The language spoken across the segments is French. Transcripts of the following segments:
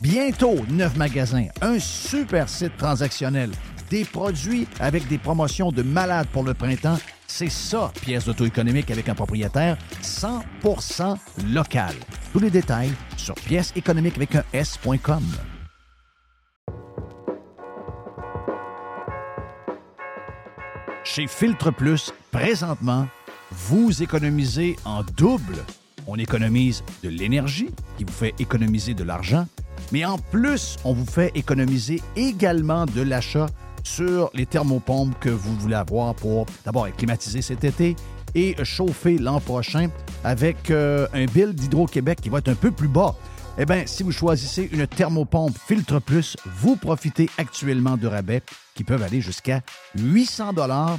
Bientôt, neuf magasins, un super site transactionnel, des produits avec des promotions de malades pour le printemps. C'est ça, pièce d'auto-économique avec un propriétaire 100% local. Tous les détails sur pièce économique avec un S.com. Chez Filtre Plus, présentement, vous économisez en double. On économise de l'énergie qui vous fait économiser de l'argent mais en plus, on vous fait économiser également de l'achat sur les thermopompes que vous voulez avoir pour d'abord climatiser cet été et chauffer l'an prochain avec euh, un bill d'Hydro-Québec qui va être un peu plus bas. Eh bien, si vous choisissez une thermopompe Filtre Plus, vous profitez actuellement de rabais qui peuvent aller jusqu'à 800 dollars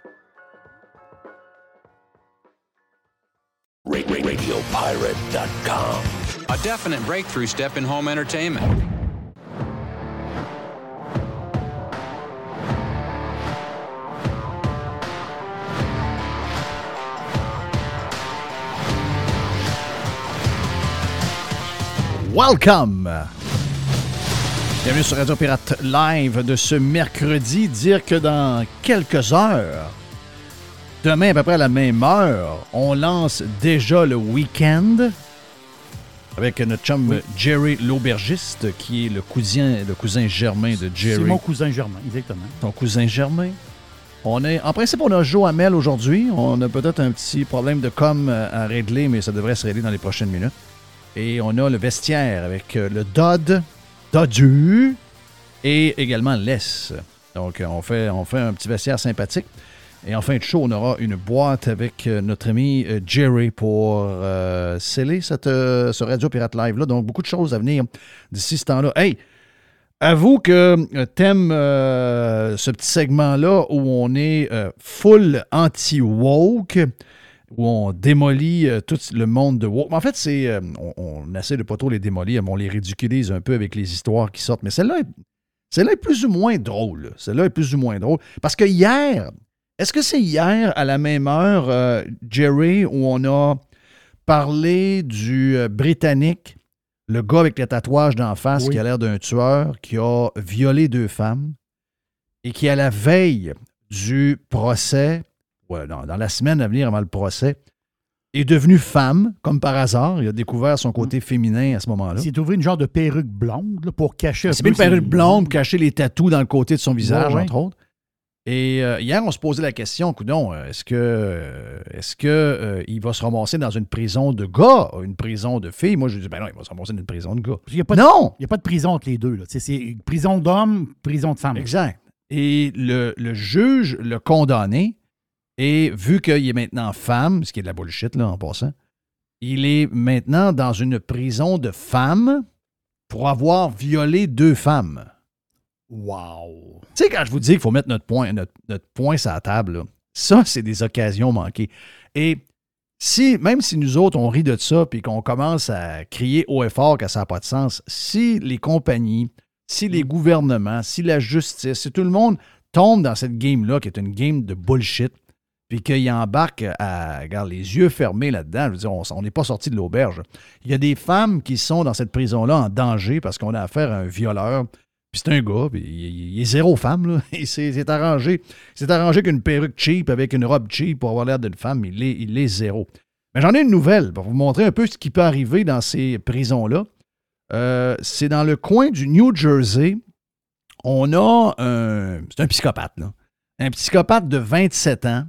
RadioPirate.com. A definite breakthrough step in home entertainment. Welcome! Bienvenue sur Radio Pirate Live de ce mercredi. Dire que dans quelques heures, demain, à peu près à la même heure, on lance déjà le week-end avec notre chum Jerry l'aubergiste, qui est le cousin, le cousin germain de Jerry. C'est mon cousin Germain, exactement. Ton cousin germain. On est, en principe, on a Joe Hamel aujourd'hui. On a peut-être un petit problème de com à régler, mais ça devrait se régler dans les prochaines minutes. Et on a le vestiaire avec euh, le Dodd, Doddu et également l'Es. Donc, on fait, on fait un petit vestiaire sympathique. Et en fin de show, on aura une boîte avec euh, notre ami euh, Jerry pour sceller cette, ce Radio Pirate Live-là. Donc, beaucoup de choses à venir d'ici ce temps-là. Hey! Avoue que t'aimes ce petit segment-là où on est full anti-woke où on démolit euh, tout le monde de woke. En fait, c'est euh, on, essaie de pas trop les démolir, mais on les ridiculise un peu avec les histoires qui sortent. Mais celle-là est, celle est plus ou moins drôle. Celle-là est plus ou moins drôle. Parce que hier, est-ce que c'est hier à la même heure, euh, Jerry, où on a parlé du Britannique, le gars avec les tatouages d'en face qui a l'air d'un tueur, qui a violé deux femmes et qui, à la veille du procès, dans, la semaine à venir avant le procès, est devenu femme, comme par hasard. Il a découvert son côté mm. féminin à ce moment-là. Il s'est trouvé une genre de perruque blonde pour cacher un C'est une perruque blonde pour cacher les tatous dans le côté de son visage, entre autres. Et euh, hier, on se posait la question, coudon, euh, est-ce que euh, est-ce que il va se ramasser dans une prison de gars, une prison de filles? Moi, je dis, ben non, il va se ramasser dans une prison de gars. non! Il n'y a pas de prison entre les deux. C'est prison d'hommes, prison de femmes. Exact. Et le, le juge l'a condamné et vu qu'il est maintenant femme, ce qui est de la bullshit, là, en passant, il est maintenant dans une prison de femmes pour avoir violé deux femmes. Wow! Tu sais, quand je vous dis qu'il faut mettre notre point, notre, point sur la table, ça, c'est des occasions manquées. Et si, même si nous autres, on rit de ça, puis qu'on commence à crier haut et fort que ça n'a pas de sens, si les compagnies, si les mm. gouvernements, si la justice, si tout le monde tombe dans cette game-là, qui est une game de bullshit, puis qu'il embarque à, regarde, les yeux fermés là-dedans. Je veux dire, on n'est pas sorti de l'auberge. Il y a des femmes qui sont dans cette prison-là en danger parce qu'on a affaire à un violeur. Puis c'est un gars, il, est zéro femme, là. Il s'est arrangé. C'est arrangé qu'une perruque cheap avec une robe cheap pour avoir l'air d'une femme. Il est, il est zéro. Mais j'en ai une nouvelle pour vous montrer un peu ce qui peut arriver dans ces prisons-là. Euh, c'est dans le coin du New Jersey. On a un. C'est un psychopathe, là. Un psychopathe de 27 ans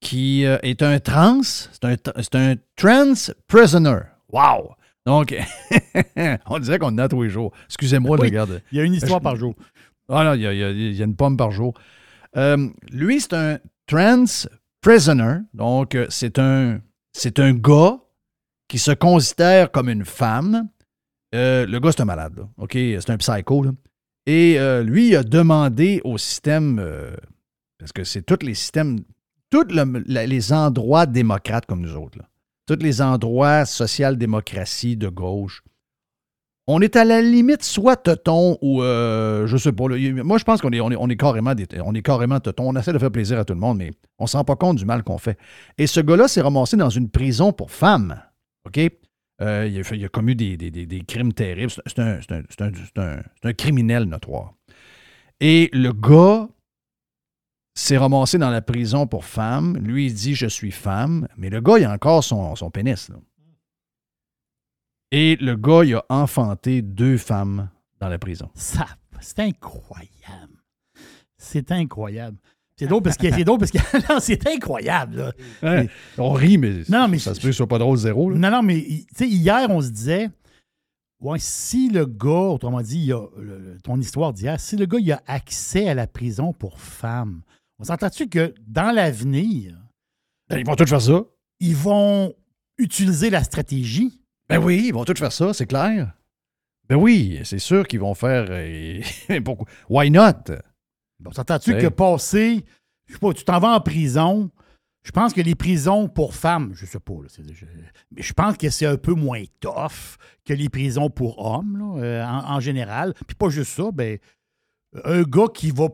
qui euh, est un trans, c'est un, un, trans prisoner. Wow! Donc, on disait qu'on en a tous les jours. Excusez-moi, regarde. Il y a une histoire par jour. Ah non, il y, a, il y a, une pomme par jour. Euh, lui, c'est un trans prisoner. Donc, euh, c'est un, c'est un gars qui se considère comme une femme. le gars, c'est un malade. Là. OK? C'est un psycho. Là. Et lui, il a demandé au système, parce que c'est tous les systèmes tous les endroits démocrates comme nous autres, tous les endroits social-démocratie de gauche, on est à la limite soit teuton ou euh, je sais pas. moi, je pense qu'on est, on est, carrément on est carrément teuton. On essaie de faire plaisir à tout le monde, mais on ne se rend pas compte du mal qu'on fait. Et ce gars-là s'est ramassé dans une prison pour femmes. OK? Euh, il, a, commis des, crimes terribles. C'est un, un, criminel notoire. Et le gars s'est ramassé dans la prison pour femme. Lui, il dit Je suis femme. Mais le gars, il a encore son, son pénis. Et le gars, il a enfanté deux femmes dans la prison. Ça, c'est incroyable. C'est incroyable. C'est drôle parce que c'est drôle parce que c'est incroyable. on rit, mais, non, mais ça se peut que ce soit pas drôle zéro. Non, non, mais hier, on se disait Ouais, si le gars, autrement dit, il a, ton histoire d'hier, si le gars il a accès à la prison pour femmes, on s'entend-tu que dans l'avenir. Ben, ils vont tous faire ça. Ils vont utiliser la stratégie? Ben oui, ils vont tous faire ça, c'est clair. Ben oui, c'est sûr qu'ils vont faire. Euh, pourquoi? Why not? On s'entend-tu que passer. Je sais pas, tu t'en vas en prison. Je pense que les prisons pour femmes, je sais pas, mais je pense que c'est un peu moins tough que les prisons pour hommes, euh, en, en, général. Puis pas juste ça, ben, un gars qui va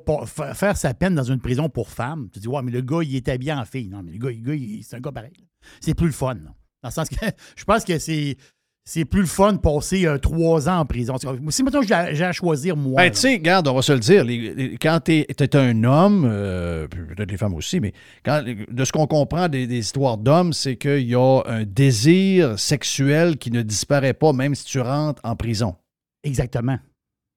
faire sa peine dans une prison pour femmes, tu dis, ouais, mais le gars, il est habillé en fille. Non, mais le gars, c'est un gars pareil. C'est plus le fun. Dans le sens que je pense que c'est. c'est plus le fun de passer euh, trois ans en prison. Si maintenant j'ai à choisir moi. Ben, tu sais, regarde, on va se le dire. quand tu es, un homme, euh, peut-être les femmes aussi, mais quand, de ce qu'on comprend des, histoires d'hommes, c'est qu'il y a un désir sexuel qui ne disparaît pas même si tu rentres en prison. Exactement.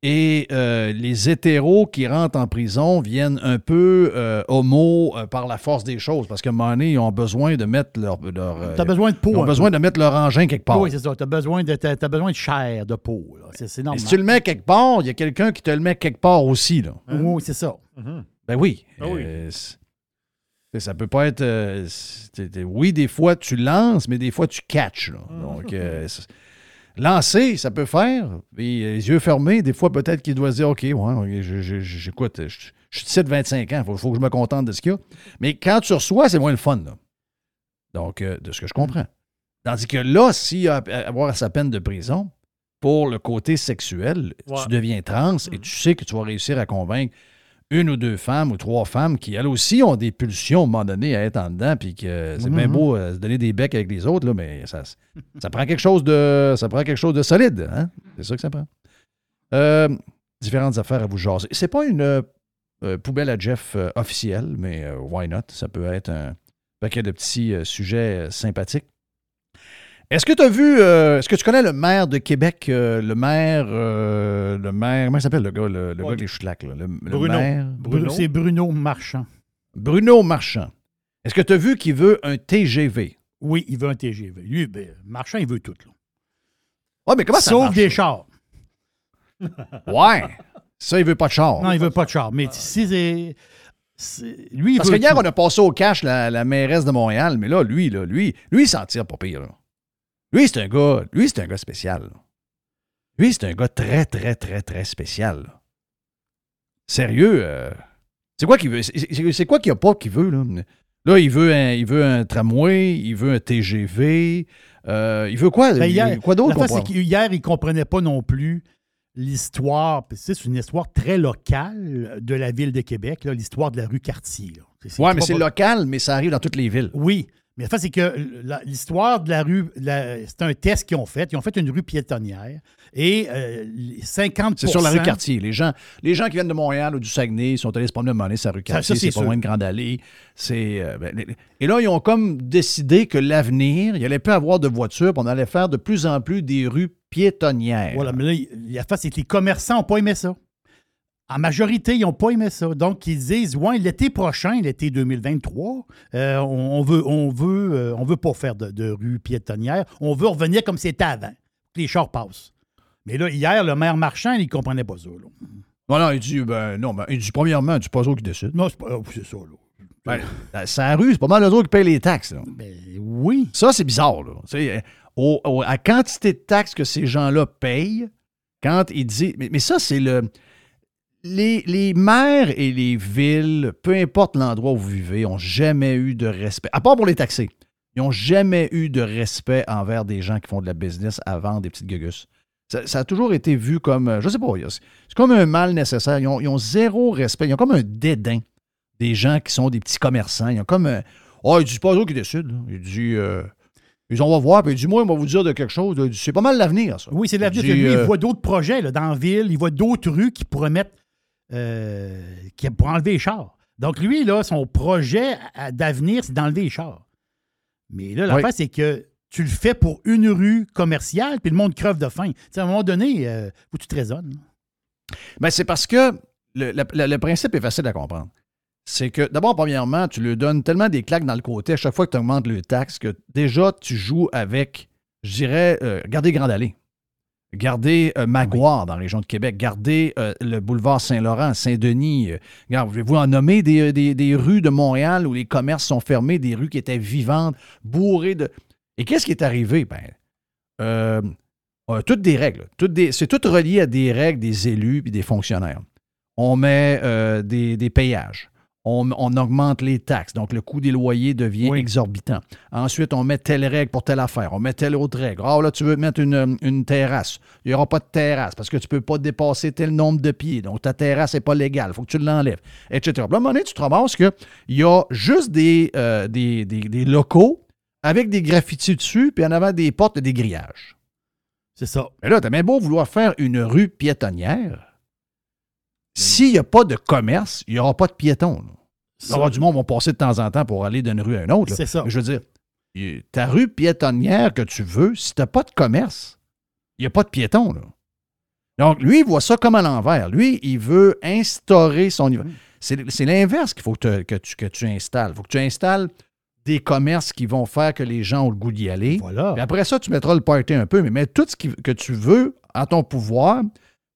Et euh, les hétéros qui rentrent en prison viennent un peu euh, homo euh, par la force des choses, parce qu'à un moment donné, ils ont besoin de mettre leur. leur as besoin de peau. Ils ont besoin de mettre leur engin quelque part. Oui, c'est ça. Tu as besoin, de, as, besoin de chair, de peau. C'est normal. Et si tu le mets quelque part, il y a quelqu'un qui te le met quelque part aussi. Là. Oui, c'est ça. Mm-hmm. Ben oui. Ah oui. ça peut pas être. oui, des fois tu lances, mais des fois tu catches. Mm-hmm. Donc. Lancer, ça peut faire. Et euh, les yeux fermés, des fois, peut-être qu'il doit se dire OK, ouais, j'écoute, je, suis de 25 ans, il faut, que je me contente de ce qu'il y a. Mais quand tu reçois, c'est moins le fun. Donc, euh, de ce que je comprends. Tandis que là, s'il a à avoir sa peine de prison, pour le côté sexuel, tu deviens trans et tu sais que tu vas réussir à convaincre une ou deux femmes ou trois femmes qui, elles aussi, ont des pulsions à un moment donné à être en dedans, puis que c'est bien mhm. beau euh, se donner des becs avec les autres, là, mais ça, ça prend quelque chose de ça prend quelque chose de solide. Hein? C'est ça que ça prend. Euh, différentes affaires à vous jaser. C'est pas une euh, poubelle à Jeff officielle, mais why not? Ça peut être un paquet de petits sujets sympathiques. Est-ce que tu as vu, euh, est-ce que tu connais le maire de Québec, euh, le maire, euh, le maire, comment s'appelle le gars, le, gars des le, maire? Bruno. C'est Bruno Marchand. Bruno Marchand. Est-ce que tu as vu qu'il veut un TGV? Oui, il veut un TGV. Lui, ben, Marchand, il veut tout. Là. Ouais, mais comment ça Sauf des chars. ouais. Ça, il veut pas de chars. Non, il veut pas de chars. Mais si c'est. Lui, il Parce que hier, on a passé au cash la, mairesse de Montréal, mais là, lui, là, lui, lui, il s'en tire pas pire. Là. Lui, c'est un gars, lui, c'est un gars spécial. Lui, c'est un gars très, très, très, très spécial. Sérieux, euh, c'est quoi qu'il veut? C'est quoi qu'il n'y a pas qu'il veut, là? Là, il veut un, il veut un tramway, il veut un TGV. Euh, il veut quoi? Ben, quoi d'autre? c'est qu'hier, il ne comprenait pas non plus l'histoire. C'est une histoire très locale de la ville de Québec, l'histoire de la rue Cartier. Oui, mais c'est local, mais ça arrive dans toutes les villes. Oui, mais fait, c'est que l'histoire de la rue, c'est un test qu'ils ont fait. Ils ont fait une rue piétonnière et 50 euh, C'est sur la rue Cartier. Les gens, les gens qui viennent de Montréal ou du Saguenay sont allés se promener à la rue Cartier. C'est pas loin de Grande Allée. Euh, ben, et là, ils ont comme décidé que l'avenir, il n'y allait plus avoir de voitures, on allait faire de plus en plus des rues piétonnières. Voilà, mais là, il a fait, c'est que les commerçants n'ont pas aimé ça. En majorité, ils n'ont pas aimé ça. Donc, ils disent, ouais, l'été prochain, l'été 2023, euh, on, veut, on veut, euh, on veut pas faire de, rue piétonnière. On veut revenir comme c'était avant. Les chars passent. Mais là, hier, le maire Marchand, il ne comprenait pas ça. Non, non, il dit, ben, non, ben, il dit, premièrement, c'est pas eux qui décide. Non, c'est pas, oh, c'est ça, là. Ben, c'est la rue, c'est pas mal les autres qui payent les taxes. Ben, oui. Ça, c'est bizarre. Là. Au, à quantité de taxes que ces gens-là payent, quand ils disent. mais ça, c'est le les, maires et les villes, peu importe l'endroit où vous vivez, n'ont jamais eu de respect, à part pour les taxés, ils n'ont jamais eu de respect envers des gens qui font de la business à vendre des petites gugus. Ça, a toujours été vu comme, euh, je sais pas, c'est comme un mal nécessaire. Ils ont, zéro respect. Ils ont comme un dédain des gens qui sont des petits commerçants. Ils ont comme un, oh, il dit pas eux qui décident. Il dit, euh, ils on va voir, puis il dit, moi, on va vous dire de quelque chose. C'est pas mal l'avenir, ça. Oui, c'est l'avenir. Lui, il euh, voit d'autres projets dans la ville. Il voit d'autres rues qui pourraient mettre euh, pour enlever les chars. Donc, lui, là, son projet d'avenir, c'est d'enlever les chars. Mais là, la oui. c'est que tu le fais pour une rue commerciale, puis le monde creve de faim. à un moment donné, il euh, tu te raisonnes. Ben, c'est parce que le, principe est facile à comprendre. C'est que, d'abord, premièrement, tu lui donnes tellement des claques dans le côté à chaque fois que tu augmentes le taxe que déjà, tu joues avec, je dirais, euh, garder Grande Allée. Gardez euh, Maguire dans la région de Québec. Gardez euh, le boulevard Saint-Laurent, Saint-Denis. Euh, voulez-vous en nommer des, rues de Montréal où les commerces sont fermés, des rues qui étaient vivantes, bourrées de. Et qu'est-ce qui est arrivé? Ben, toutes des règles. c'est tout relié à des règles des élus et des fonctionnaires. On met des, des payages on, augmente les taxes. Donc, le coût des loyers devient exorbitant. Ensuite, on met telle règle pour telle affaire. On met telle autre règle. Ah, là, tu veux mettre une, terrasse. Il n'y aura pas de terrasse parce que tu ne peux pas dépasser tel nombre de pieds. Donc, ta terrasse n'est pas légale. Il faut que tu l'enlèves, etc. Puis, à un moment donné, tu te ramasses qu'il y a juste euh, des, des, locaux avec des graffitis dessus, puis en avant des portes et des grillages. C'est ça. Mais là, t'as même beau vouloir faire une rue piétonnière. S'il n'y a pas de commerce, il n'y aura pas de piétons. Aura du monde va passer de temps en temps pour aller d'une rue à une autre. C'est ça. Je veux dire, ta rue piétonnière que tu veux, si tu n'as pas de commerce, il n'y a pas de piétons. Là. Donc, lui, il voit ça comme à l'envers. Lui, il veut instaurer son niveau. C'est l'inverse qu'il faut que, tu, que tu installes. Il faut que tu installes des commerces qui vont faire que les gens ont le goût d'y aller. Voilà. après ça, tu mettras le party un peu, mais mets tout ce que tu veux à ton pouvoir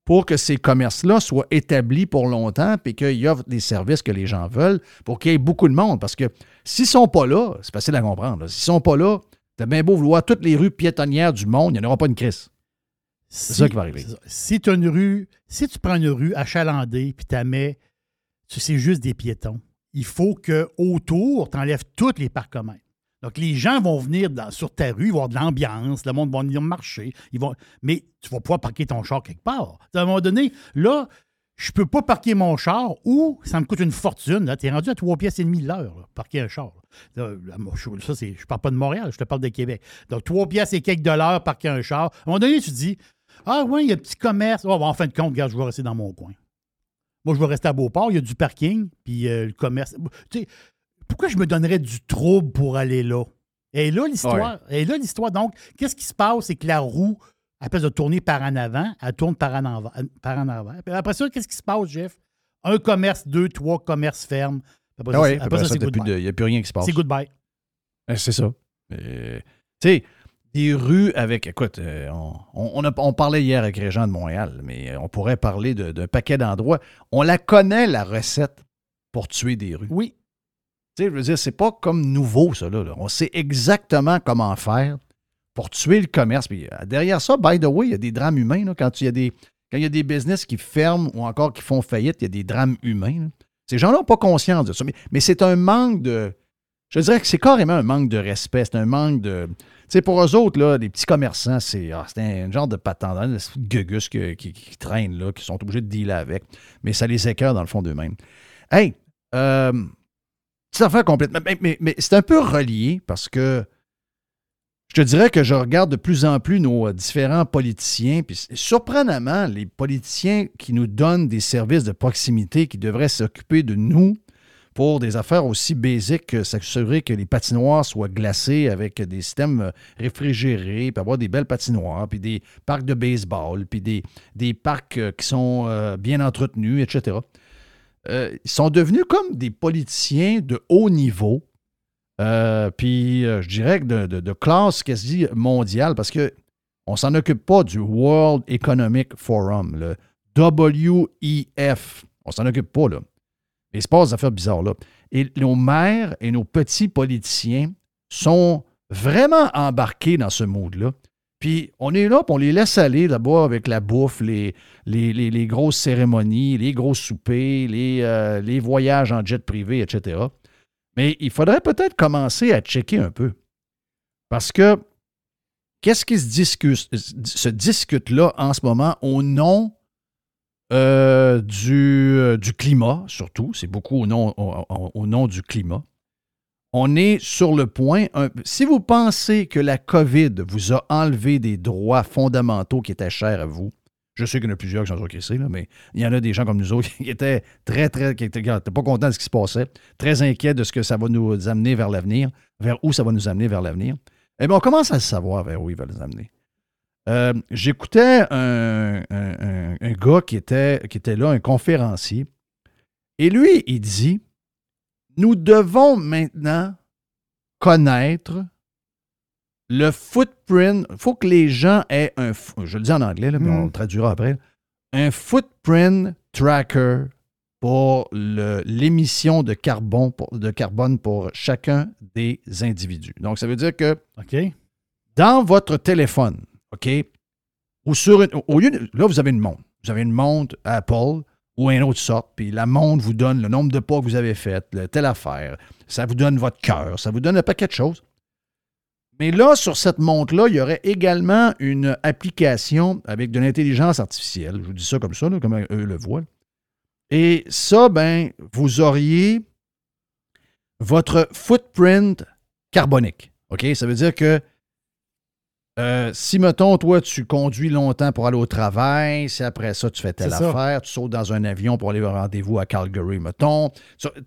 pour que ces commerces-là soient établis pour longtemps et qu'ils offrent des services que les gens veulent pour qu'il y ait beaucoup de monde. Parce que s'ils ne sont pas là, c'est facile à comprendre. S'ils ne sont pas là, t'as bien beau vouloir toutes les rues piétonnières du monde, il n'y en aura pas une crise. C'est ça qui va arriver. Si tu une rue, si tu prends une rue achalandée puis tu mets, tu sais juste des piétons, il faut que autour, tu enlèves tous les parcs communs. Donc, les gens vont venir sur ta rue, ils vont avoir de l'ambiance, le monde va venir marcher. Ils vont, mais tu vas pouvoir parquer ton char quelque part. À un moment donné, là, je peux pas parquer mon char ou ça me coûte une fortune. Tu es rendu à trois pièces et demie l'heure, parquer un char. je parle pas de Montréal, je te parle de Québec. Donc, trois pièces et quelques dollars parquer un char. À un moment donné, tu dis Ah, ouais, il y a un petit commerce. Oh, en fin de compte, regarde, je vais rester dans mon coin. Moi, je vais rester à Beauport, il y a du parking, puis euh, le commerce. Pourquoi je me donnerais du trouble pour aller là? Et là, l'histoire. Et là, l'histoire. Donc, qu'est-ce qui se passe? C'est que la roue, à place de tourner par en avant, elle tourne par en avant. Par en avant. après ça, qu'est-ce qui se passe, Jeff? Un commerce, deux, trois commerces fermes. Après, ça, c'est Il n'y a plus rien qui se passe. C'est goodbye. Eh, c'est ça. tu sais, des rues avec. Écoute, euh, on, on, parlait hier avec Régent de Montréal, mais on pourrait parler d'un paquet d'endroits. On la connaît, la recette pour tuer des rues. Oui. Je veux dire, c'est pas comme nouveau, ça. Là, On sait exactement comment faire pour tuer le commerce. Puis euh, derrière ça, by the way, il y a des drames humains. quand il y a des. Y a des business qui ferment ou encore qui font faillite, il y a des drames humains. Ces gens-là n'ont pas conscience de ça. Mais, c'est un manque de. Je dirais que c'est carrément un manque de respect. C'est un manque de. Tu sais, pour eux autres, là, les petits commerçants, c'est ah, un genre de patendant, des gugus qui, qui, traînent, là, qui sont obligés de dealer avec. Mais ça les écœure dans le fond d'eux-mêmes. Hey, euh, complètement. Mais, c'est un peu relié parce que je te dirais que je regarde de plus en plus nos euh, différents politiciens, puis surprenamment, les politiciens qui nous donnent des services de proximité, qui devraient s'occuper de nous pour des affaires aussi basiques que s'assurer que les patinoires soient glacées avec des systèmes euh, réfrigérés, puis avoir des belles patinoires, puis des parcs de baseball, puis des, des parcs euh, qui sont bien entretenus, etc. Euh, ils sont devenus comme des politiciens de haut niveau, euh, puis euh, je dirais de, de, classe quasi mondiale, parce qu'on ne s'en occupe pas du World Economic Forum, le WEF. On s'en occupe pas, là. Il se passe des affaires bizarres, là. Et nos maires et nos petits politiciens sont vraiment embarqués dans ce mood-là. Puis on est là, on les laisse aller d'abord avec la bouffe, les, les, grosses cérémonies, les gros soupers, euh, les, voyages en jet privé, etc. Mais il faudrait peut-être commencer à checker un peu. Parce que qu'est-ce qui se discute, là en ce moment au nom euh, du, euh, du, climat, surtout? C'est beaucoup au nom du climat on est sur le point. si vous pensez que la COVID vous a enlevé des droits fondamentaux qui étaient chers à vous, je sais qu'il y en a plusieurs qui sont encaissés, mais il y en a des gens comme nous autres qui étaient très, très, qui étaient, pas contents de ce qui se passait, très inquiets de ce que ça va nous amener vers l'avenir, vers où ça va nous amener vers l'avenir. Eh bien, on commence à savoir vers où il va nous amener. Euh, j'écoutais un, gars qui était là, un conférencier, et lui, il dit nous devons maintenant connaître le footprint. Il faut que les gens aient un, je le dis en anglais, mais on hmm. le traduira après, un footprint tracker pour l'émission de carbone, pour, de carbone pour chacun des individus. Donc, ça veut dire que dans votre téléphone, OK, ou sur une, au lieu là, vous avez une montre. Vous avez une montre Apple ou un autre sorte, puis la montre vous donne le nombre de pas que vous avez fait, telle affaire, ça vous donne votre cœur, ça vous donne un paquet de choses. Mais là, sur cette montre-là, il y aurait également une application avec de l'intelligence artificielle. Je vous dis ça comme ça, comme eux le voient. Et ça, ben, vous auriez votre footprint carbonique. OK? Ça veut dire que Euh, si, mettons, toi, tu conduis longtemps pour aller au travail, si après ça, tu fais telle affaire, tu sautes dans un avion pour aller au rendez-vous à Calgary, mettons.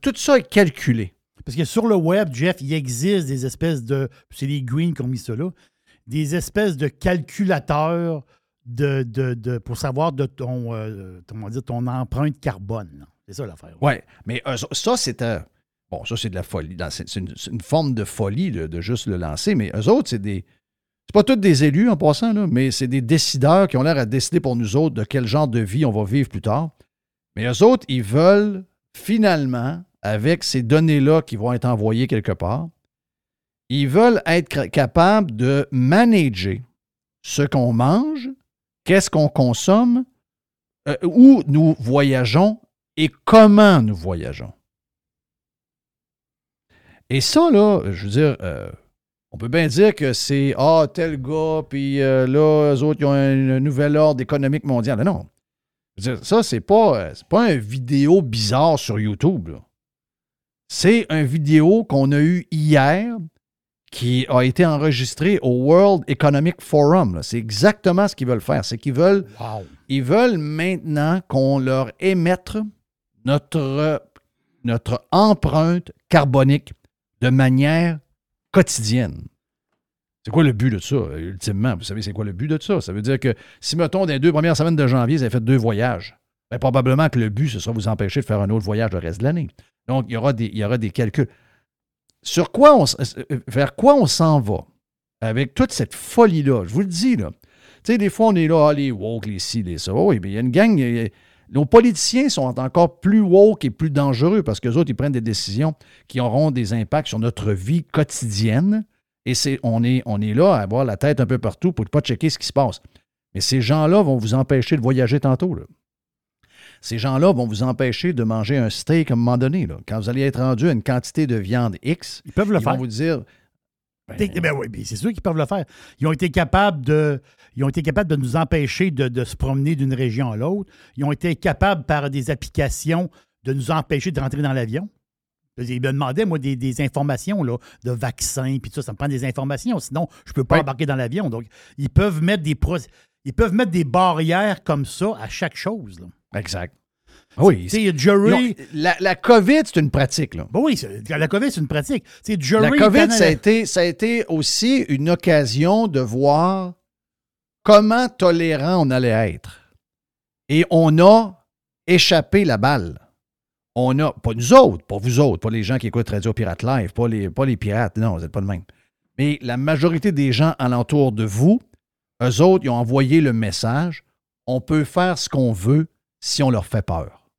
Tout ça est calculé. Parce que sur le web, Jeff, il existe des espèces de. C'est les Greens qui ont mis ça là. Des espèces de calculateurs de, de, pour savoir de ton, euh, dire, ton empreinte carbone. C'est ça l'affaire. Oui, ouais, mais ça, c'est. bon, ça, c'est de la folie. C'est une, forme de folie de juste le lancer, mais eux autres, c'est des c'est pas tous des élus en passant, mais c'est des décideurs qui ont l'air à décider pour nous autres de quel genre de vie on va vivre plus tard. Mais eux autres, ils veulent finalement, avec ces données-là qui vont être envoyées quelque part, ils veulent être capables de manager ce qu'on mange, qu'est-ce qu'on consomme, euh, où nous voyageons et comment nous voyageons. Et ça, là, je veux dire, euh, on peut bien dire que c'est Ah, tel gars, puis euh, là, eux autres, ils ont un, nouvel ordre économique mondial. Non. ça, c'est pas, euh, pas une vidéo bizarre sur YouTube. C'est une vidéo qu'on a eue hier qui a été enregistrée au World Economic Forum. C'est exactement ce qu'ils veulent faire. C'est qu'ils veulent, ils veulent maintenant qu'on leur émette notre, notre empreinte carbonique de manière quotidienne. C'est quoi le but de ça, ultimement? Vous savez, c'est quoi le but de ça? Ça veut dire que si, mettons, dans les deux premières semaines de janvier, vous avez fait deux voyages, bien, probablement que le but, ce sera vous empêcher de faire un autre voyage le reste de l'année. Donc, il y, aura des, il y aura des calculs. Sur quoi on, vers quoi on s'en va avec toute cette folie-là? Je vous le dis, là. Tu sais, des fois, on est là, ah, les woke, les ci, les ça. oui, mais il y a une gang. Nos politiciens sont encore plus woke et plus dangereux parce qu'eux autres, ils prennent des décisions qui auront des impacts sur notre vie quotidienne et on, est, on est là à avoir la tête un peu partout pour ne pas checker ce qui se passe. Mais ces gens-là vont vous empêcher de voyager tantôt. Ces gens-là vont vous empêcher de manger un steak à un moment donné. Là. Quand vous allez être rendu à une quantité de viande X, ils peuvent le faire. vont vous dire. Ben, ben oui, c'est sûr qu'ils peuvent le faire. Ils ont été capables de, ils ont été capables de nous empêcher de se promener d'une région à l'autre. Ils ont été capables, par des applications, de nous empêcher de rentrer dans l'avion. Il me demandait, moi, des, informations là, de vaccins, puis tout ça. Ça me prend des informations, sinon, je ne peux pas embarquer dans l'avion. Donc, ils peuvent mettre des ils peuvent mettre des barrières comme ça à chaque chose. Exact. Ah oui. Jury... la, la, COVID, c'est une pratique. Là. Ben oui, la COVID, c'est une pratique. Jury, la COVID, ça, a été, ça a été aussi une occasion de voir comment tolérant on allait être? Et on a échappé la balle on a, pas nous autres, pas vous autres, pas les gens qui écoutent Radio Pirate Live, pas les, pirates, non, vous n'êtes pas de même. Mais la majorité des gens alentour de vous, eux autres, ils ont envoyé le message on peut faire ce qu'on veut si on leur fait peur.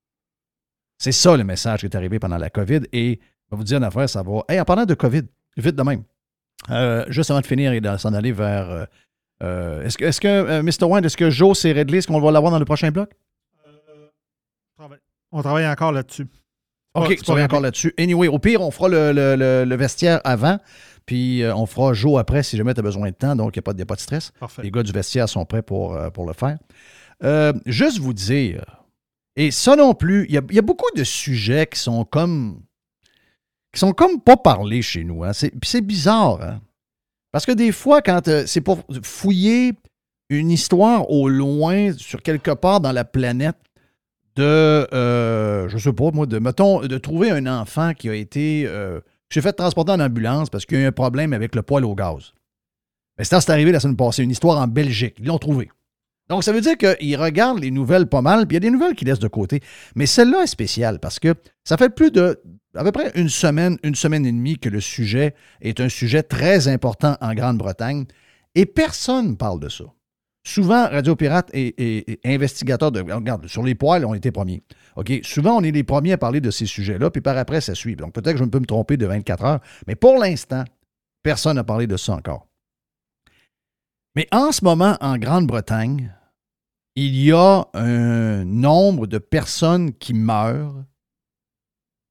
C'est ça le message qui est arrivé pendant la COVID. Et je vais vous dire une affaire, ça va. Hey, en parlant de COVID, vite de même. Euh, juste avant de finir et de s'en aller vers. Euh, euh, est-ce que, est que Mr. Wine, est-ce que Joe s'est réglé? Est-ce qu'on va l'avoir dans le prochain bloc? On travaille encore là-dessus. OK, on travaille encore là-dessus. Anyway, au pire, on fera le, vestiaire avant, puis euh, on fera jour après si jamais tu as besoin de temps, donc il n'y a, pas de stress. Les gars du vestiaire sont prêts pour, euh, pour le faire. Euh, juste vous dire, et ça non plus, il y, a, beaucoup de sujets qui sont comme qui sont comme pas parlés chez nous. Hein. C'est, c'est bizarre. Hein. Parce que des fois, quand c'est pour fouiller une histoire au loin, sur quelque part dans la planète, de, euh, je sais pas, moi, de, mettons, de trouver un enfant qui a été, euh, j'ai fait transporter en ambulance parce qu'il y a eu un problème avec le poêle au gaz. Mais ça, c'est arrivé la semaine passée, une histoire en Belgique. Ils l'ont trouvé. Donc, ça veut dire qu'ils regardent les nouvelles pas mal, puis il y a des nouvelles qu'ils laissent de côté. Mais celle-là est spéciale parce que ça fait plus de, à peu près une semaine, une semaine et demie que le sujet est un sujet très important en Grande-Bretagne et personne ne parle de ça. Souvent, Radio Pirate et, investigateurs de. Regarde, sur les poils, on était premiers. OK? Souvent, on est les premiers à parler de ces sujets-là, puis par après, ça suit. Donc, peut-être que je peux me tromper de 24 heures, mais pour l'instant, personne n'a parlé de ça encore. Mais en ce moment, en Grande-Bretagne, il y a un nombre de personnes qui meurent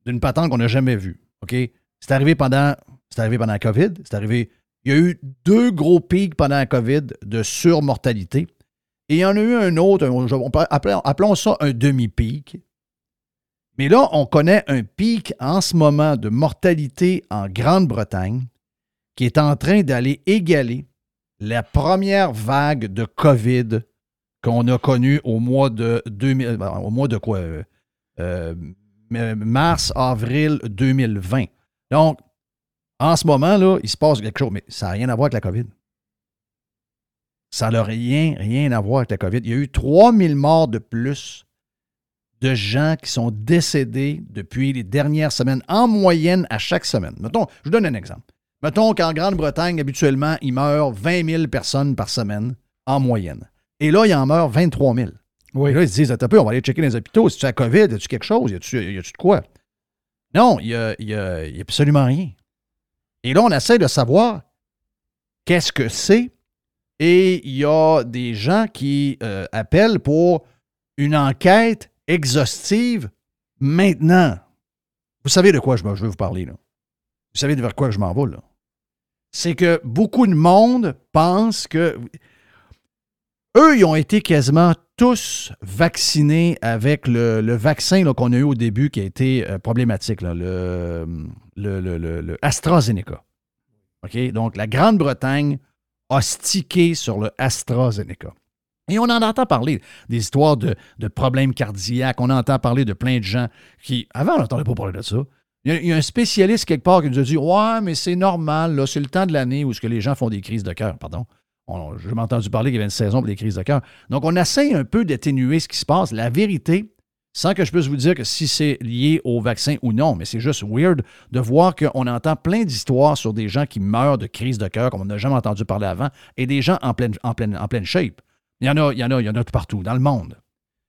d'une patente qu'on n'a jamais vue. C'est arrivé pendant. La COVID, c'est arrivé il y a eu deux gros pics pendant la COVID de surmortalité. Et il y en a eu un autre, appelons ça un demi-pic. Mais là, on connaît un pic en ce moment de mortalité en Grande-Bretagne qui est en train d'aller égaler la première vague de COVID qu'on a connue au mois de 2000, ben, au mois de quoi? Euh, euh, mars, avril 2020. Donc, en ce moment, là, il se passe quelque chose, mais ça n'a rien à voir avec la COVID. Ça n'a rien, rien à voir avec la COVID. Il y a eu 3000 morts de plus de gens qui sont décédés depuis les dernières semaines, en moyenne à chaque semaine. Mettons, je vous donne un exemple. Mettons qu'en Grande-Bretagne, habituellement, il meurt 20 000 personnes par semaine, en moyenne. Et là, il en meurt 23 000. Oui. Et là, ils se disent, attends un peu, on va aller checker les hôpitaux. Si tu as COVID, y a-tu quelque chose? Y a-tu de quoi? Non, il n'y a, y a, y a absolument rien. Et là, on essaie de savoir qu'est-ce que c'est. Et il y a des gens qui euh, appellent pour une enquête exhaustive maintenant. Vous savez de quoi je, je veux vous parler, là. Vous savez vers quoi je m'en vais, là. C'est que beaucoup de monde pense que. Eux, ils ont été quasiment tous vaccinés avec le, vaccin qu'on a eu au début qui a été euh, problématique, le, le, AstraZeneca. OK? Donc, la Grande-Bretagne a stické sur le AstraZeneca. Et on en entend parler des histoires de, problèmes cardiaques. On entend parler de plein de gens qui. Avant, on n'entendait pas parler de ça. Il y, a, un spécialiste quelque part qui nous a dit Ouais, mais c'est normal, c'est le temps de l'année où ce que les gens font des crises de cœur. Pardon. Je m'ai entendu parler qu'il y avait une saison pour des crises de cœur. Donc, on essaie un peu d'atténuer ce qui se passe. La vérité, sans que je puisse vous dire si c'est lié au vaccin ou non, mais c'est juste weird de voir qu'on entend plein d'histoires sur des gens qui meurent de crises de cœur comme on n'a jamais entendu parler avant et des gens en pleine, en pleine, en pleine shape. Il y en a, il y en a, il y en a tout partout dans le monde.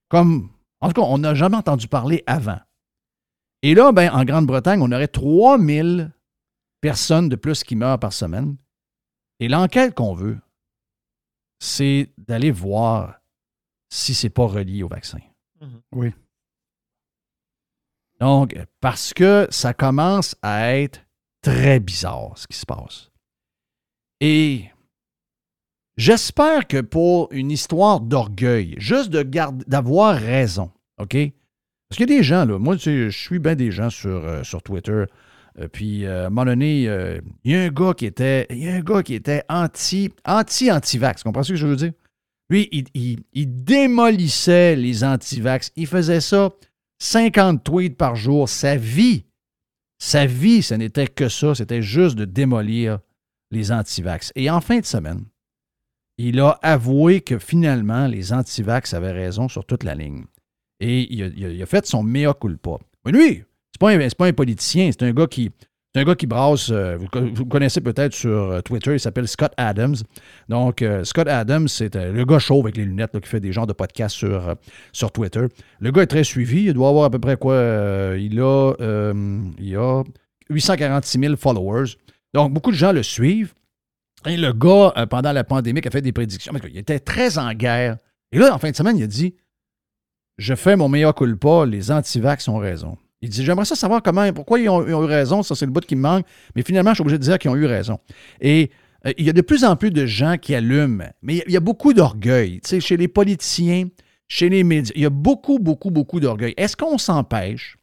Comme, en tout cas, on n'a jamais entendu parler avant. Et là, ben, en Grande-Bretagne, on aurait 3000 personnes de plus qui meurent par semaine. Et l'enquête qu'on veut, c'est d'aller voir si ce n'est pas relié au vaccin. Mhm. Oui. Donc, parce que ça commence à être très bizarre ce qui se passe. Et J'espère que pour une histoire d'orgueil, juste de d'avoir raison, OK? Parce qu'il y a des gens, là, moi, tu sais, je suis bien des gens sur, euh, sur Twitter. Euh, puis, euh, à un moment donné, il y a un gars qui était, il y a un gars qui était anti, anti, anti-vax. Comprends ce que je veux dire? Lui, il, il démolissait les anti-vax. Il faisait ça 50 tweets par jour. Sa vie, sa vie, ce n'était que ça. C'était juste de démolir les anti-vax. Et en fin de semaine, il a avoué que finalement, les antivax avaient raison sur toute la ligne. Et il a, fait son mea culpa. Mais lui, c'est pas, pas un politicien, c'est un gars qui. un gars qui brasse, euh, vous, connaissez peut-être sur euh, Twitter, il s'appelle Scott Adams. Donc, euh, Scott Adams, c'est le gars chauve avec les lunettes qui fait des genres de podcasts sur, Twitter. Le gars est très suivi, il doit avoir à peu près quoi Il a, il a 846 000 followers. Donc, beaucoup de gens le suivent. Et le gars, pendant la pandémie, a fait des prédictions. Il était très en guerre. Et là, en fin de semaine, il a dit Je fais mon meilleur culpa, les antivax ont raison. Il dit J'aimerais ça savoir comment, pourquoi ils ont, eu raison, ça c'est le bout qui me manque, mais finalement, je suis obligé de dire qu'ils ont eu raison. Et euh, il y a de plus en plus de gens qui allument, mais il y a, beaucoup d'orgueil. Tu sais, chez les politiciens, chez les médias, il y a beaucoup, beaucoup, beaucoup d'orgueil. Est-ce qu'on s'empêche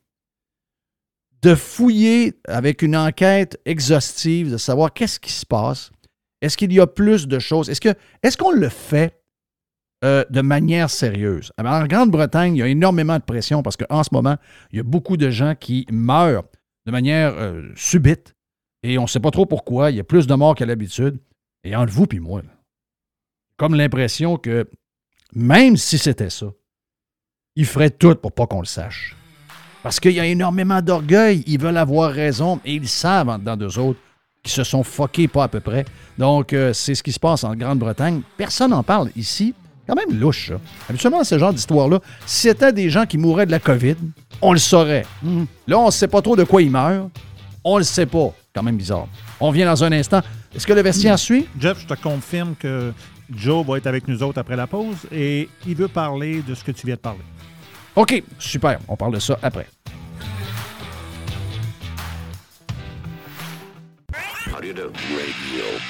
de fouiller avec une enquête exhaustive, de savoir qu'est-ce qui se passe? Est-ce qu'il y a plus de choses? Est-ce, qu'on le fait? Euh, de manière sérieuse? en Grande-Bretagne, il y a énormément de pression parce qu'en ce moment, il y a beaucoup de gens qui meurent de manière euh, subite et on ne sait pas trop pourquoi. Il y a plus de morts qu'à l'habitude. Et entre vous et moi, comme l'impression que même si c'était ça, ils feraient tout pour pas qu'on le sache. Parce qu'il y a énormément d'orgueil. Ils veulent avoir raison et ils savent en dedans d'eux autres qui se sont foqués pas à peu près. Donc, euh, c'est ce qui se passe en Grande-Bretagne. Personne n'en parle ici. Quand même louche, ça. Habituellement, ce genre d'histoire-là, si c'était des gens qui mouraient de la COVID, on le saurait. Mhm. Là, on ne sait pas trop de quoi ils meurent. On le sait pas. Quand même bizarre. On vient dans un instant. Est-ce que le vestiaire suit? Jeff, je te confirme que Joe va être avec nous autres après la pause et il veut parler de ce que tu viens de parler. OK, super. On parle de ça après. Radio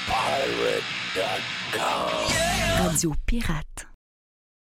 Pirate. Radio Pirate.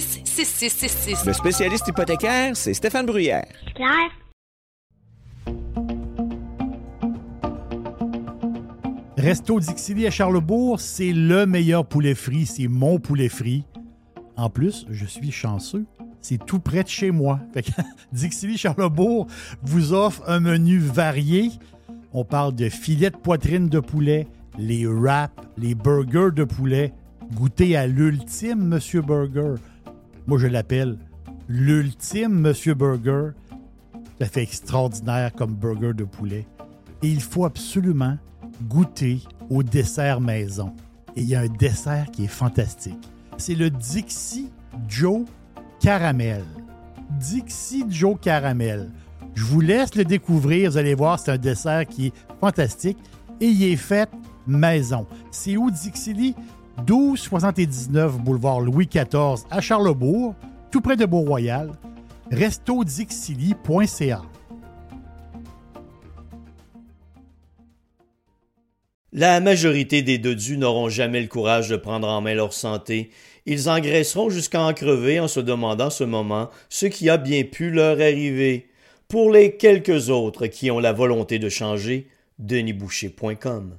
6666. Le spécialiste hypothécaire, c'est Stéphane Bruyère. Claire? Resto Dixili à Charlebourg, c'est le meilleur poulet frit. C'est mon poulet frit. En plus, je suis chanceux. C'est tout près de chez moi. Fait que Dixili Charlebourg vous offre un menu varié. On parle de filets de poitrine de poulet, les wraps, les burgers de poulet. Goûtez à l'ultime Monsieur Burger. Moi, je l'appelle l'ultime Monsieur Burger. Ça fait extraordinaire comme burger de poulet. Et il faut absolument goûter au dessert maison. Et il y a un dessert qui est fantastique. C'est le Dixie Joe Caramel. Dixie Joe Caramel. Je vous laisse le découvrir. Vous allez voir, c'est un dessert qui est fantastique. Et il est fait maison. C'est où Dixie 1279 boulevard Louis XIV à Charlebourg, tout près de Beau-Royal. restodixili.ca. La majorité des dodus n'auront jamais le courage de prendre en main leur santé. Ils engraisseront jusqu'à en crever en se demandant ce moment ce qui a bien pu leur arriver. Pour les quelques autres qui ont la volonté de changer, denisboucher.com.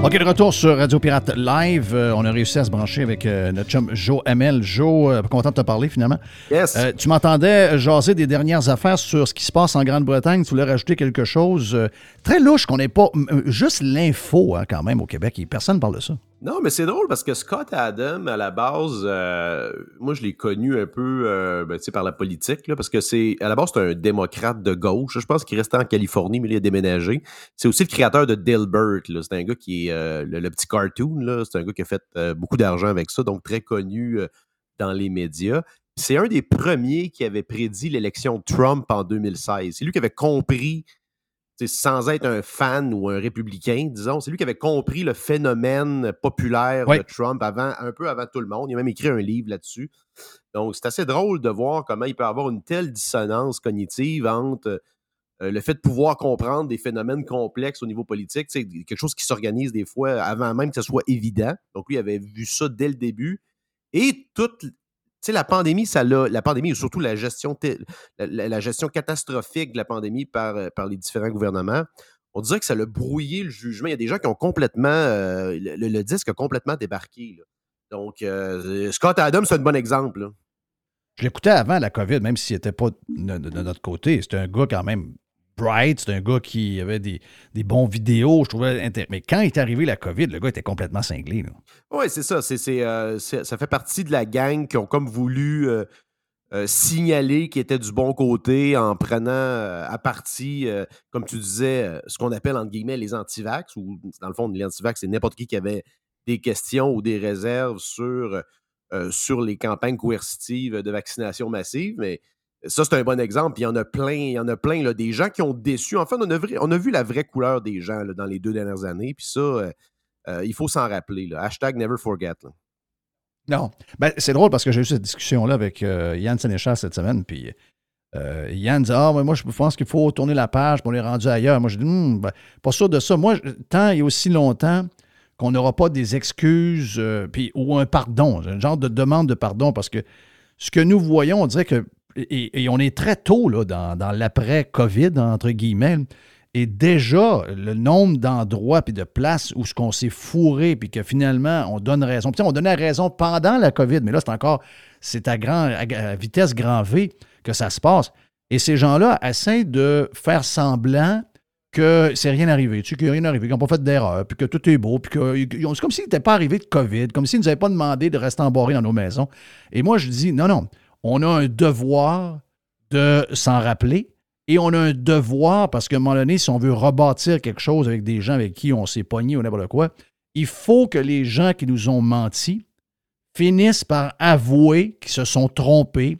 OK, de retour sur Radio Pirate Live. Euh, on a réussi à se brancher avec euh, notre chum Joe ML. Joe, euh, content de te parler finalement. Yes. Tu m'entendais jaser des dernières affaires sur ce qui se passe en Grande-Bretagne. Tu voulais rajouter quelque chose. très louche qu'on n'ait pas. juste l'info hein, quand même au Québec. Et personne ne parle de ça. Non, mais c'est drôle parce que Scott Adam, à la base, euh, moi, je l'ai connu un peu euh, ben, par la politique, là, parce que c'est à la base, c'est un démocrate de gauche. Je pense qu'il restait en Californie, mais il a déménagé. C'est aussi le créateur de Dilbert. C'est un gars qui est euh, le, le petit cartoon. C'est un gars qui a fait beaucoup d'argent avec ça, donc très connu dans les médias. C'est un des premiers qui avait prédit l'élection de Trump en 2016. C'est lui qui avait compris sans être un fan ou un républicain, disons, c'est lui qui avait compris le phénomène populaire Ouais. de Trump avant, un peu avant tout le monde. Il a même écrit un livre là-dessus. Donc, c'est assez drôle de voir comment il peut avoir une telle dissonance cognitive entre euh, le fait de pouvoir comprendre des phénomènes complexes au niveau politique, sais, quelque chose qui s'organise des fois avant même que ce soit évident. Donc, lui, il avait vu ça dès le début. Et toute, sais, la pandémie, ça l'a, la pandémie, ou surtout la gestion, catastrophique de la pandémie par, euh, par les différents gouvernements, on dirait que ça l'a brouillé le jugement. Il y a des gens qui ont complètement, euh, le, disque a complètement débarqué. Donc, euh, Scott Adams, c'est un bon exemple. Je l'écoutais avant la COVID, même s'il n'était pas de notre côté. C'était un gars quand même bright, c'est un gars qui avait des, bons vidéos, je trouvais Mais quand est arrivé la COVID, le gars était complètement cinglé. Oui, c'est ça. Euh, c'est, ça fait partie de la gang qui ont comme voulu euh, euh, signaler qu'ils étaient du bon côté en prenant à partie, comme tu disais, ce qu'on appelle entre guillemets les antivax, ou dans le fond, les antivax, c'est n'importe qui qui avait des questions ou des réserves sur, sur les campagnes coercitives de vaccination massive, mais ça, c'est un bon exemple. Puis il y en a plein, il y en a plein, là, des gens qui ont déçu. Enfin, on a, on a vu la vraie couleur des gens dans les deux dernières années. Puis ça, euh, euh, il faut s'en rappeler. Hashtag never forget. Non. Ben, c'est drôle parce que j'ai eu cette discussion-là avec euh, Yann Sénéchal cette semaine. Puis Yann dit Ah, moi, je pense qu'il faut tourner la page pour les rendre ailleurs. Moi, je dis hmm, ben, Pas sûr de ça. Moi, tant et aussi longtemps qu'on n'aura pas des excuses puis, ou un pardon, un genre de demande de pardon parce que ce que nous voyons, on dirait que et, on est très tôt là, dans, l'après-COVID, entre guillemets. Et déjà, le nombre d'endroits et de places où ce qu'on s'est fourré, puis que finalement, on donne raison. Puis on donnait raison pendant la COVID, mais là, c'est encore, c'est à, grand, vitesse grand V que ça se passe. Et ces gens-là essaient de faire semblant que c'est rien arrivé, tu sais, qu'il rien arrivé, qu'ils n'ont pas fait d'erreur, puis que tout est beau, puis que c'est comme s'il n'était pas arrivé de COVID, comme s'ils ne nous avaient pas demandé de rester embarrés dans nos maisons. Et moi, je dis, non, non, on a un devoir de s'en rappeler et on a un devoir, parce qu'à un moment donné, si on veut rebâtir quelque chose avec des gens avec qui on s'est pogné ou n'importe quoi, il faut que les gens qui nous ont menti finissent par avouer qu'ils se sont trompés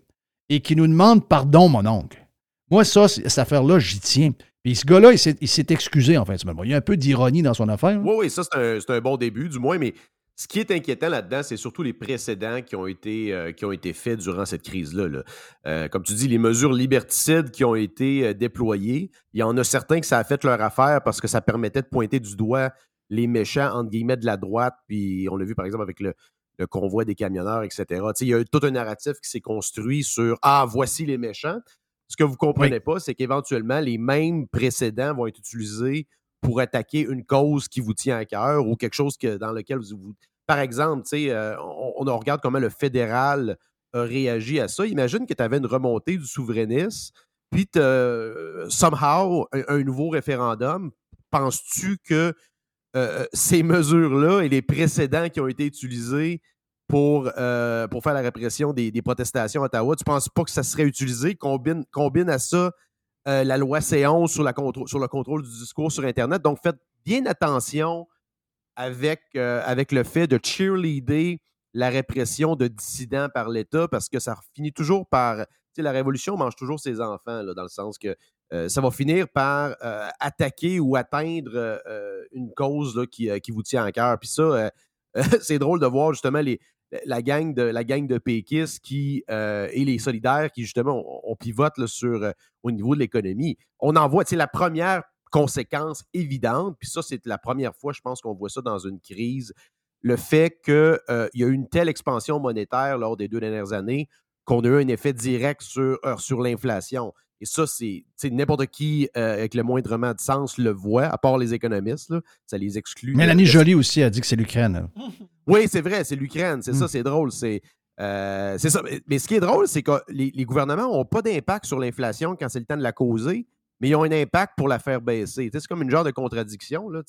et qu'ils nous demandent pardon, mon oncle. Moi, ça, cette affaire-là, j'y tiens. Puis ce gars-là, il s'est excusé, en fait. Il y a un peu d'ironie dans son affaire. Oui, oui, ça, c'est un, un, bon début, du moins, mais ce qui est inquiétant là-dedans, c'est surtout les précédents qui ont été, euh, qui ont été faits durant cette crise-là. Euh, comme tu dis, les mesures liberticides qui ont été euh, déployées, il y en a certains que ça a fait leur affaire parce que ça permettait de pointer du doigt les méchants, entre guillemets, de la droite. Puis on l'a vu, par exemple, avec le, convoi des camionneurs, etc. il y a tout un narratif qui s'est construit sur Ah, voici les méchants. Ce que vous ne comprenez pas, c'est qu'éventuellement, les mêmes précédents vont être utilisés pour attaquer une cause qui vous tient à cœur ou quelque chose que, dans lequel vous. Par exemple, euh, on, on, regarde comment le fédéral a réagi à ça. Imagine que tu avais une remontée du souverainisme, puis euh, somehow un, nouveau référendum. Penses-tu que euh, ces mesures-là et les précédents qui ont été utilisés pour, pour faire la répression des, protestations à Ottawa, tu ne penses pas que ça serait utilisé? Combine, combine à ça euh, la loi C11 sur, le contrôle du discours sur Internet. Donc, faites bien attention avec, euh, avec le fait de cheerleader la répression de dissidents par l'État parce que ça finit toujours par. La révolution mange toujours ses enfants, dans le sens que euh, ça va finir par attaquer ou atteindre une cause qui, vous tient à cœur. Puis ça, c'est drôle de voir justement les, la gang de la gang de péquistes qui euh, et les solidaires qui justement on, pivote sur euh, au niveau de l'économie. On en voit, c'est la première conséquence évidente, puis ça c'est la première fois je pense qu'on voit ça dans une crise, le fait qu'il euh, y a eu une telle expansion monétaire lors des deux dernières années qu'on a eu un effet direct sur, sur l'inflation. Et ça, c'est n'importe qui avec le moindrement de sens le voit, à part les économistes. ça les exclut. Mélanie Jolie aussi a dit que c'est l'Ukraine. Oui, c'est vrai, c'est l'Ukraine. C'est ça, mm. c'est drôle. Euh, c'est ça. Mais ce qui est drôle, c'est que les, gouvernements n'ont pas d'impact sur l'inflation quand c'est le temps de la causer, mais ils ont un impact pour la faire baisser. c'est comme une genre de contradiction. Là,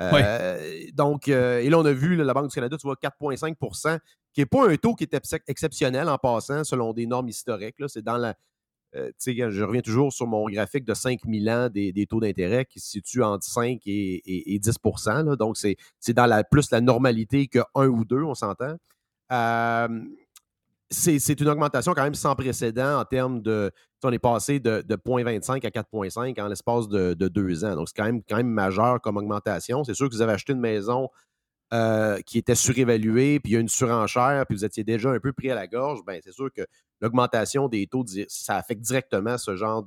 euh, Donc, euh, et là, on a vu la Banque du Canada, tu vois, 4,5% qui n'est pas un taux qui est exceptionnel en passant selon des normes historiques. C'est dans la, euh, je reviens toujours sur mon graphique de 5000 ans des, taux d'intérêt qui se situent entre 5 et, 10% Donc, c'est dans la, plus la normalité que 1 ou 2, on s'entend. c'est une augmentation quand même sans précédent en termes de. On est passé de, de 0,25 à 4,5 en l'espace de, deux ans. Donc, c'est quand même, quand même majeur comme augmentation. C'est sûr que vous avez acheté une maison euh, qui était surévalué, puis il y a une surenchère, puis vous étiez déjà un peu pris à la gorge, ben c'est sûr que l'augmentation des taux, ça affecte directement ce genre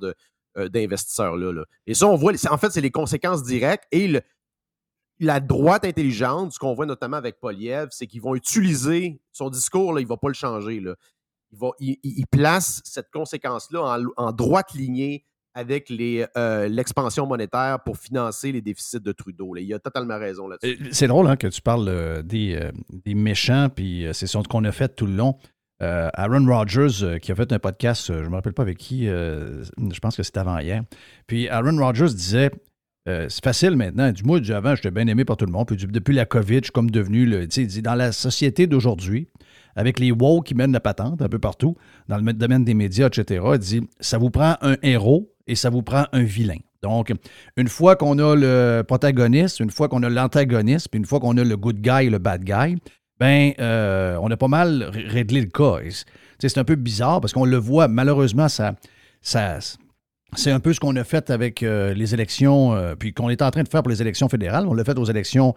euh, d'investisseurs-là. Et ça, on voit, en fait, c'est les conséquences directes et la droite intelligente, ce qu'on voit notamment avec Poliev, c'est qu'ils vont utiliser son discours, là, il ne va pas le changer. Là. Il, place cette conséquence-là en, en, droite lignée avec euh, l'expansion monétaire pour financer les déficits de Trudeau. Il a totalement raison là-dessus. C'est drôle hein, que tu parles euh, des, euh, des, méchants, puis c'est ce qu'on a fait tout le long. Aaron Rodgers, qui a fait un podcast, je ne me rappelle pas avec qui, je pense que c'était avant hier. Puis Aaron Rodgers disait c'est facile maintenant. Du moins, avant, j'étais bien aimé par tout le monde. Puis depuis la COVID, je suis comme devenu, le, dit, dans la société d'aujourd'hui, avec les wow qui mènent la patente un peu partout, dans le domaine des médias, etc., il dit ça vous prend un héros et ça vous prend un vilain. Donc, une fois qu'on a le protagoniste, une fois qu'on a l'antagoniste, puis une fois qu'on a le good guy et le bad guy, ben, euh, on a pas mal réglé le cas. C'est un peu bizarre parce qu'on le voit, malheureusement, ça, c'est un peu ce qu'on a fait avec euh, les élections, euh, puis qu'on est en train de faire pour les élections fédérales. On l'a fait aux élections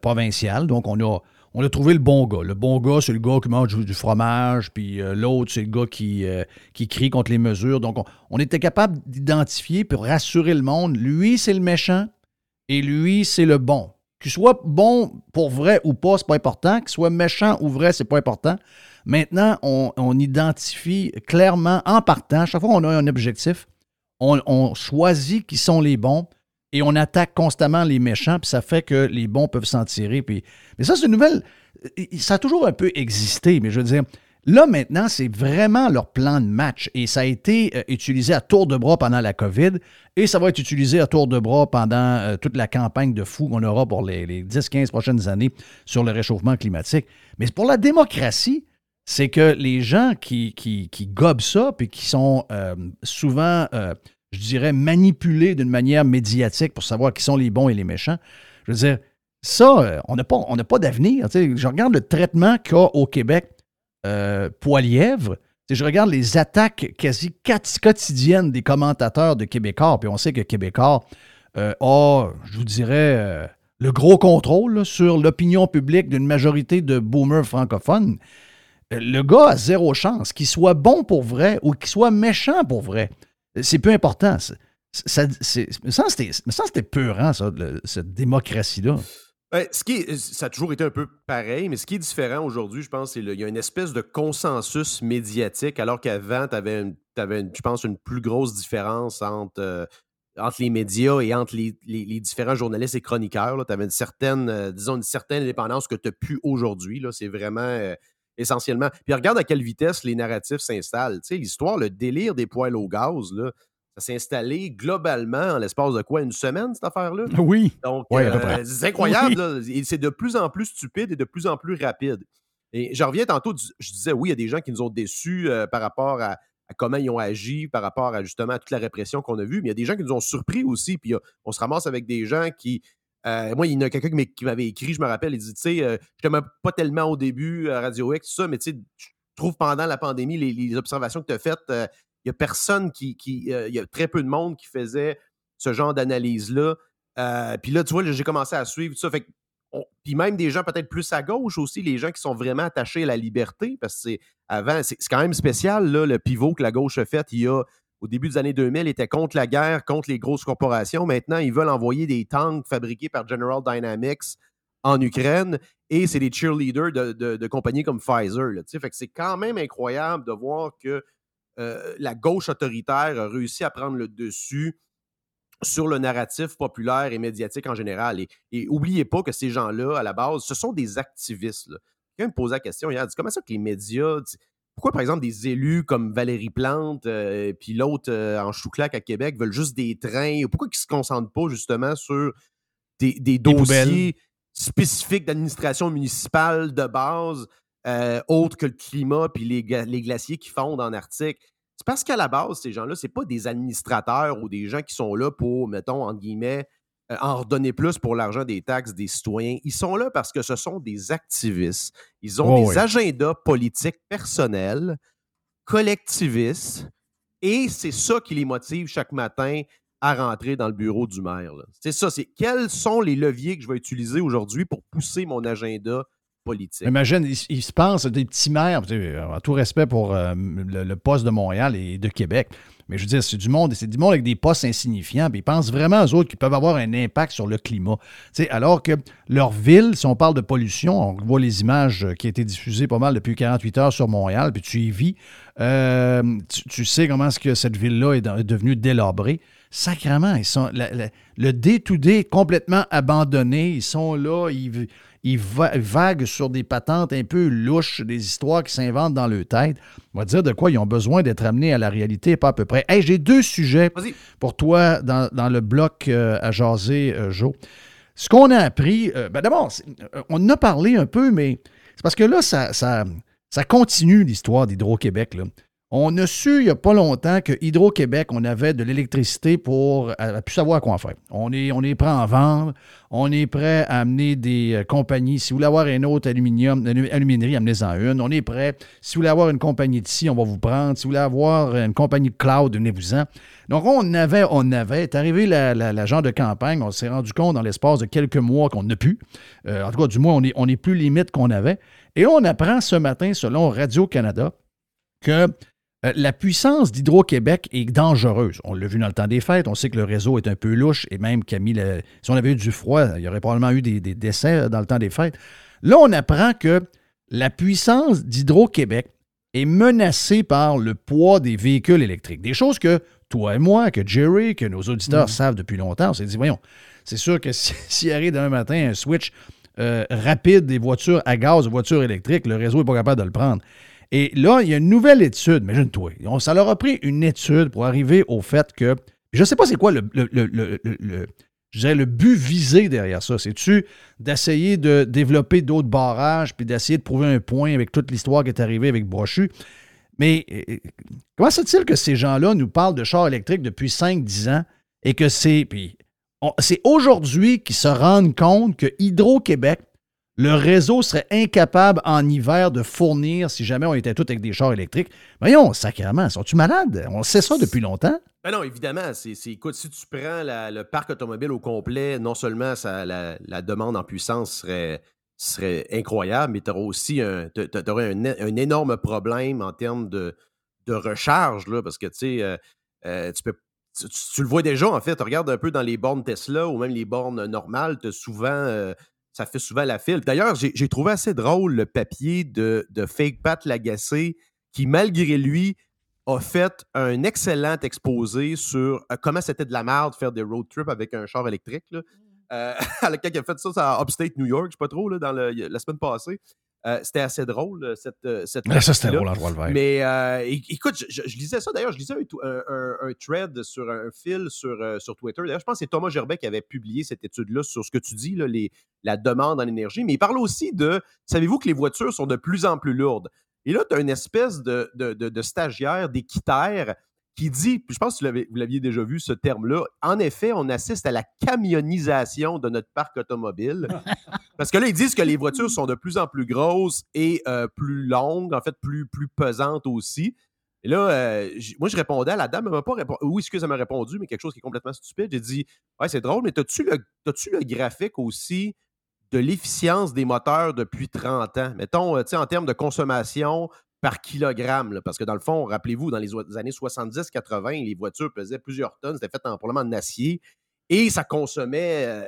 provinciales. Donc, on a on a trouvé le bon gars. Le bon gars, c'est le gars qui mange du fromage, puis euh, l'autre, c'est le gars qui, euh, qui crie contre les mesures. Donc, on, était capable d'identifier pour rassurer le monde. Lui, c'est le méchant et lui, c'est le bon. Qu'il soit bon pour vrai ou pas, c'est pas important. Qu'il soit méchant ou vrai, c'est pas important. Maintenant, on, identifie clairement en partant, chaque fois qu'on a un objectif, on choisit qui sont les bons et on attaque constamment les méchants, puis ça fait que les bons peuvent s'en tirer. Puis... Mais ça, c'est une nouvelle. Ça a toujours un peu existé, mais je veux dire, là maintenant, c'est vraiment leur plan de match. Et ça a été euh, utilisé à tour de bras pendant la COVID, et ça va être utilisé à tour de bras pendant euh, toute la campagne de fou qu'on aura pour les, 10-15 prochaines années sur le réchauffement climatique. Mais pour la démocratie, c'est que les gens qui, qui, gobent ça, puis qui sont euh, souvent je dirais, manipulé d'une manière médiatique pour savoir qui sont les bons et les méchants. Je veux dire, ça, euh, on n'a pas, pas d'avenir. Je regarde le traitement qu'a au Québec euh, Poilièvre. Je regarde les attaques quasi quotidiennes des commentateurs de Québécois, puis on sait que Québécois euh, a, je vous dirais, le gros contrôle sur l'opinion publique d'une majorité de boomers francophones. Le gars a zéro chance, qu'il soit bon pour vrai ou qu'il soit méchant pour vrai. C'est peu important. Ça, c'était peurant, ça, cette démocratie-là. Ben, ce qui ça a toujours été un peu pareil, mais ce qui est différent aujourd'hui, je pense, c'est qu'il y a une espèce de consensus médiatique, alors qu'avant, tu avais, je pense, une plus grosse différence entre, euh, entre les médias et entre les, différents journalistes et chroniqueurs. Tu avais une certaine, euh, disons, une certaine indépendance que tu n'as plus aujourd'hui. C'est vraiment euh, essentiellement. Puis regarde à quelle vitesse les narratifs s'installent. Tu sais, l'histoire, le délire des poêles au gaz, là, ça s'est installé globalement en l'espace de quoi, une semaine, cette affaire-là? Oui. Donc, euh, c'est incroyable. C'est de plus en plus stupide et de plus en plus rapide. Et je reviens tantôt, je disais, oui, il y a des gens qui nous ont déçus euh, par rapport à, comment ils ont agi, par rapport à justement toute la répression qu'on a vue, mais il y a des gens qui nous ont surpris aussi. Puis on se ramasse avec des gens qui euh, moi, il y en a quelqu'un qui m'avait écrit, je me rappelle, il dit, tu sais, euh, je t'aime pas tellement au début à Radio X, tout ça, mais tu sais, je trouve pendant la pandémie, les, observations que tu as faites, euh, il y a personne qui, il y a très peu de monde qui faisait ce genre d'analyse-là. puis là, tu vois, j'ai commencé à suivre tout ça. Puis même des gens peut-être plus à gauche aussi, les gens qui sont vraiment attachés à la liberté, parce que c'est avant, c'est quand même spécial, le pivot que la gauche a fait il y a au début des années 2000, étaient contre la guerre, contre les grosses corporations. Maintenant, ils veulent envoyer des tanks fabriqués par General Dynamics en Ukraine et c'est des cheerleaders de, compagnies comme Pfizer. c'est quand même incroyable de voir que euh, la gauche autoritaire a réussi à prendre le dessus sur le narratif populaire et médiatique en général. Et, n'oubliez pas que ces gens-là, à la base, ce sont des activistes. Quelqu'un me posait la question hier, dit comment ça que les médias, pourquoi, par exemple, des élus comme Valérie Plante, euh, puis l'autre euh, en chouclac à Québec veulent juste des trains? Pourquoi ils ne se concentrent pas justement sur des, dossiers spécifiques d'administration municipale de base, euh, autres que le climat puis les, les, glaciers qui fondent en Arctique? C'est parce qu'à la base, ces gens-là, ce pas des administrateurs ou des gens qui sont là pour, mettons, entre guillemets, en redonner plus pour l'argent des taxes des citoyens. Ils sont là parce que ce sont des activistes. Ils ont des agendas politiques personnels, collectivistes, et c'est ça qui les motive chaque matin à rentrer dans le bureau du maire. C'est ça, c'est quels sont les leviers que je vais utiliser aujourd'hui pour pousser mon agenda Imagine, ils, se pensent des petits maires, en tout respect pour euh, le, poste de Montréal et de Québec. Mais je veux dire, c'est du monde, c'est du monde avec des postes insignifiants, puis ils pensent vraiment aux autres qui peuvent avoir un impact sur le climat. alors que leur ville, si on parle de pollution, on voit les images qui ont été diffusées pas mal depuis 48 heures sur Montréal, puis tu y vis, euh, tu, sais comment est-ce que cette ville-là est, devenue délabrée. sacrement, ils sont, le day-to-day complètement abandonné. Ils sont là, ils, ils vaguent sur des patentes un peu louches, des histoires qui s'inventent dans leur tête. On va dire de quoi ils ont besoin d'être amenés à la réalité, pas à peu près. Hey, j'ai deux sujets pour toi dans, le bloc euh, à jaser, euh, Joe. Ce qu'on a appris, euh, ben d'abord, on en a parlé un peu, mais c'est parce que là, ça, ça, ça continue l'histoire d'Hydro-Québec. On a su il n'y a pas longtemps que Hydro-Québec, on avait de l'électricité pour ne plus savoir quoi en faire. On est, prêt à en vendre. On est prêt à amener des euh, compagnies. Si vous voulez avoir une autre aluminium, aluminerie, amenez-en une. On est prêt. Si vous voulez avoir une compagnie de on va vous prendre. Si vous voulez avoir une compagnie de cloud, donnez-vous-en. Donc, on avait, on avait. Est arrivé l'agent de campagne. On s'est rendu compte dans l'espace de quelques mois qu'on n'a plus. Euh, en tout cas, du moins, on est, on plus limite qu'on avait. Et on apprend ce matin, selon Radio-Canada, que euh, la puissance d'Hydro-Québec est dangereuse. On l'a vu dans le temps des fêtes. On sait que le réseau est un peu louche et même Camille, si on avait eu du froid, il y aurait probablement eu des, décès euh, dans le temps des fêtes. Là, on apprend que la puissance d'Hydro-Québec est menacée par le poids des véhicules électriques. Des choses que toi et moi, que Jerry, que nos auditeurs mm. savent depuis longtemps. On s'est dit, voyons, c'est sûr que s'il arrive demain matin un switch euh, rapide des voitures à gaz, des voitures électriques, le réseau n'est pas capable de le prendre. Et là, il y a une nouvelle étude, imagine-toi. Ça leur a pris une étude pour arriver au fait que. Je ne sais pas c'est quoi le, le, but visé derrière ça. C'est-tu d'essayer de développer d'autres barrages puis d'essayer de prouver un point avec toute l'histoire qui est arrivée avec Brochu? Mais euh, comment se fait-il que ces gens-là nous parlent de chars électriques depuis 5-10 ans et que c'est. Puis c'est aujourd'hui qu'ils se rendent compte que Hydro-Québec le réseau serait incapable en hiver de fournir si jamais on était tous avec des chars électriques. Voyons, sacrément, sont-tu malades? On sait ça depuis longtemps. Ben non, évidemment. C'est, écoute, si tu prends le parc automobile au complet, non seulement la, demande en puissance serait, incroyable, mais tu auras aussi un, un, énorme problème en termes de, recharge, là, parce que tu euh, euh, tu peux tu, le vois déjà, en fait. Tu regardes un peu dans les bornes Tesla ou même les bornes normales, tu as souvent euh, ça fait souvent la file. D'ailleurs, j'ai trouvé assez drôle le papier de, Fake Pat Lagacé qui, malgré lui, a fait un excellent exposé sur euh, comment c'était de la merde faire des road trips avec un char électrique. Là. Euh, il a fait ça, à Upstate New York, je sais pas trop, là, dans la semaine passée. Euh, c'était assez drôle, euh, cette. Euh, cette ça, c'était drôle, je le Mais écoute, je, lisais ça. D'ailleurs, je lisais un, thread sur un fil sur, sur Twitter. D'ailleurs, je pense que c'est Thomas Gerbet qui avait publié cette étude-là sur ce que tu dis, là, les, la demande en énergie. Mais il parle aussi de savez-vous que les voitures sont de plus en plus lourdes? Et là, tu as une espèce de, de, de, stagiaire, d'équitaire qui dit, je pense que vous l'aviez déjà vu ce terme-là, en effet, on assiste à la camionnisation de notre parc automobile. Parce que là, ils disent que les voitures sont de plus en plus grosses et euh, plus longues, en fait, plus, plus pesantes aussi. Et là, euh, moi, je répondais à la dame, elle m'a pas répondu. Oui, excuse, elle m'a répondu, mais quelque chose qui est complètement stupide. J'ai dit Ouais, c'est drôle, mais as-tu le, as le graphique aussi de l'efficience des moteurs depuis 30 ans? Mettons, euh, tu sais, en termes de consommation, par kilogramme. parce que dans le fond, rappelez-vous, dans les années 70-80, les voitures pesaient plusieurs tonnes. C'était fait en, probablement en acier. Et ça consommait euh,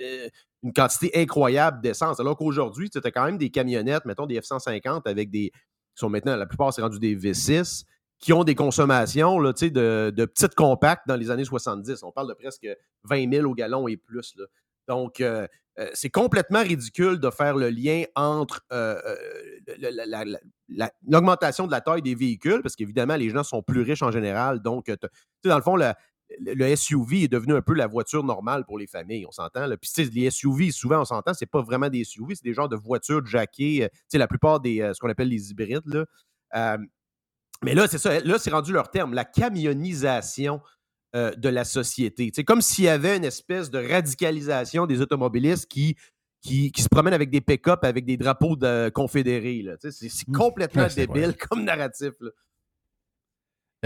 euh, une quantité incroyable d'essence. Alors qu'aujourd'hui, tu as quand même des camionnettes, mettons des F-150 avec des. qui sont maintenant, la plupart, c'est rendu des V6, qui ont des consommations là, de, de petites compacts dans les années 70. On parle de presque 20 000 au gallon et plus. Donc, euh, euh, c'est complètement ridicule de faire le lien entre euh, l'augmentation de la taille des véhicules, parce qu'évidemment, les gens sont plus riches en général. Donc, dans le fond, le SUV est devenu un peu la voiture normale pour les familles, on s'entend. Puis, les SUV, souvent, on s'entend, c'est pas vraiment des SUV, c'est des genres de voitures jackées. la plupart des, ce qu'on appelle les hybrides. mais là, c'est ça. Là, c'est rendu leur terme, la camionnisation euh, de la société. C'est comme s'il y avait une espèce de radicalisation des automobilistes qui, qui, se promènent avec des pick-up avec des drapeaux de confédérés. C'est mmh. complètement débile comme narratif.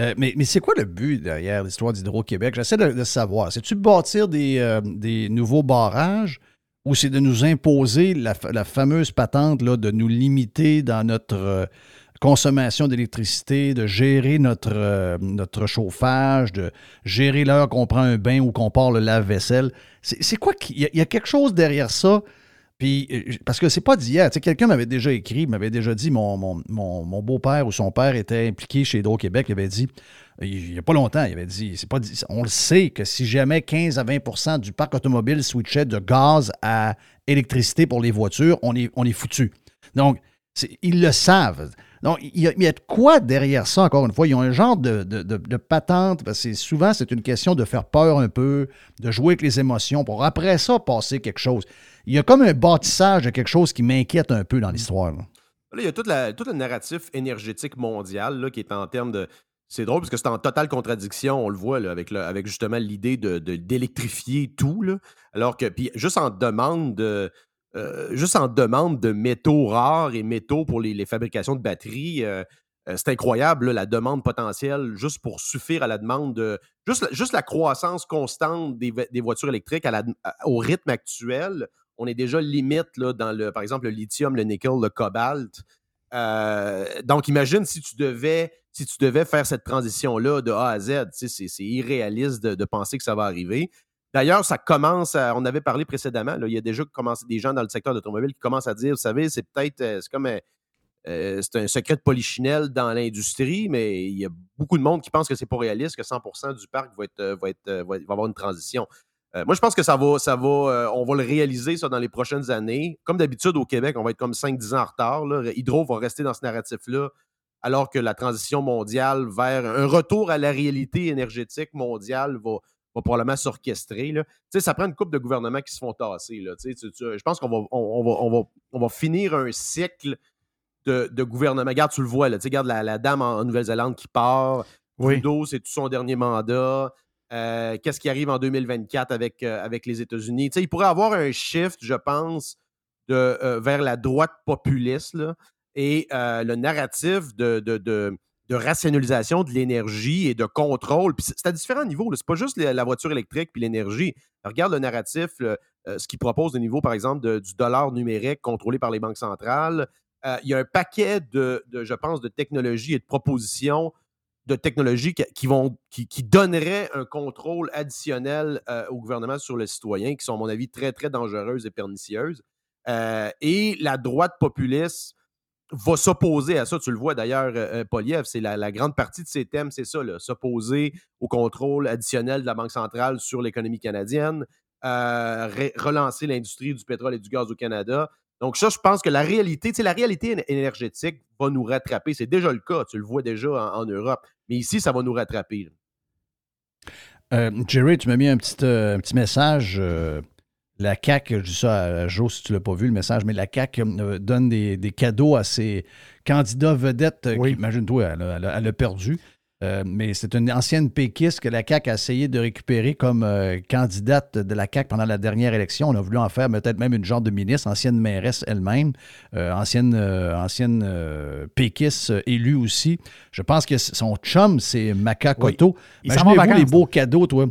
Euh, mais, mais c'est quoi le but derrière l'histoire d'Hydro-Québec? J'essaie de, savoir. C'est-tu de bâtir des, euh, des, nouveaux barrages ou c'est de nous imposer la, fameuse patente là, de nous limiter dans notre consommation d'électricité, de gérer notre, euh, notre chauffage, de gérer l'heure qu'on prend un bain ou qu'on part le lave-vaisselle. C'est quoi? Il y, a quelque chose derrière ça? Puis, euh, parce que c'est pas d'hier. Tu sais, quelqu'un m'avait déjà écrit, m'avait déjà dit, mon, mon, mon, beau-père ou son père était impliqué chez Hydro-Québec. Il avait dit, il n'y a pas longtemps, il avait dit, c'est pas, on le sait que si jamais 15 à 20% du parc automobile switchait de gaz à électricité pour les voitures, on est, on est foutu. Donc, ils le savent. Donc, il y, a, de quoi derrière ça, encore une fois? Ils ont un genre de, de, patente, parce que souvent, c'est une question de faire peur un peu, de jouer avec les émotions, pour après ça, passer quelque chose. Il y a comme un bâtissage de quelque chose qui m'inquiète un peu dans l'histoire. Là. il y a tout, le narratif énergétique mondial là, qui est en termes de. C'est drôle parce que c'est en totale contradiction, on le voit, avec, avec justement l'idée de, d'électrifier tout. alors que, puis juste en demande de euh, juste en demande de métaux rares et métaux pour les, fabrications de batteries. Euh, euh, c'est incroyable, la demande potentielle, juste pour suffire à la demande de. Juste, la croissance constante des, voitures électriques au rythme actuel. On est déjà limite dans le, par exemple, le lithium, le nickel, le cobalt. donc, imagine si tu devais, si tu devais faire cette transition-là de A à Z. C'est irréaliste de, penser que ça va arriver. D'ailleurs, ça commence à, On avait parlé précédemment, il y a déjà des gens dans le secteur d'automobile qui commencent à dire, vous savez, c'est peut-être. Euh, c'est comme. Euh, euh, c'est un secret de polichinelle dans l'industrie, mais il y a beaucoup de monde qui pense que c'est pas réaliste, que 100% du parc va, être, avoir une transition. moi, je pense que ça va, ça va, on va le réaliser ça dans les prochaines années. Comme d'habitude au Québec, on va être comme 5-10 ans en retard. Hydro va rester dans ce narratif-là, alors que la transition mondiale vers un retour à la réalité énergétique mondiale va, va probablement s'orchestrer. Ça prend une coupe de gouvernements qui se font tasser. Là, je pense qu'on va, on, va, on va, finir un cycle de, de gouvernement. Regarde, tu le vois, là, regarde la, la dame en, Nouvelle-Zélande qui part. Oui. Trudeau, c'est tout son dernier mandat. Euh, qu'est-ce qui arrive en 2024 avec, euh, avec les États-Unis? Il pourrait avoir un shift, je pense, de, euh, vers la droite populiste et le narratif de, de de rationalisation de l'énergie et de contrôle. Puis c'est à différents niveaux. C'est pas juste la voiture électrique puis l'énergie. Regarde le narratif, euh, ce qu'il propose au niveau, par exemple, du dollar numérique contrôlé par les banques centrales. Euh, il y a un paquet de, je pense, de technologies et de propositions de technologies qui, vont, qui, donneraient un contrôle additionnel euh, au gouvernement sur le citoyen, qui sont, à mon avis, très, très dangereuses et pernicieuses. et la droite populiste va s'opposer à ça. Tu le vois d'ailleurs, euh, euh, Poliev, c'est la, grande partie de ses thèmes, c'est ça, s'opposer au contrôle additionnel de la Banque centrale sur l'économie canadienne, euh, relancer l'industrie du pétrole et du gaz au Canada. Donc ça, je pense que la réalité, tu la réalité énergétique va nous rattraper. C'est déjà le cas, tu le vois déjà en, Europe. Mais ici, ça va nous rattraper. Jerry, tu m'as mis un petit message la CAQ, je dis ça à Joe si tu ne l'as pas vu le message, mais la CAQ euh, donne des, cadeaux à ses candidats vedettes. Euh, imagine-toi, elle, a perdu. Euh, mais c'est une ancienne péquiste que la CAQ a essayé de récupérer comme candidate de la CAQ pendant la dernière élection. On a voulu en faire peut-être même une genre de ministre, ancienne mairesse elle-même, ancienne, ancienne péquiste élue aussi. Je pense que son chum, c'est Maca Cotto. Imaginez-vous les beaux cadeaux, toi.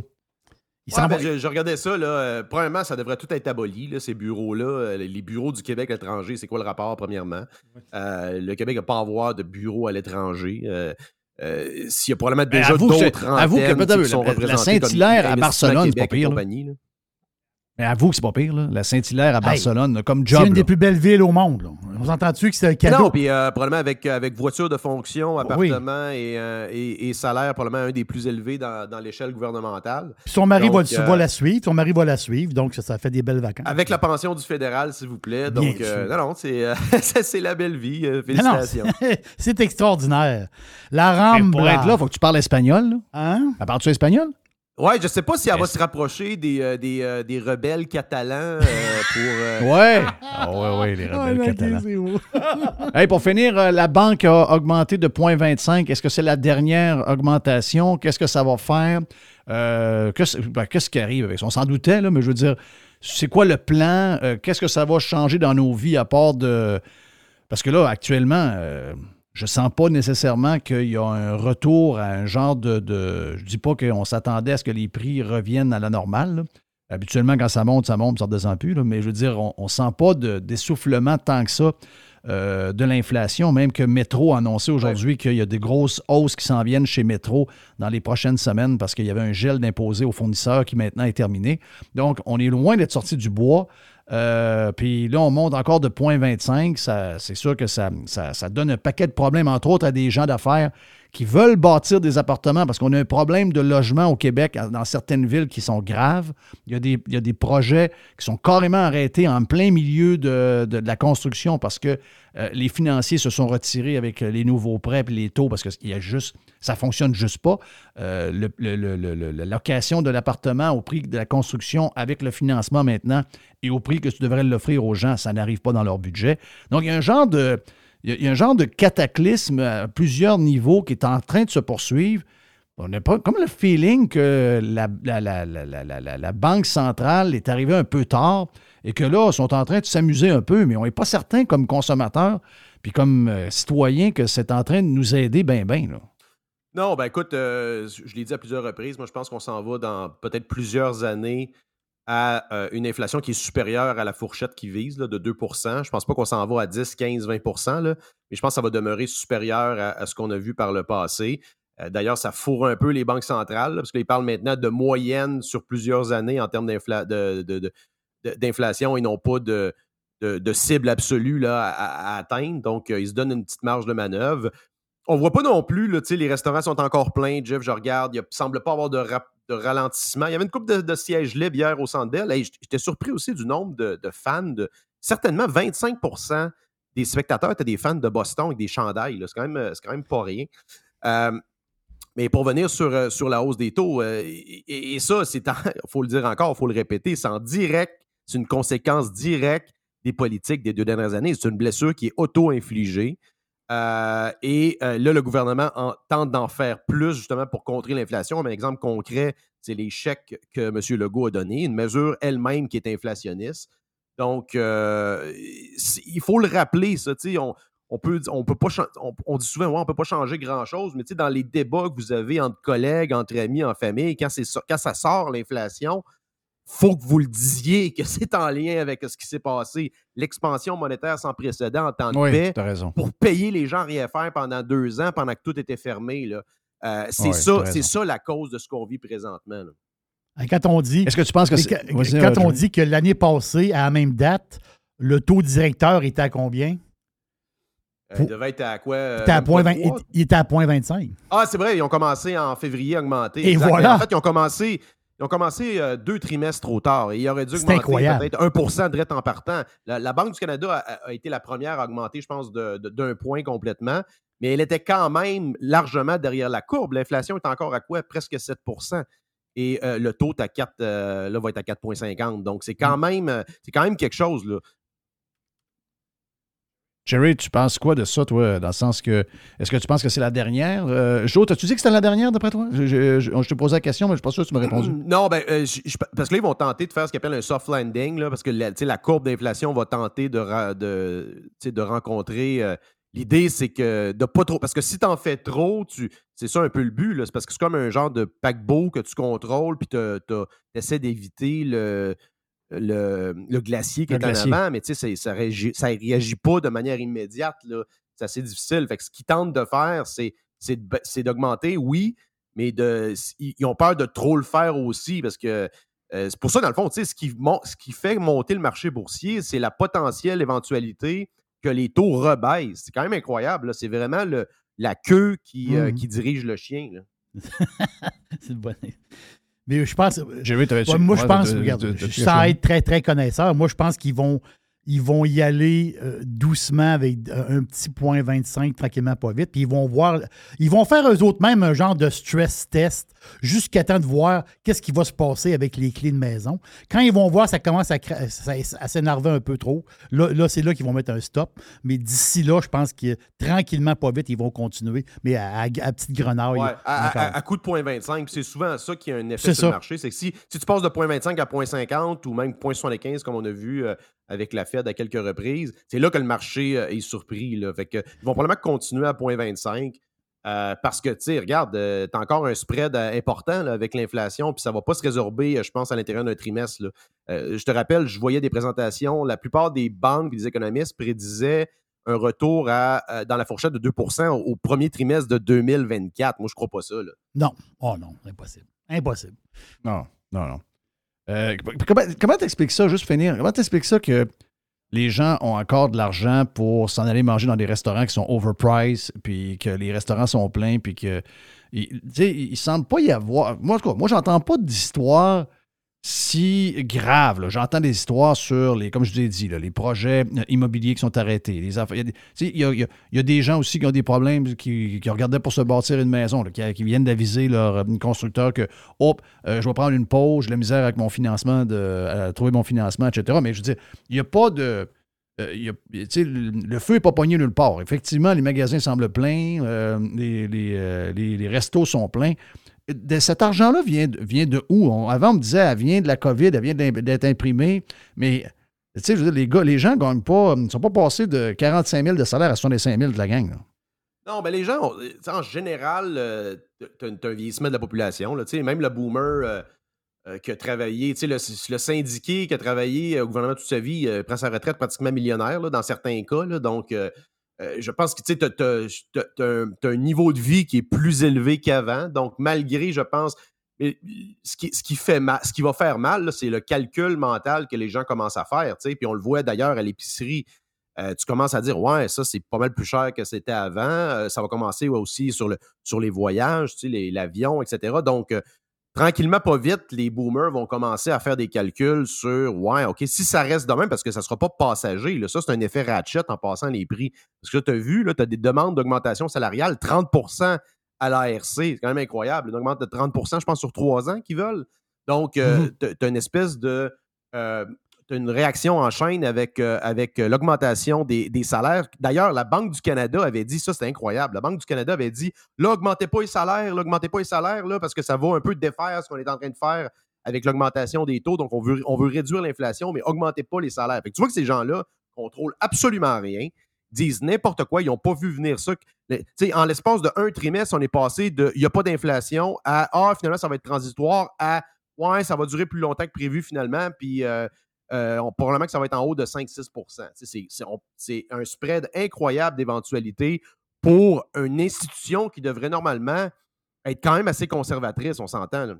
Ben, je, regardais ça. Là, euh, premièrement, ça devrait tout être aboli, là, ces bureaux-là. Euh, les bureaux du Québec à l'étranger, c'est quoi le rapport, premièrement? Euh, le Québec n'a pas à avoir de bureaux à l'étranger. S'il y a probablement ben, déjà d'autres antennes qui sont représentées La Saint-Hilaire à Barcelone, c'est pas pire. Mais avoue que c'est pas pire, là. la Saint-Hilaire à Barcelone, comme job. C'est une des plus belles villes au monde. Là. On entend-tu que c'est un cadeau? Non, puis euh, probablement avec, avec voiture de fonction, appartement euh, et, et, salaire probablement un des plus élevés dans, dans l'échelle gouvernementale. Puis son mari va, euh, la suivre, son mari va la suivre, donc ça, ça, fait des belles vacances. Avec la pension du fédéral, s'il vous plaît. Donc, non, non, c'est la belle vie. félicitations. c'est extraordinaire. La rampe. Pour être là, il faut que tu parles espagnol. Là. Hein? Parles-tu espagnol? Ouais, je sais pas si elle va se rapprocher des, euh, euh, des, rebelles catalans euh, pour. Ouais! Ah ouais, ouais, les rebelles catalans. hey, pour finir, la banque a augmenté de 0,25. Est-ce que c'est la dernière augmentation? Qu'est-ce que ça va faire? Ben, qu'est-ce qui arrive avec ça? On s'en doutait, là, mais je veux dire, c'est quoi le plan? Qu'est-ce que ça va changer dans nos vies à part de. Parce que là, actuellement je sens pas nécessairement qu'il y a un retour à un genre de. de je dis pas qu'on s'attendait à ce que les prix reviennent à la normale. Habituellement, quand ça monte, ça monte, ça redescend plus. mais je veux dire, on ne sent pas d'essoufflement tant que ça euh, de l'inflation, même que Métro a annoncé aujourd'hui qu'il y a des grosses hausses qui s'en viennent chez Métro dans les prochaines semaines parce qu'il y avait un gel d'imposés aux fournisseurs qui maintenant est terminé. Donc, on est loin d'être sorti du bois. Euh, puis là, on monte encore de 0,25. C'est sûr que ça, ça, donne un paquet de problèmes, entre autres à des gens d'affaires qui veulent bâtir des appartements parce qu'on a un problème de logement au Québec dans certaines villes qui sont graves. Il y a des, projets qui sont carrément arrêtés en plein milieu de, la construction parce que euh, les financiers se sont retirés avec les nouveaux prêts et les taux parce que y juste, ça ne fonctionne juste pas. Euh, la location de l'appartement au prix de la construction avec le financement maintenant et au prix que tu devrais l'offrir aux gens, ça n'arrive pas dans leur budget. Donc, il y a un genre de il y, a un genre de cataclysme à plusieurs niveaux qui est en train de se poursuivre. On n'a pas comme le feeling que la, la, Banque centrale est arrivée un peu tard et que là, ils sont en train de s'amuser un peu, mais on n'est pas certain comme consommateur puis comme euh, citoyen que c'est en train de nous aider bien, bien. Non, ben écoute, euh, je l'ai dit à plusieurs reprises, moi je pense qu'on s'en va dans peut-être plusieurs années à euh, une inflation qui est supérieure à la fourchette qui vise de 2% Je ne pense pas qu'on s'en va à 10, 15, 20% mais je pense que ça va demeurer supérieur à, ce qu'on a vu par le passé. Euh, d'ailleurs, ça fourre un peu les banques centrales, parce qu'ils parlent maintenant de moyenne sur plusieurs années en termes d'inflation et non pas de, cible absolue là, à, atteindre. Donc, euh, ils se donnent une petite marge de manœuvre. On voit pas non plus, les restaurants sont encore pleins. Jeff, je regarde, il ne semble pas avoir de, ralentissement. Il y avait une coupe de, sièges libres hier au Centre Bell. J'étais surpris aussi du nombre de, fans. Certainement 25% des spectateurs étaient des fans de Boston avec des chandails. C'est quand, même, quand même pas rien. Euh, mais pour venir sur, euh, sur la hausse des taux, euh, et, ça, il faut le dire encore, il faut le répéter, c'est en direct, c'est une conséquence directe des politiques des deux dernières années. C'est une blessure qui est auto-infligée. Euh, et euh, là, le gouvernement tente d'en faire plus justement pour contrer l'inflation. Un exemple concret, c'est les chèques que M. Legault a donnés, une mesure elle-même qui est inflationniste. Donc, euh, il faut le rappeler, ça. On, on peut, on peut pas, on, dit souvent, on ne peut pas changer grand-chose, mais dans les débats que vous avez entre collègues, entre amis, en famille, quand ça sort l'inflation, faut que vous le disiez, que c'est en lien avec ce qui s'est passé. L'expansion monétaire sans précédent en temps de paix pour payer les gens à rien faire pendant deux ans, pendant que tout était fermé. Euh, c'est ça, c'est ça la cause de ce qu'on vit présentement. Quand on dit. Est-ce que tu penses que c'est. Quand, on dit que l'année passée, à la même date, le taux directeur était à combien? Euh, il devait être à quoi? il, était à point il, était à 0.25. Ah, c'est vrai, ils ont commencé en février à augmenter. Et voilà. En fait, ils ont commencé, ils ont commencé euh, deux trimestres trop tard et il aurait dû augmenter peut-être 1% de en partant. La, Banque du Canada a, été la première à augmenter, je pense, d'un point complètement, mais elle était quand même largement derrière la courbe. L'inflation est encore à quoi? Presque 7% et euh, le taux à 4, euh, là, va être à 4,50. Donc, c'est quand, mm. même, quand même quelque chose. Là. Jerry, tu penses quoi de ça, toi, dans le sens que. Est-ce que tu penses que c'est la dernière? Euh, Joe, as-tu dit que c'était la dernière, d'après toi? Je, te posais la question, mais je ne suis pas sûr que tu m'as répondu. Non, ben, euh, parce que là, ils vont tenter de faire ce qu'ils appellent un soft landing, là, parce que la, la courbe d'inflation va tenter de, de, rencontrer. Euh, l'idée, c'est que de pas trop. Parce que si tu en fais trop, tu, c'est ça un peu le but. C'est parce que c'est comme un genre de paquebot que tu contrôles, puis tu essaies d'éviter le, le, glacier qui est en avant, mais ça ne réagit, pas de manière immédiate. C'est assez difficile. Fait ce qu'ils tentent de faire, c'est d'augmenter, oui, mais de, ils ont peur de trop le faire aussi parce que euh, c'est pour ça, dans le fond, ce qui, ce qui fait monter le marché boursier, c'est la potentielle éventualité que les taux rebaissent. C'est quand même incroyable. C'est vraiment le, la queue qui, euh, mmh qui dirige le chien. c'est une bonne mais je pense. moi, je pense, regarde, sans être très, très connaisseur, moi, je pense qu'ils vont ils vont y aller euh, doucement avec un petit point 25, tranquillement, pas vite. Puis ils vont voir, ils vont faire eux autres même un genre de stress test jusqu'à temps de voir qu'est-ce qui va se passer avec les clés de maison. Quand ils vont voir ça commence à, s'énerver un peu trop, là, c'est là qu'ils vont mettre un stop. Mais d'ici là, je pense que tranquillement, pas vite, ils vont continuer, mais à, petite grenaille. à, coup de point 25. C'est souvent ça qui a un effet sur le marché. C'est que si, tu passes de point 25 à point 50 ou même point 75, comme on a vu euh, avec la Fed à quelques reprises, c'est là que le marché euh, est surpris. Là. Fait que, ils vont probablement continuer à 0.25 euh, parce que, tu sais, regarde, euh, tu as encore un spread important avec l'inflation, puis ça ne va pas se résorber, je pense, à l'intérieur d'un trimestre. je te rappelle, je voyais des présentations, la plupart des banques et des économistes prédisaient un retour à, dans la fourchette de 2% au, premier trimestre de 2024. Moi, je ne crois pas ça. Non. Oh non, impossible. Impossible. Non, non, non. Euh, comment t'expliques ça, juste finir? Comment t'expliques ça que les gens ont encore de l'argent pour s'en aller manger dans des restaurants qui sont overpriced, puis que les restaurants sont pleins, puis que. Il ne semble pas y avoir. Moi, moi, j'entends pas d'histoire si grave. J'entends des histoires sur les, comme je vous ai dit, les projets euh, immobiliers qui sont arrêtés. Il, y a, des gens aussi qui ont des problèmes, qui, regardaient pour se bâtir une maison, qui, viennent d'aviser leur euh, constructeur que, hop, euh, je vais prendre une pause, j'ai la misère avec mon financement, de, trouver mon financement, etc. Mais je veux dire, il n'y a pas de. le feu n'est pas pogné nulle part. Effectivement, les magasins semblent pleins, les, les restos sont pleins de cet argent-là vient, de où? avant, on me disait, elle vient de la COVID, elle vient d'être imprimée, mais tu les, gars, les gens ne pas, sont pas passés de 45 000 de salaire à 65 000 de la gang. Non, ben les gens, en général, euh, un vieillissement de la population. Là, même le boomer euh, euh, qui a travaillé, le, le syndiqué qui a travaillé au gouvernement toute sa vie prend sa retraite pratiquement millionnaire dans certains cas. donc, euh, je pense que tu as, un niveau de vie qui est plus élevé qu'avant. Donc, malgré, je pense, ce qui, ce qui, va faire mal, c'est le calcul mental que les gens commencent à faire. Puis on le voit d'ailleurs à l'épicerie. Euh, tu commences à dire Ouais, ça, c'est pas mal plus cher que c'était avant. Euh, ça va commencer aussi sur, le, sur les voyages, l'avion, etc. Donc, tranquillement, pas vite, les boomers vont commencer à faire des calculs sur Ouais, OK, si ça reste de même, parce que ça ne sera pas passager, là, ça, c'est un effet ratchet en passant les prix. Parce que tu as vu, tu as des demandes d'augmentation salariale, 30% à l'ARC. C'est quand même incroyable. Une augmente de 30% je pense, sur trois ans qu'ils veulent. Donc, euh, mm-hmm. tu as une espèce de. Euh, une réaction en chaîne avec, euh, avec euh, l'augmentation des, salaires. D'ailleurs, la Banque du Canada avait dit, ça c'est incroyable, la Banque du Canada avait dit, là, augmentez pas les salaires, là, augmentez pas les salaires, là, parce que ça va un peu défaire ce qu'on est en train de faire avec l'augmentation des taux. Donc, on veut, on veut réduire l'inflation, mais augmentez pas les salaires. tu vois que ces gens-là contrôlent absolument rien, disent n'importe quoi, ils n'ont pas vu venir ça. en l'espace de un trimestre, on est passé de il n'y a pas d'inflation à Ah, finalement, ça va être transitoire à Ouais, ça va durer plus longtemps que prévu finalement, puis euh, euh, probablement que ça va être en haut de 5-6% C'est un spread incroyable d'éventualité pour une institution qui devrait normalement être quand même assez conservatrice, on s'entend.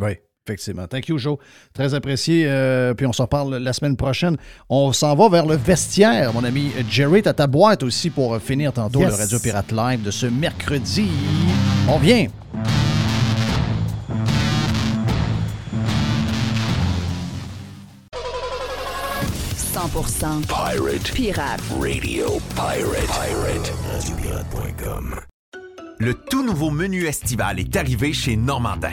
Oui. Effectivement. Thank you, Joe. Très apprécié. Euh, puis on s'en parle la semaine prochaine. On s'en va vers le vestiaire, mon ami Jerry. T'as ta boîte aussi pour finir tantôt le Radio Pirate Live de ce mercredi. On vient. 100% Pirate. Pirate. Radio Pirate. Pirate. Le tout nouveau menu estival est arrivé chez Normandin.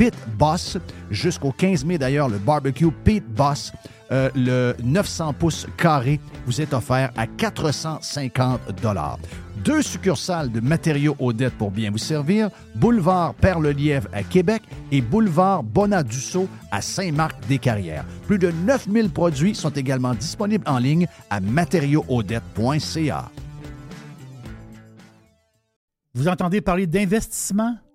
Pit Boss. Jusqu'au 15 mai, d'ailleurs, le barbecue Pit Boss, euh, le 900 pouces carré, vous est offert à 450 Deux succursales de matériaux Odette pour bien vous servir, boulevard Perle-Lièvre à Québec et boulevard Bonadusseau à Saint-Marc-des-Carrières. Plus de 9000 produits sont également disponibles en ligne à matériauxaudette.ca. Vous entendez parler d'investissement?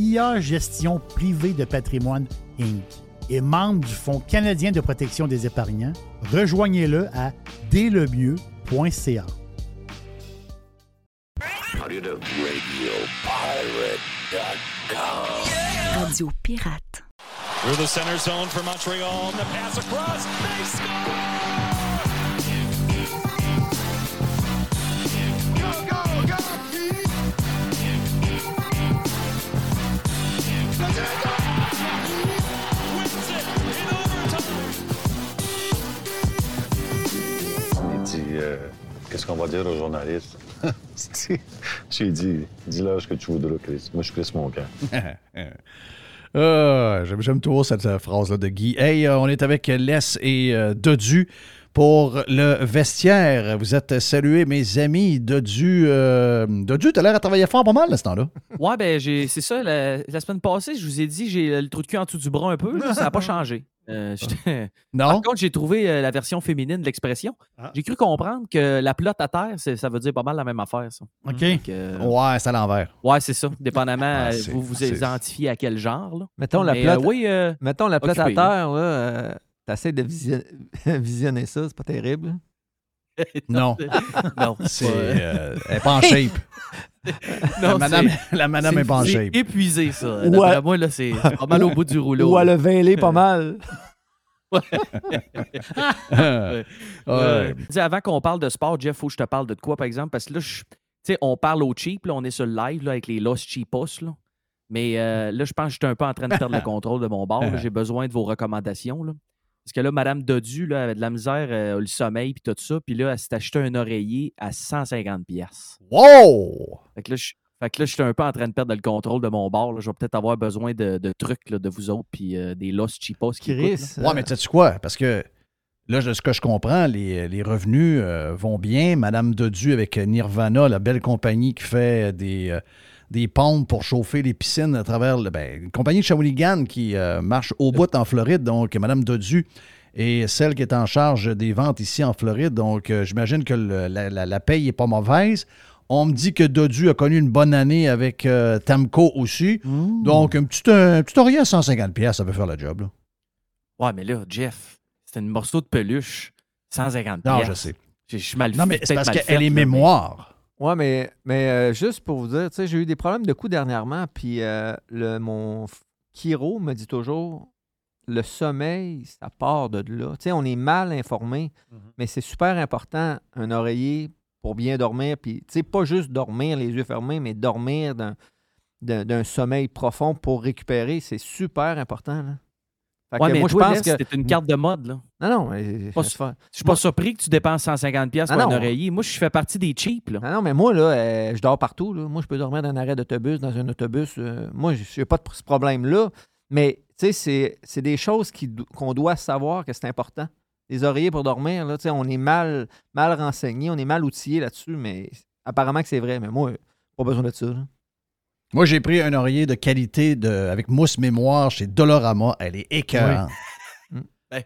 IA Gestion privée de patrimoine Inc. est membre du Fonds canadien de protection des épargnants. Rejoignez-le à délemieux.ca. Radio Pirate. Through the center zone for Montreal, the pass across, they score! Euh, Qu'est-ce qu'on va dire aux journalistes? J'ai dit Dis-leur ce que tu voudras, Chris. Moi, je suis Chris Moncan. Ah, J'aime j'aime toujours cette euh, phrase-là de Guy. Hey, euh, on est avec Les et euh, Dodu pour le vestiaire. Vous êtes salués, mes amis. Dodu, euh, Dodu, t'as l'air à travailler fort pas mal à ce temps-là. Ouais, ben j'ai- c'est ça. La, la semaine passée, je vous ai dit, j'ai le trou de cul en dessous du bras un peu. là, ça n'a pas changé. Euh, j'étais- Non? Par contre, j'ai trouvé euh, la version féminine de l'expression. J'ai cru comprendre que la plotte à terre, ça veut dire pas mal la même affaire, ça. OK. Donc, euh, Ouais, c'est à l'envers. Ouais, c'est ça. Dépendamment, Ah, c'est- vous vous c'est- identifiez à quel genre. Là. Mettons la Mais, plate, euh, oui, euh, mettons la plate à terre, là, euh, t'essaies de vision- visionner ça, c'est pas terrible. Non. non. C'est, euh, elle n'est pas en shape. La madame, la madame est shape. épuisé, ça. D'après moi, là, c'est pas mal au bout du rouleau. Ou elle a veinlé pas mal. Ouais. Euh, avant qu'on parle de sport, Jeff, faut que je te parle de quoi, par exemple? Parce que là, je- tu sais, on parle au cheap, là, on est sur le live là, avec les Los Cheapos. Là. Mais euh, là, je pense que je suis un peu en train de perdre le contrôle de mon bar. là. J'ai besoin de vos recommandations. Là. Parce que là, Madame Dodu, là, avait de la misère, euh, le sommeil, puis tout ça. Puis là, elle s'est acheté un oreiller à 150$. pièces. Wow! Fait que là, je fait que là, je suis un peu en train de perdre le contrôle de mon bar. là. Je vais peut-être avoir besoin de, de trucs là, de vous autres, puis euh, des Los Cheapos qui Chris, écoutent, là. Ouais, mais sais-tu quoi? Parce que là, de ce que je comprends, les, les revenus euh, vont bien. Madame Dodu avec Nirvana, la belle compagnie qui fait des, euh, des pompes pour chauffer les piscines à travers le, ben, une compagnie de Shawinigan qui euh, marche au bout en Floride. Donc, Madame Dodu est celle qui est en charge des ventes ici en Floride. Donc, euh, j'imagine que le- la, la, la paye n'est pas mauvaise. On me dit que Dodu a connu une bonne année avec euh, Tamco aussi. Donc, un petit, un petit à 150$, pièces, ça peut faire le job. là. Ouais, mais là, Jeff, c'est un morceau de peluche, 150 Non, je sais. Je suis mal Non, mais c'est parce qu'elle est mémoire. Ouais, mais, mais euh, juste pour vous dire, j'ai eu des problèmes de coups dernièrement, puis euh, le, mon chiro me dit toujours le sommeil, ça part de là. On est mal informé, mais c'est super important, un oreiller pour bien dormir, puis pas juste dormir les yeux fermés, mais dormir d'un sommeil profond pour récupérer, c'est super important. Là. Fait Ouais, que mais moi, je pense que. c'était une carte de mode, là. Non, non, mais. Pas je- Je suis pas surpris que tu dépenses 150 pièces pour un non. oreiller. Moi, je fais partie des cheap, là. Ah non, mais moi, là, euh, je dors partout. Là. Moi, je peux dormir dans un arrêt d'autobus, dans un autobus. euh, moi, je n'ai pas de ce problème-là. Mais, tu sais, c'est- c'est des choses qu'on doit savoir que c'est important. Les oreillers pour dormir, là, tu sais, on est mal, mal renseigné, on est mal outillé là-dessus, mais apparemment que c'est vrai. Mais moi, pas besoin de ça. là. Moi, j'ai pris un oreiller de qualité de, avec mousse mémoire chez Dolorama. Elle est écœurante. Ben,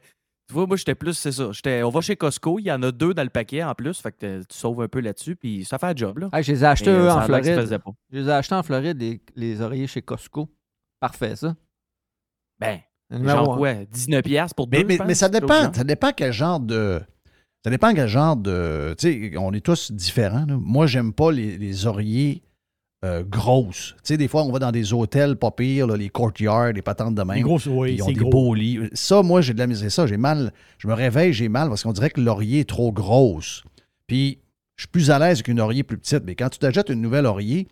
tu vois, moi, j'étais plus, c'est ça. J'étais, on va chez Costco, il y en a deux dans le paquet en plus, fait que tu sauves un peu là-dessus, puis ça fait un job, là. Ah, je les ai achetés euh, en Floride. Je les ai achetés en Floride, les, les oreillers chez Costco. Parfait, ça. Ben, genre quoi, 19 pièces pour deux, Mais, mais, je pense, mais ça dépend. Ça dépend quel genre de. Ça dépend quel genre de. Tu sais, on est tous différents. là. Moi, j'aime pas les, les oreillers euh, grosses. Tu sais, des fois, on va dans des hôtels pas pires, là, les courtyards, les patentes de même. Les grosses, oui, Ils ont des gros. beaux lits. Ça, moi, j'ai de la misère. Ça, j'ai mal. Je me réveille, j'ai mal parce qu'on dirait que le laurier est trop grosse. Puis, je suis plus à l'aise qu'une oreiller plus petite. Mais quand tu t'achètes une nouvelle oreiller,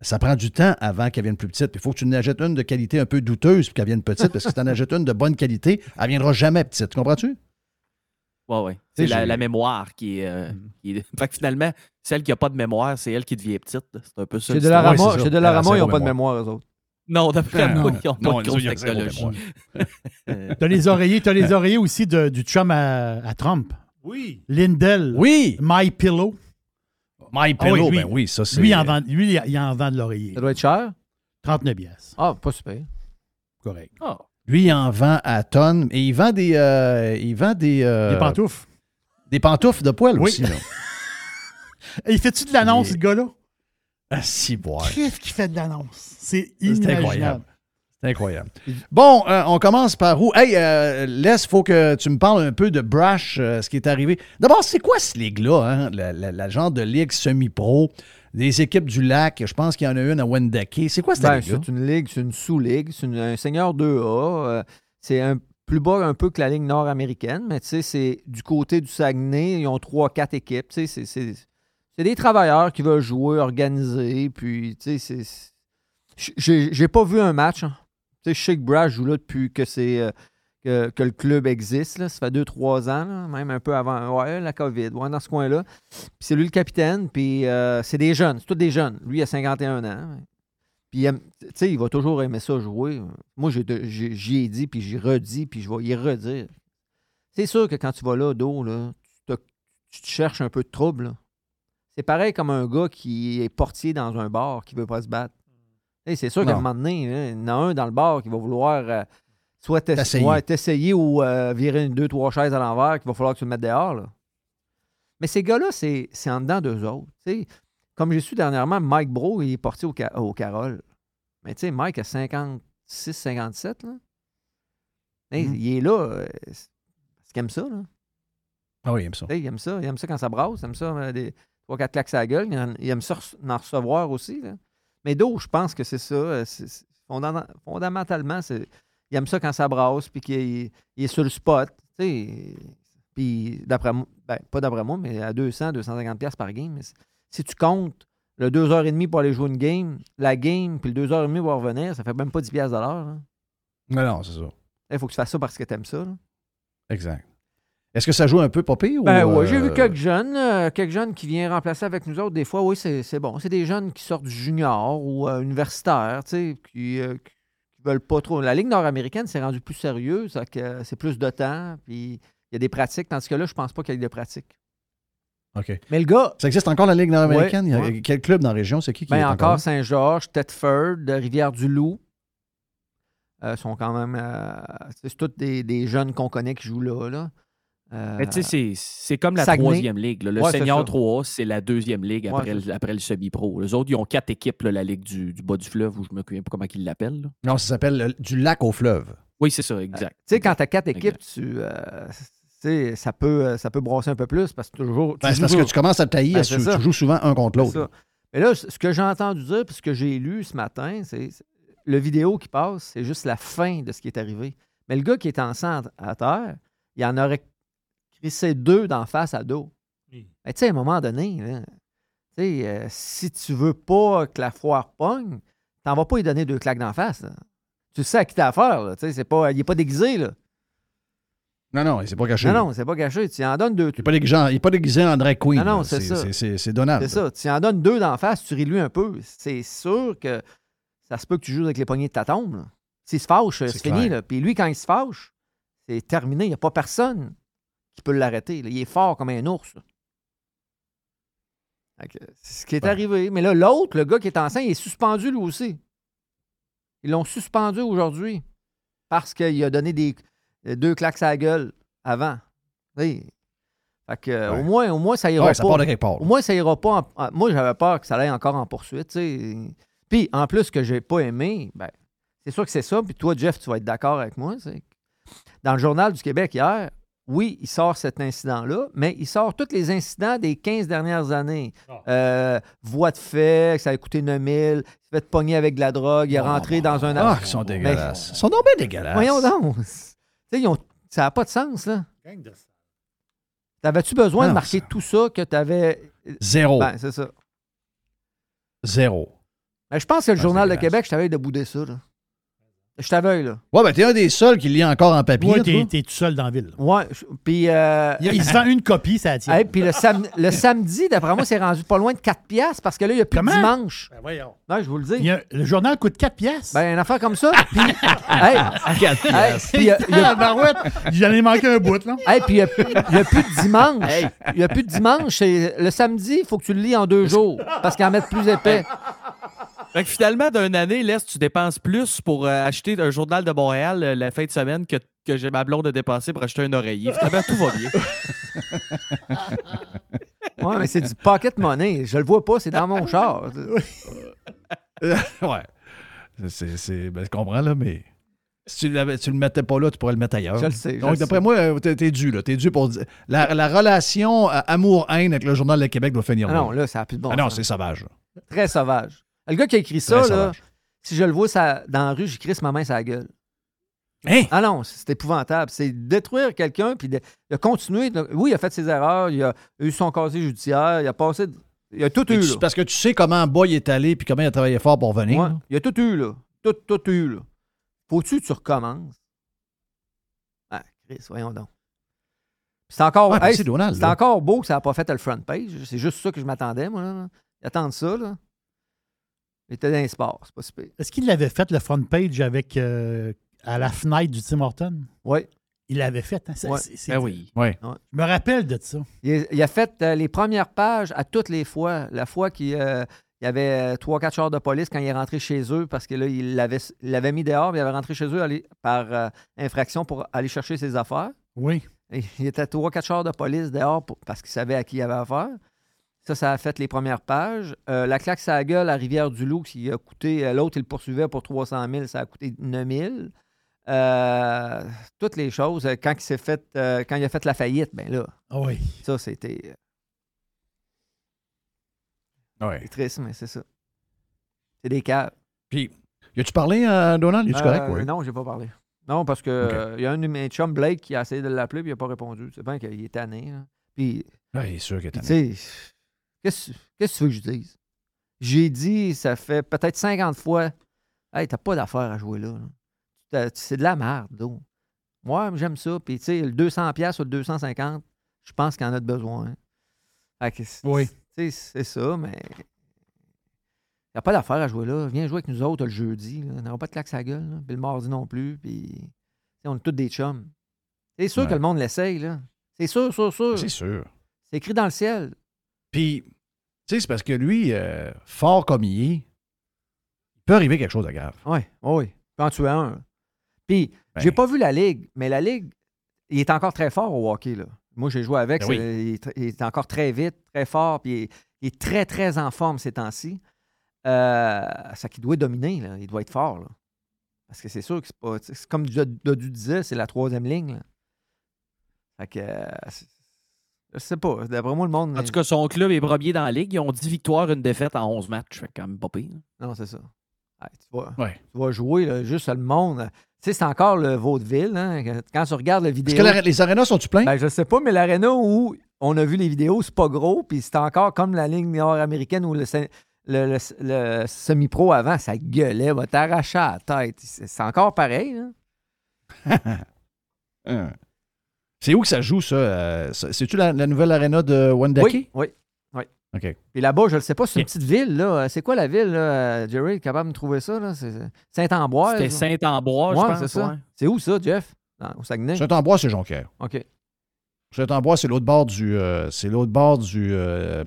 ça prend du temps avant qu'elle vienne plus petite. Puis il faut que tu en achètes une de qualité un peu douteuse puis qu'elle vienne petite. Parce que si tu en achètes une de bonne qualité, elle viendra jamais petite. Comprends-tu? Ouais, ouais. C'est la, mémoire qui est. euh, qui est- Fait que finalement, celle qui n'a pas de mémoire, c'est elle qui devient petite. C'est un peu ça. Chez l'histoire. Dollarama, chez Dollarama, ils n'ont pas de mémoire, eux autres. Non, d'après Non, moi, ils n'ont Non, pas de grosse technologie. mémoire. T'as les oreillers, t'as les oreillers aussi de- du chum à, à Trump. Oui. Lindell. Oui. My Pillow. My Ah oui, Pillow, lui- ben oui, ça c'est. Lui, il en vend, lui, il en vend de l'oreiller. Ça doit être cher? 39 pièces. Ah, pas super. Correct. Ah. Lui, il en vend à tonnes. Et il vend des. euh, il vend des. euh, Des pantoufles. Des pantoufles de poêle Oui. aussi. Là. Et il fait-tu de l'annonce, ce gars-là? Ah, si, boire. Qu'est-ce qu'il fait de l'annonce? C'est incroyable. C'est incroyable. Bon, euh, on commence par où? Hey, Les, il faut que tu me parles un peu de Brash, ce qui est arrivé. D'abord, c'est quoi cette ligue-là? Hein? La, la- la genre de ligue semi-pro, des équipes du lac. Je pense qu'il y en a une à Wendake. C'est quoi cette Ben, ligue-là? c'est une ligue, c'est une sous-ligue, c'est un seigneur 2A. euh, c'est un plus bas un peu que la ligue nord-américaine, mais tu sais, c'est du côté du Saguenay, ils ont trois, quatre équipes. Tu sais, c'est- c'est des travailleurs qui veulent jouer, organiser, puis tu sais, c'est-. J'ai j'ai pas vu un match. hein. Tu sais, que Brash joue là depuis que c'est. euh, que, que le club existe. Là. Ça fait deux, trois ans, là, même un peu avant ouais, la COVID, ouais, dans ce coin-là. Puis c'est lui le capitaine, puis euh, c'est des jeunes, c'est tous des jeunes. Lui, il a 51 ans. Puis, tu sais, il va toujours aimer ça jouer. Moi, j'y ai dit, puis j'y redis, puis je vais y redire. C'est sûr que quand tu vas là, dos, là, tu, te, tu te cherches un peu de trouble. là. C'est pareil comme un gars qui est portier dans un bar qui veut pas se battre. C'est sûr qu'à un moment donné, hein, il y en a un dans le bar qui va vouloir euh, soit t'ess- T'essayer. ouais, ou euh, virer une, deux, trois chaises à l'envers qu'il va falloir que tu le mettes dehors. là. Mais ces gars-là, c'est c'est en dedans d'eux autres. tu sais. Comme j'ai su dernièrement, Mike Bro, il est porté au, au Carole. Mais tu sais, Mike a 56, 57. Là. Hey, Mm. Il est là. euh, parce qu'il aime ça. Là. Ah oui, il aime ça. Il aime ça. Il aime ça quand ça brasse. Il aime ça, euh, des 3-4 claques à la gueule. Il en- Il aime ça en recevoir aussi. là. Mais d'où, je pense que c'est ça. euh, fondamentalement, c'est, il aime ça quand ça brasse, puis qu'il est, il est sur le spot. Puis, d'après moi, ben, pas d'après moi, mais à 200, 250$ piastres par game. mais si- tu comptes le 2h30 pour aller jouer une game, la game, puis le 2h30 pour revenir, ça fait même pas 10$ piastres de l'heure. là. Non, non, c'est ça. Il faut que tu fasses ça parce que tu aimes ça. là. Exact. Est-ce que ça joue un peu pas pire? Ben ou, oui, j'ai euh, vu quelques jeunes, euh, quelques jeunes qui viennent remplacer avec nous autres. Des fois, oui, c'est c'est bon. C'est des jeunes qui sortent du junior ou euh, universitaire, tu sais, euh, qui veulent pas trop. La Ligue nord-américaine s'est rendue plus sérieuse, c'est plus de temps, puis il y a des pratiques, tandis que là, je pense pas qu'il y ait de pratiques. OK. Mais le gars, Ça existe encore la Ligue nord-américaine? Ouais, ouais. Quel club dans la région? C'est qui qui ben est encore, encore? Saint-Georges, Thetford, Rivière-du-Loup. euh, sont quand même. euh, c'est tous des, des jeunes qu'on connaît qui jouent là. là. C'est- c'est comme la Saguenay. troisième ligue. là. Le Ouais, Senior ça. 3A, c'est la deuxième ligue après, le, après le semi-pro. Les autres, ils ont quatre équipes, là, la ligue du, du bas du fleuve, où je me souviens pas comment ils l'appellent. Non, ça s'appelle euh, du lac au fleuve. Oui, c'est ça, exact. Tu sais, quand tu as quatre Exact. équipes, tu, euh, tu sais, ça, peut, euh, ça peut brasser un peu plus parce que toujours. tu Ben, c'est parce que tu commences à te tailler, Ben, tu, tu joues souvent un contre l'autre. Mais là, ce que j'ai entendu dire, puis ce que j'ai lu ce matin, c'est c'est- le vidéo qui passe, c'est juste la fin de ce qui est arrivé. Mais le gars qui est en centre à terre, il en aurait crissé deux d'en face à dos. Mais tu sais, à un moment donné, euh, si tu veux pas que la foire pogne, t'en vas pas lui donner deux claques d'en face. là. Tu sais à qui t'as affaire. C'est pas, il n'est pas déguisé. Là. Non, non, c'est pas caché. Non, non, c'est pas caché. Tu en donnes deux. Il n'est pas, déguisé- il est pas déguisé en drag queen. Non, non, c'est ça. c'est- C'est c'est donnable. C'est ça. Tu en donnes deux d'en face, tu ris lui un peu. C'est sûr que ça se peut que tu joues avec les poignées de ta tombe. S'il se fâche, c'est C'est fini. là. Puis lui, quand il se fâche, c'est terminé. Il n'y a pas personne qui peut l'arrêter. Il est fort comme un ours. C'est ce qui est arrivé. Mais là, l'autre, le gars qui est enceint, il est suspendu lui aussi. Ils l'ont suspendu aujourd'hui parce qu'il a donné des, deux claques à la gueule avant. Oui. Fait que, euh, Ouais. au, moins, au moins, ça ira Ouais, pas. ça part de quelque part, Au moins, ça ira pas. en- moi, j'avais peur que ça aille encore en poursuite. Puis, en plus, ce que j'ai pas aimé, ben, c'est sûr que c'est ça. Puis toi, Jeff, tu vas être d'accord avec moi. Dans le Journal du Québec hier, oui, il sort cet incident-là, mais il sort tous les incidents des 15 dernières années. Euh, voie de fait, que ça a coûté 9000, il s'est fait pogner avec de la drogue, il est rentré dans un... Ah, ils sont dégueulasses. Ils sont donc bien dégueulasses. Voyons donc. Ils ont- Ça n'a pas de sens, là. T'avais-tu besoin Ah de marquer tout ça que tu avais. Zéro. Ben, c'est ça. Zéro. Ben, je pense que le Ah, Journal de Québec, je t'avais de bouder ça, là. Je t'avais, là. Ouais, ben t'es un des seuls qui lit encore en papier. Ouais, t'es, tout seul dans la ville. Ouais. Puis. euh, Il, il se vend une copie, ça tient. Hey, puis le, sam- le samedi, d'après moi, c'est rendu pas loin de 4 piastres parce que là, il n'y a plus Comment? de dimanche. Ben, voyons. Non, je vous le dis. A- le journal coûte 4 piastres. Ben, une affaire comme ça. Puis, hey, 4 hey, puis il y a- il y a- Ah, barouette, j'en ai manqué un bout, là. hey, puis il n'y a, il y a plus de dimanche. Il n'y a plus de dimanche. c'est- Le samedi, il faut que tu le lis en deux jours parce qu'ils en mettent plus épais. Fait que finalement, d'une année, laisse, tu dépenses plus pour euh, acheter un journal de Montréal euh, la fin de semaine que, que j'ai ma blonde de dépenser pour acheter un oreiller. Finalement, tout va bien. Ouais, mais c'est du pocket money. Je le vois pas, c'est dans mon char. ouais. C'est, c'est, ben, je comprends, là, mais si tu, l'avais- tu le mettais pas là, tu pourrais le mettre ailleurs. Je le sais, je Donc, d'après sais. moi, euh, t'es, t'es dû, là. T'es dû pour. dire- La, la relation euh, amour-haine avec le Journal de Québec doit finir Ah non, là, ça n'a plus de bon Ah non, sens. c'est sauvage. Très sauvage. Le gars qui a écrit ça, Très là, sauvage. si je le vois ça, dans la rue, j'écris ma main la gueule. Hein? Ah non, c'est épouvantable. C'est détruire quelqu'un puis de, de continuer. de- oui, il a fait ses erreurs, il a eu son casier judiciaire, il a passé. Il a tout Mais eu, tu- là. parce que tu sais comment Boy est allé puis comment il a travaillé fort pour venir. Ouais, là. il a tout eu, là. Tout, tout eu, là. Faut-tu que tu recommences? Ah, Chris, voyons donc. Puis C'est encore, Ouais, mais hey, c'est Donald, c'est là. encore beau que ça n'a pas fait le front page. C'est juste ça que je m'attendais, moi. Là. Ils attendent ça, là. Il était dans les sports, c'est pas si pire. Est-ce qu'il l'avait fait, le front page, avec euh, à la fenêtre du Tim Horton? Oui. Il l'avait fait. Hein? C'est- Ouais. c'est- c'est- Ben oui. Ouais. Je me rappelle de ça. Il, il a fait euh, les premières pages à toutes les fois. La fois qu'il euh, il y avait trois, quatre chars de police quand il est rentré chez eux parce que là, il l'avait il l'avait mis dehors, puis il avait rentré chez eux aller- par euh, infraction pour aller chercher ses affaires. Oui. Et il était trois, quatre chars de police dehors pour- parce qu'il savait à qui il avait affaire. Ça, ça a fait les premières pages. Euh, la claque sa gueule à Rivière-du-Loup, qui a coûté. euh, L'autre, il le poursuivait pour 300 000, ça a coûté 9 000. Euh, toutes les choses. Euh, Quand il s'est fait. euh, quand il a fait la faillite, ben là. Ah oui. Ça, c'était. Ouais. C'est triste, mais c'est ça. C'est des caves. Puis, y a-tu parlé à Donald? Es-tu correct? Euh, Oui. Non, j'ai pas parlé. Non, parce que euh, il y a un de mes chums, Blake, qui a essayé de l'appeler puis il n'a pas répondu. C'est bien qu'il est tanné. là. Puis, Ouais, il est sûr qu'il est tanné. tu sais, qu'est-ce que tu veux que je dise? J'ai dit, ça fait peut-être 50 fois, hey, t'as pas d'affaire à jouer là. là. C'est de la merde, donc. Moi, j'aime ça. Puis, tu sais, le 200$ ou le 250$, je pense qu'il en a de besoin. Oui. c'est ça, mais. Il n'y a pas d'affaire à jouer là. Viens jouer avec nous autres le jeudi. là. On n'aura pas de claque sa gueule. là. Puis le mardi non plus. Puis. on est tous des chums. C'est sûr Ouais. que le monde l'essaye, là. C'est sûr, sûr, sûr. C'est sûr. C'est écrit dans le ciel. Puis, tu sais, c'est parce que lui, euh, fort comme il est, il peut arriver quelque chose de grave. Oui, oui. Quand tu es un. Puis, Ben. j'ai pas vu la Ligue, mais la Ligue, il est encore très fort au hockey, là. Moi, j'ai joué avec. Ben oui. il, est, tr- il est encore très vite, très fort, puis il est, il est très, très en forme ces temps-ci. Euh, ça qui doit dominer, là. Il doit être fort, là. Parce que c'est sûr que c'est pas. comme Dod- Dodu disait, c'est la troisième ligne, là. Fait que. C'est- je sais pas. D'après moi, le monde. En tout cas, son club est premier dans la ligue. Ils ont 10 victoires, une défaite en 11 matchs. Fait quand même pas pire. Non, c'est ça. Ouais, tu, vas, Ouais. tu vas jouer là, juste le monde. Tu sais, c'est encore le vaudeville. Hein? Quand tu regardes la vidéo. Est-ce que les arénas sont-tu pleins? Ben, je sais pas, mais l'aréna où on a vu les vidéos, c'est pas gros, puis c'est encore comme la ligne nord-américaine ou le, se- le- le- le semi-pro avant, ça gueulait, va t'arracher à la tête. C'est c'est encore pareil. Là. Hein. C'est où que ça joue, ça? euh, ça- C'est-tu la, la nouvelle aréna de Wendake? Oui, oui, oui. OK. Puis là-bas, je le sais pas, c'est une petite ville. là. C'est quoi la ville, là, Jerry? capable de me trouver ça? là? C'est Saint-Ambroise? C'était Saint-Ambroise, je Ouais, pense. c'est ça. ouais. C'est où ça, Jeff? Dans- au Saguenay? Saint-Ambroise, c'est Jonquière. OK. Saint-Ambroise, c'est l'autre bord du, euh, c'est l'autre bord du, euh,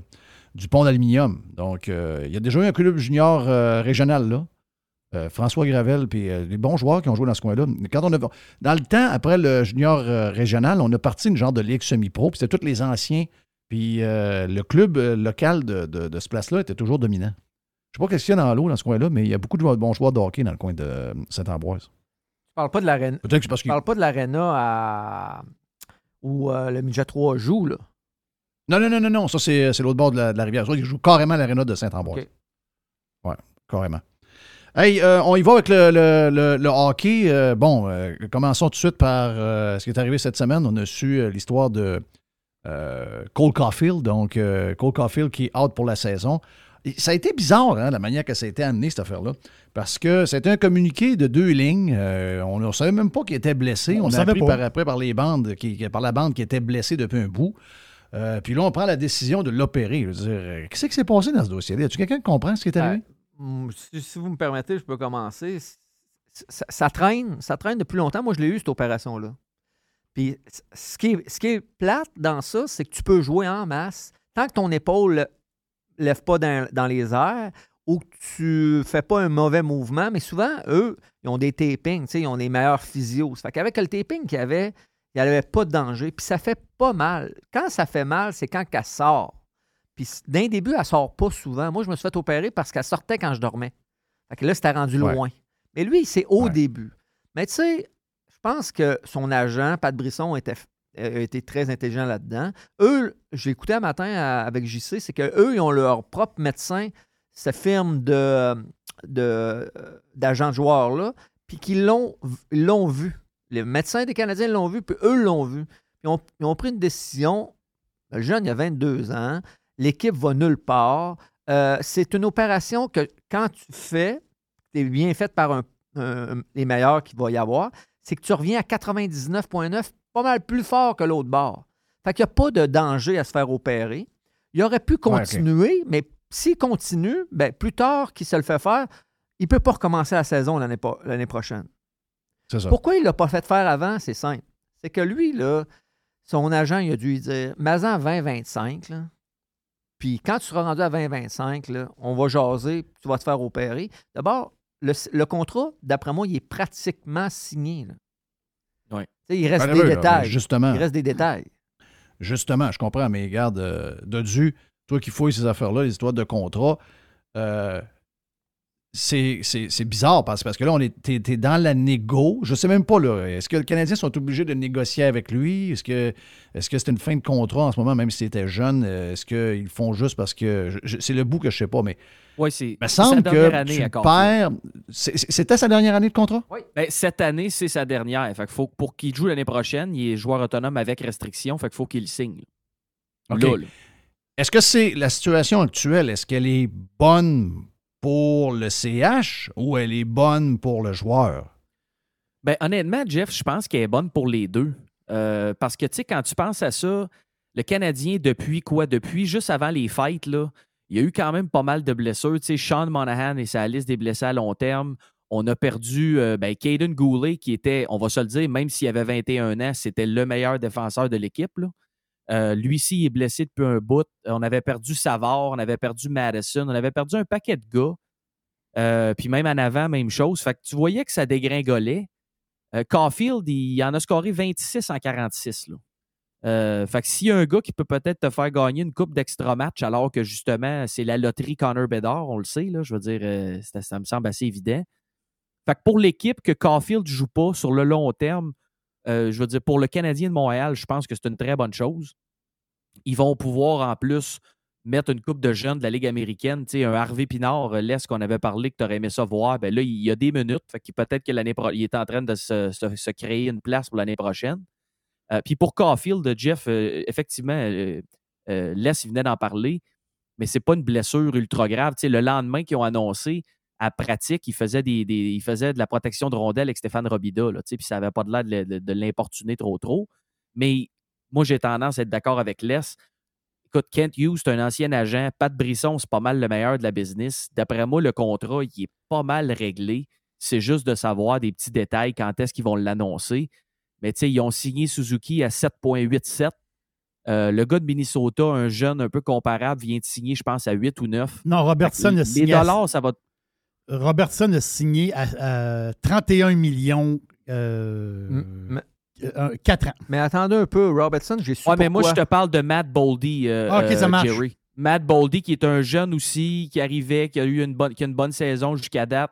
du pont d'aluminium. Donc, euh, il y a déjà eu un club junior euh, régional là. Euh, François Gravel, puis euh, les bons joueurs qui ont joué dans ce coin-là. Quand on a, dans le temps, après le junior euh, régional, on a parti une genre de ligue semi-pro, puis c'était tous les anciens. Puis euh, le club euh, local de, de- de ce place-là était toujours dominant. Je sais pas qu'est-ce qu'il y a dans l'eau dans ce coin-là, mais il y a beaucoup de bons joueurs de hockey dans le coin de euh, Saint-Ambroise. Tu parles pas de l'aréna. Peut-être que c'est parce Je qu'il parle pas de l'aréna à... où euh, le Midget 3 joue, là. Non, non, non, non, non. Ça, c'est l'autre bord de la, de la rivière. Il joue carrément à l'aréna de Saint-Ambroise. OK. Ouais, carrément. Hey, euh, on y va avec le, le- le- le hockey. Euh, bon, euh, commençons tout de suite par ce qui est arrivé cette semaine. On a su l'histoire de Cole Caulfield. Donc, Cole Caulfield qui est out pour la saison. Et ça a été bizarre, hein, la manière que ça a été amené, cette affaire-là. Parce que c'était un communiqué de deux lignes. On ne savait même pas qu'il était blessé. On On, a savait appris pas. par après par les bandes, qui, par la bande qui était blessé depuis un bout. Puis là, on prend la décision de l'opérer. Je veux dire, qu'est-ce qui s'est passé dans ce dossier-là? Y a-tu quelqu'un qui comprend ce qui est arrivé? Hum, Si, vous me permettez, je peux commencer. Ça, traîne, ça traîne depuis longtemps. Moi, je l'ai eu, cette opération-là. Puis, ce qui, est, plate dans ça, c'est que tu peux jouer en masse tant que ton épaule lève pas dans, les airs ou que tu fais pas un mauvais mouvement. Mais souvent, eux, ils ont des tapings, ils ont des meilleurs physios. Fait qu'avec le taping qu'il y avait, il n'y avait pas de danger. Puis ça fait pas mal. Quand ça fait mal, c'est quand qu'elle sort. Puis d'un début, elle sort pas souvent. Moi, je me suis fait opérer parce qu'elle sortait quand je dormais. Fait que là, c'était rendu Ouais. loin. Mais lui, c'est au début. Mais tu sais, je pense que son agent, Pat Brisson, était, a été très intelligent là-dedans. Eux, j'ai écouté un matin à- avec JC, c'est qu'eux, ils ont leur propre médecin, cette firme de, de, d'agents de joueurs-là, puis qu'ils l'ont, vu. Les médecins des Canadiens l'ont vu, puis eux l'ont vu. Ils ont, ils ont pris une décision. Le jeune, il a 22 ans. L'équipe va nulle part. Euh, c'est une opération que quand tu fais, tu es bien faite par un, un- les meilleurs qu'il va y avoir, c'est que tu reviens à 99,9, pas mal plus fort que l'autre bord. Fait qu'il n'y a pas de danger à se faire opérer. Il aurait pu continuer, mais s'il continue, ben, plus tard qu'il se le fait faire, il ne peut pas recommencer la saison l'année prochaine. C'est ça. Pourquoi il ne l'a pas fait faire avant? C'est simple. C'est que lui, là, son agent, il a dû lui dire Mazan 20-25, là. Puis quand tu seras rendu à 20-25, là, on va jaser, puis tu vas te faire opérer. D'abord, le, le contrat, d'après moi, il est pratiquement signé. là. Sais, Il reste des là, détails. justement. Il reste des détails. Justement, je comprends, mais regarde, euh, Dodu, toi qui fouilles ces affaires-là, les histoires de contrat, euh, c'est c'est- c'est bizarre parce, parce que là, on est dans la négo. Je sais même pas, là. Est-ce que les Canadiens sont obligés de négocier avec lui? Est-ce que est-ce que c'est une fin de contrat en ce moment, même s'il était jeune? Est-ce qu'ils le font juste parce que. C'est le bout que je sais pas, mais. Oui, c'est. Il me sa semble dernière que année tu perds. c'est- c'est- C'était sa dernière année de contrat? Ben, cette année, c'est sa dernière. Fait que faut, pour qu'il joue l'année prochaine, il est joueur autonome avec restriction. Fait qu'il faut qu'il le signe. OK. Est-ce que c'est la situation actuelle? Est-ce qu'elle est bonne? Pour le CH ou elle est bonne pour le joueur? Ben, honnêtement, Jeff, je pense qu'elle est bonne pour les deux. Euh, parce que, tu sais, quand tu penses à ça, le Canadien, depuis quoi? Depuis juste avant les fêtes, il y a eu quand même pas mal de blessures. Tu sais, Sean Monahan et sa liste des blessés à long terme. On a perdu euh, ben, Caden Goulet, qui était, on va se le dire, même s'il avait 21 ans, c'était le meilleur défenseur de l'équipe. Euh, lui ci il est blessé depuis un bout. On avait perdu Savard, on avait perdu Madison, on avait perdu un paquet de gars. Euh, puis même en avant, même chose. Fait que tu voyais que ça dégringolait. Euh, Caulfield, il, en a scoré 26 en 46. Là. Euh, fait que s'il y a un gars qui peut peut-être te faire gagner une coupe d'extra match, alors que justement, c'est la loterie Connor Bedard, on le sait, là, je veux dire, euh, ça, ça me semble assez évident. Fait que pour l'équipe, que Caulfield ne joue pas sur le long terme, euh, je veux dire, pour le Canadien de Montréal, je pense que c'est une très bonne chose. Ils vont pouvoir en plus mettre une coupe de jeunes de la Ligue américaine. Tu un Harvey Pinard, euh, laisse qu'on avait parlé, que tu aurais aimé ça voir. Ben là, il y a des minutes. Fait peut-être que l'année pro- il est en train de se, créer une place pour l'année prochaine. Euh, puis pour Caulfield, Jeff, effectivement, euh, il venait d'en parler, mais c'est pas une blessure ultra grave. Tu le lendemain qu'ils ont annoncé, à pratique, il faisait, des, des- il faisait de la protection de rondelle avec Stéphane Robida, là, puis ça n'avait pas de l'air de, le- de- de l'importuner trop trop. Mais moi, j'ai tendance à être d'accord avec Les. Écoute, Kent Hughes, c'est un ancien agent. Pat Brisson, c'est pas mal le meilleur de la business. D'après moi, le contrat, il est pas mal réglé. C'est juste de savoir des petits détails quand est-ce qu'ils vont l'annoncer. Mais tu sais, ils ont signé Suzuki à 7,87. Euh, le gars de Minnesota, un jeune un peu comparable, vient de signer, je pense, à 8 ou 9. Non, Robertson a signé. Les dollars, ça va. Robertson a signé à, à 31 millions. Euh, mais- 4 ans. Mais attendez un peu, Robertson, j'ai su Ouais, mais moi, je te parle de Matt Boldy, euh, Ah, ok, ça euh, marche. Jerry. Matt Boldy, qui est un jeune aussi, qui arrivait, qui a eu une bonne, qui a une bonne saison jusqu'à date.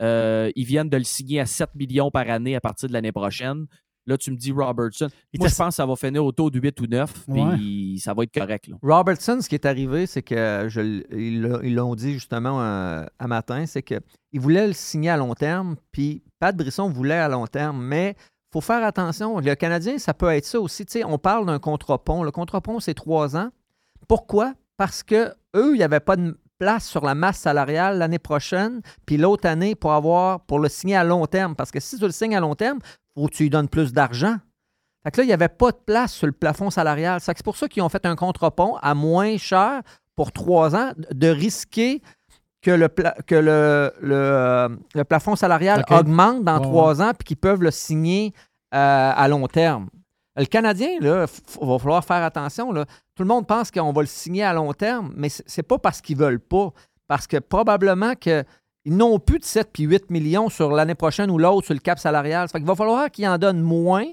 Euh, ils viennent de le signer à 7 millions par année à partir de l'année prochaine. Là, tu me dis Robertson. Il Moi, je pense que ça va finir autour de 8 ou 9, puis ça va être correct. là. Robertson, ce qui est arrivé, c'est que je ils l'ont dit justement euh, à matin, c'est qu'ils voulaient le signer à long terme, puis Pat Brisson voulait à long terme, mais il faut faire attention. Le Canadien, ça peut être ça aussi. On parle d'un contre-pont. Le contre-pont, c'est trois ans. Pourquoi? Parce que eux, il n'y avait pas de place sur la masse salariale l'année prochaine, puis l'autre année pour avoir pour le signer à long terme. Parce que si tu le signes à long terme, faut que tu lui donnes plus d'argent. Fait que là, il n'y avait pas de place sur le plafond salarial. Fait que C'est pour ça qu'ils ont fait un contre-pont à moins cher pour trois ans, de risquer que le, pla- que le, le, euh, le plafond salarial augmente dans trois ans puis qu'ils peuvent le signer euh, à long terme. Le Canadien, il va falloir faire attention. Là. Tout le monde pense qu'on va le signer à long terme, mais c'est c'est pas parce qu'ils veulent pas. Parce que probablement qu'ils n'ont plus de 7 puis 8 millions sur l'année prochaine ou l'autre sur le cap salarial. Fait qu'il va falloir qu'ils en donnent moins,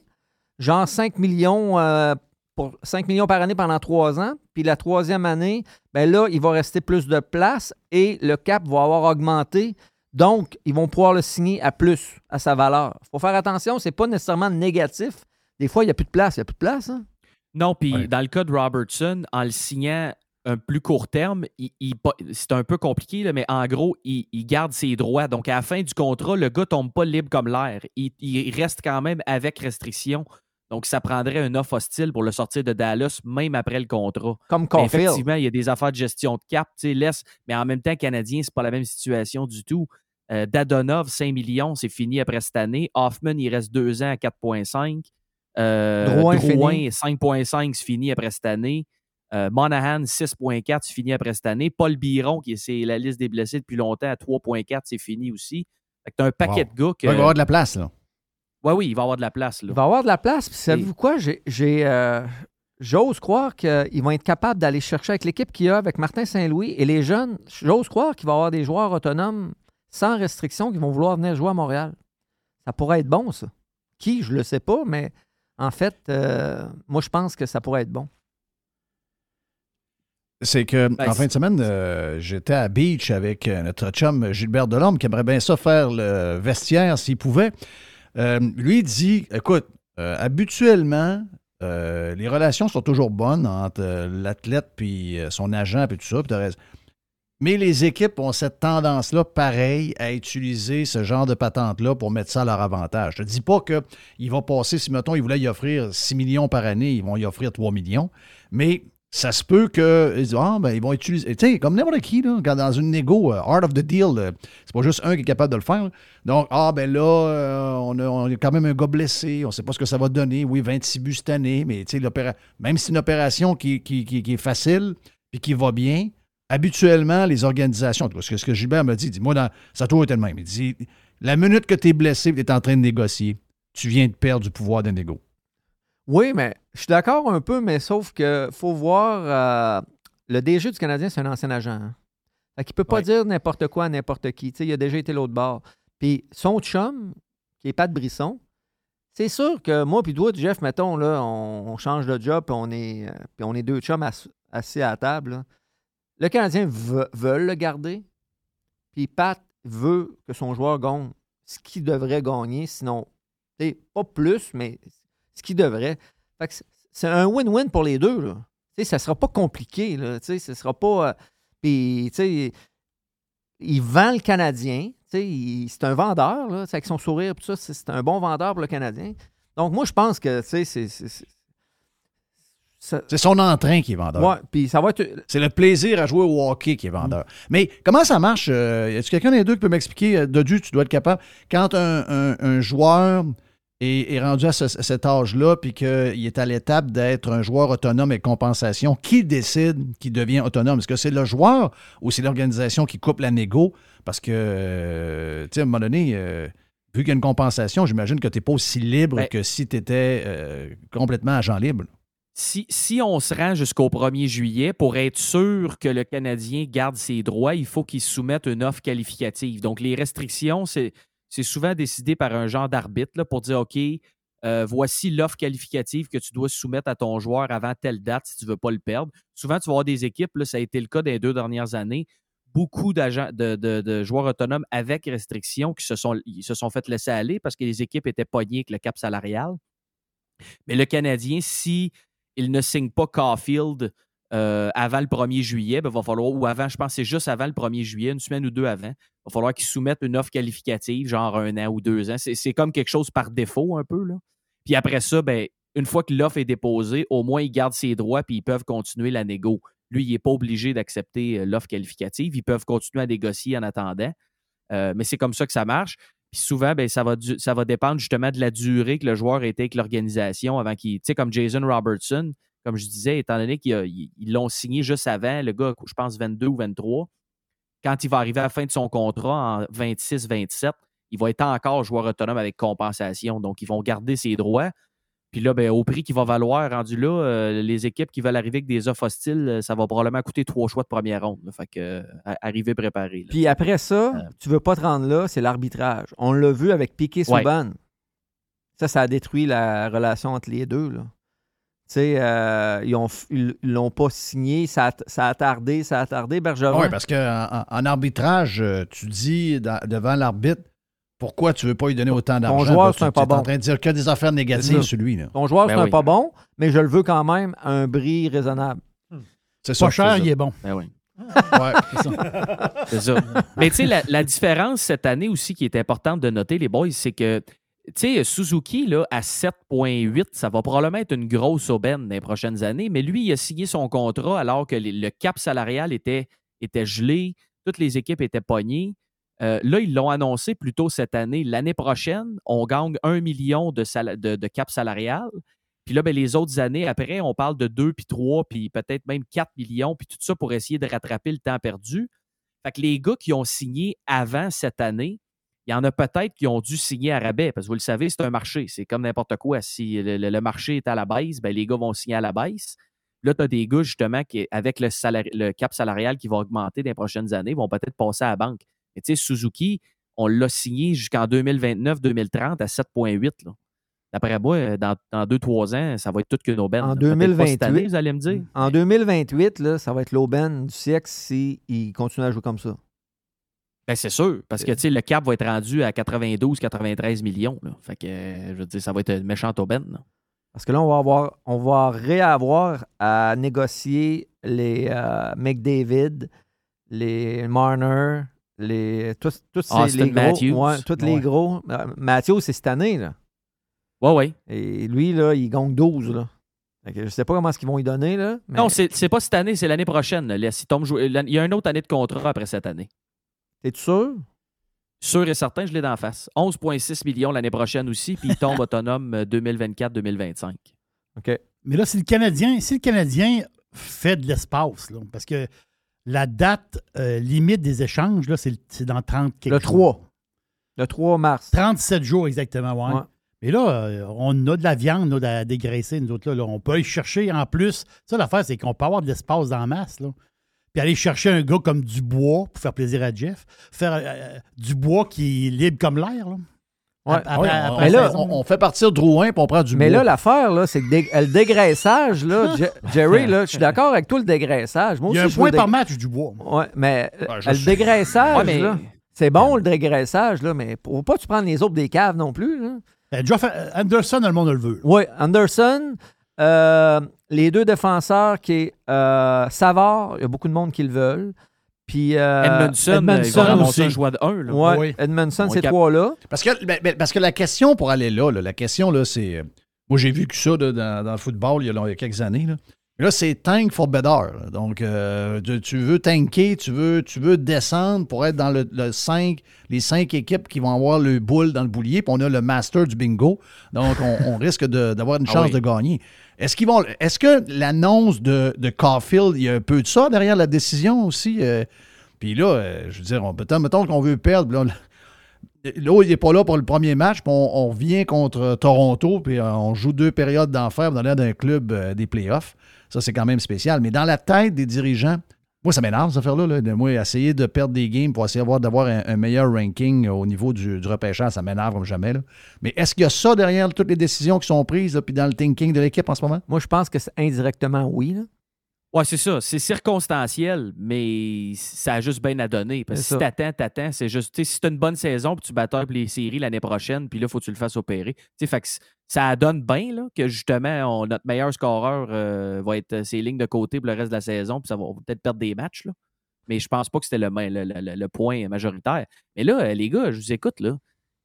genre 5 millions, euh, pour 5 millions par année pendant trois ans. Puis la troisième année, ben là, il va rester plus de place et le cap va avoir augmenté. Donc, ils vont pouvoir le signer à plus, à sa valeur. Il faut faire attention, c'est pas nécessairement négatif. Des fois, il n'y a plus de place. Il n'y a plus de place. hein? Non, puis dans le cas de Robertson, en le signant un plus court terme, il- il pa- c'est un peu compliqué, là, mais en gros, il, il garde ses droits. Donc, à la fin du contrat, le gars tombe pas libre comme l'air. Il, reste quand même avec restriction. Donc, ça prendrait un offre hostile pour le sortir de Dallas, même après le contrat. Comme Caulfield. Effectivement, il y a des affaires de gestion de cap, tu sais, laisse, mais en même temps, Canadien, c'est pas la même situation du tout. Euh, Dadonov, 5 millions, c'est fini après cette année. Hoffman, il reste deux ans à 4,5. Euh, Drouin, Drouin, fini. 5,5, c'est fini après cette année. Euh, Monahan, 6,4, c'est fini après cette année. Paul Biron, qui est c'est la liste des blessés depuis longtemps, à 3,4, c'est fini aussi. Fait que t'as un paquet Wow. de gars que. Il va y avoir de la place, là. Ouais, oui, il va y avoir de la place. Là. Il va y avoir de la place. Puis savez-vous quoi? J'ai, euh, j'ose croire qu'ils vont être capables d'aller chercher avec l'équipe qu'il y a, avec Martin Saint-Louis et les jeunes, j'ose croire qu'il va y avoir des joueurs autonomes sans restriction qui vont vouloir venir jouer à Montréal. Ça pourrait être bon, ça. Qui, je le sais pas, mais en fait, euh, moi, je pense que ça pourrait être bon. C'est que Ben, en fin de semaine, euh, j'étais à Beach avec euh, notre chum Gilbert Delorme qui aimerait bien ça faire le vestiaire s'il pouvait. Euh, lui il dit écoute, euh, habituellement, les relations sont toujours bonnes entre l'athlète puis son agent puis tout ça. puis. Mais les équipes ont cette tendance-là, pareil, à utiliser ce genre de patente-là pour mettre ça à leur avantage. Je te dis pas qu'il va passer, si mettons, ils voulaient y offrir 6 millions par année, ils vont y offrir 3 millions. Mais ça se peut qu'ils disent, ah, ben, ils vont utiliser. Tu sais, comme n'importe qui, là, dans une négo, euh, art of the deal, euh, c'est pas juste un qui est capable de le faire. Donc, ah, ben là, euh, on, a, quand même un gars blessé, on sait pas ce que ça va donner. Oui, 26 buts cette année, mais tu même si c'est une opération qui, qui- qui- est facile puis qui va bien, habituellement, les organisations, en tout cas, ce que, ce que Gilbert me dit, moi, dans, ça a toujours été le même. Il dit, la minute que tu es blessé et tu es en train de négocier, tu viens de perdre du pouvoir de négo. Oui, mais je suis d'accord un peu, mais sauf que faut voir. euh, le DG du Canadien, c'est un ancien agent. Hein. Fait qu'il peut pas dire n'importe quoi à n'importe qui. Il a déjà été l'autre bord. Puis son chum, qui est Pat Brisson, c'est sûr que moi puis toi, Jeff, mettons, là, on, on change de job puis on est, euh, puis on est deux chums ass- assis à la table. là. Le Canadien veut, veut le garder. Puis Pat veut que son joueur gagne ce qu'il devrait gagner, sinon, pas plus, mais ce qu'il devrait. Que c'est- un win-win pour les deux. Là. Ça sera pas compliqué. Là. Ce sera pas. euh, puis, il vend le Canadien. C'est un vendeur. Là, avec son sourire, tout ça, c'est un bon vendeur pour le Canadien. Donc, moi, je pense que, c'est- c'est. ça- son entrain qui est vendeur. Ouais, puis ça va être. C'est le plaisir à jouer au hockey qui est vendeur. Mais comment ça marche? Euh, y a-tu quelqu'un des deux qui peut m'expliquer? Euh, Dodu, tu dois être capable. Quand un, un- un joueur est, est rendu à, ce- à cet âge-là, puis qu'il est à l'étape d'être un joueur autonome et compensation, qui décide qu'il devient autonome? Est-ce que c'est le joueur ou c'est l'organisation qui coupe la négo? Parce que, euh, tu sais, à un moment donné, euh, vu qu'il y a une compensation, j'imagine que tu n'es pas aussi libre Ben- que si tu étais complètement agent libre. Si, si on se rend jusqu'au 1er juillet, pour être sûr que le Canadien garde ses droits, il faut qu'il soumette une offre qualificative. Donc, les restrictions, c'est c'est souvent décidé par un genre d'arbitre pour dire OK, euh, voici l'offre qualificative que tu dois soumettre à ton joueur avant telle date si tu ne veux pas le perdre. Souvent, tu vas avoir des équipes, là, ça a été le cas des deux dernières années, beaucoup de, joueurs autonomes avec restrictions qui se sont, ils fait laisser aller parce que les équipes étaient pognées avec le cap salarial. Mais le Canadien, si ne signe pas Caulfield euh, avant le 1er juillet, ben, va falloir, ou avant, je pense c'est juste avant le 1er juillet, une semaine ou deux avant, il va falloir qu'il soumette une offre qualificative, genre un an ou deux ans. C'est comme quelque chose par défaut un peu. Là. Puis après ça, ben, une fois que l'offre est déposée, au moins ils gardent ses droits puis ils peuvent continuer la négo. Lui, il n'est pas obligé d'accepter euh, l'offre qualificative. Ils peuvent continuer à négocier en attendant. Euh, mais c'est comme ça que ça marche. Puis souvent, ben, ça, va ça va dépendre justement de la durée que le joueur était avec l'organisation avant qu'il. Tu sais, comme Jason Robertson, comme je disais, étant donné qu'ils l'ont signé juste avant, le gars, je pense 22 ou 23, quand il va arriver à la fin de son contrat en 26-27, il va être encore joueur autonome avec compensation. Donc, ils vont garder ses droits. Puis là, ben, au prix qu'il va valoir, rendu là, euh, les équipes qui veulent arriver avec des offres hostiles, euh, ça va probablement coûter trois choix de première ronde. Fait que, euh, arriver préparé. Puis après ça, tu veux pas te rendre là, c'est l'arbitrage. On l'a vu avec Piquet Souban. Ça, ça a détruit la relation entre les deux. Là. Tu sais, ils l'ont pas signé, ça a, tardé, ça a tardé, Bergeron. Oui, parce qu'en en, arbitrage, tu dis devant l'arbitre, pourquoi tu ne veux pas lui donner autant d'argent? Ton joueur, c'est un pas bon. en train de dire que des affaires négatives sur lui. Là. Ton joueur, ben c'est un pas bon, mais je le veux quand même à un bris raisonnable. C'est pas cher, il est bon. Ben oui. ouais, c'est ça. Mais tu sais, la, différence cette année aussi qui est importante de noter, les boys, c'est que tu sais, Suzuki, là, à 7,8, ça va probablement être une grosse aubaine dans les prochaines années, mais lui, il a signé son contrat alors que le cap salarial était, gelé, toutes les équipes étaient pognées. Euh, là, ils l'ont annoncé plus tôt cette année. L'année prochaine, on gagne un million de, de, cap salarial. Puis là, ben, les autres années après, on parle de 2 puis 3 puis peut-être même 4 millions, puis tout ça pour essayer de rattraper le temps perdu. Fait que les gars qui ont signé avant cette année, il y en a peut-être qui ont dû signer à rabais, parce que vous le savez, c'est un marché. C'est comme n'importe quoi. Si le, marché est à la baisse, ben, les gars vont signer à la baisse. Là, tu as des gars, justement, qui, avec le, le cap salarial qui va augmenter dans les prochaines années, vont peut-être passer à la banque. Mais tu sais, Suzuki, on l'a signé jusqu'en 2029-2030 à 7,8. D'après moi, euh, dans, dans 2-3 ans, ça va être toute qu'une aubaine. En 2028, vous allez me dire. En 2028, là, ça va être l'aubaine du siècle s'il continue à jouer comme ça. Ben, c'est sûr, parce que le cap va être rendu à 92-93 millions. Fait que, je veux dire, ça va être une méchante aubaine. Parce que là, on va avoir, on va réavoir à négocier les euh, McDavid, les Marner, les, tous, tous les gros. Ouais, tous les gros. Euh, Mathieu, c'est cette année, là. Ouais, ouais. Et lui, là, il gagne 12, là. je sais pas comment ce qu'ils vont y donner, là. Non, c'est pas cette année, c'est l'année prochaine. Là. Il y a une autre année de contrat après cette année. T'es sûr? Sûr et certain, je l'ai d'en face. 11,6 millions l'année prochaine aussi, puis il tombe autonome 2024-2025. Euh, OK. Mais là, si le Canadien, si le Canadien fait de l'espace, parce que la date euh, limite des échanges, là, c'est, dans 30 quelques Le 3. Le 3 mars. 37 jours exactement, ouais. Mais là, euh, on a de la viande à dégraisser, nous autres. Là, On peut aller chercher en plus. Ça, l'affaire, c'est qu'on peut avoir de l'espace dans la masse. Là. Puis aller chercher un gars comme Dubois pour faire plaisir à Jeff. Faire euh, Dubois qui est libre comme l'air. Là. Ouais. Après, là, on, fait partir Drouin puis on prend du Mais là, l'affaire, là, c'est que le dégraissage, là, Jerry, là, je suis d'accord avec tout le dégraissage. Il y a un point par match du bois. Ouais, mais le dégraissage, c'est bon le dégraissage, là, mais pour pas tu prendre les autres des caves non plus. Là. Ben, euh, Anderson, le monde le veut. Oui, Anderson, euh, les deux défenseurs qui est euh, Savard, il y a beaucoup de monde qui le veulent. Puis euh, Edmondson, Edmondson aussi. un de 1. Ouais, oui. Edmondson, ces trois-là. Parce que, ben, ben, parce que la question pour aller là, la question, là, c'est. Euh, moi, j'ai vu que ça dans, dans, le football il y, a, il y a quelques années. Là. Là, c'est tank for better. Donc, euh, tu veux tanker, tu veux, tu veux descendre pour être dans le, le 5, les cinq équipes qui vont avoir le boule dans le boulier, puis on a le master du bingo. Donc, on, risque d'avoir une ah chance de gagner. Est-ce qu'ils vont. Est-ce que l'annonce de, de Caulfield, il y a un peu de ça derrière la décision aussi? Euh? puis là, euh, je veux dire, on, mettons qu'on veut perdre. Là, il n'est pas là pour le premier match, puis on, revient contre Toronto, puis on joue deux périodes d'enfer dans l'air d'un club des playoffs. Ça, c'est quand même spécial. Mais dans la tête des dirigeants, moi, ça m'énerve, cette affaire-là. Là. De moi, essayer de perdre des games pour essayer d'avoir un, meilleur ranking au niveau du, du repêchage, ça m'énerve comme jamais. Mais est-ce qu'il y a ça derrière toutes les décisions qui sont prises, puis dans le thinking de l'équipe en ce moment? Moi, je pense que c'est indirectement oui. Ouais, c'est ça. C'est circonstanciel, mais ça a juste bien à donner. Parce que si t'attends, t'attends. C'est juste, tu sais, si t'as une bonne saison puis tu pour les séries l'année prochaine, puis là, faut que tu le fasses opérer. Tu sais, fait que c- ça donne bien là, que justement, on- notre meilleur scoreur euh, va être ses lignes de côté pour le reste de la saison, puis ça va peut-être perdre des matchs. Là. Mais je pense pas que c'était le, le- le- le point majoritaire. Mais là, euh, les gars, je vous écoute. là.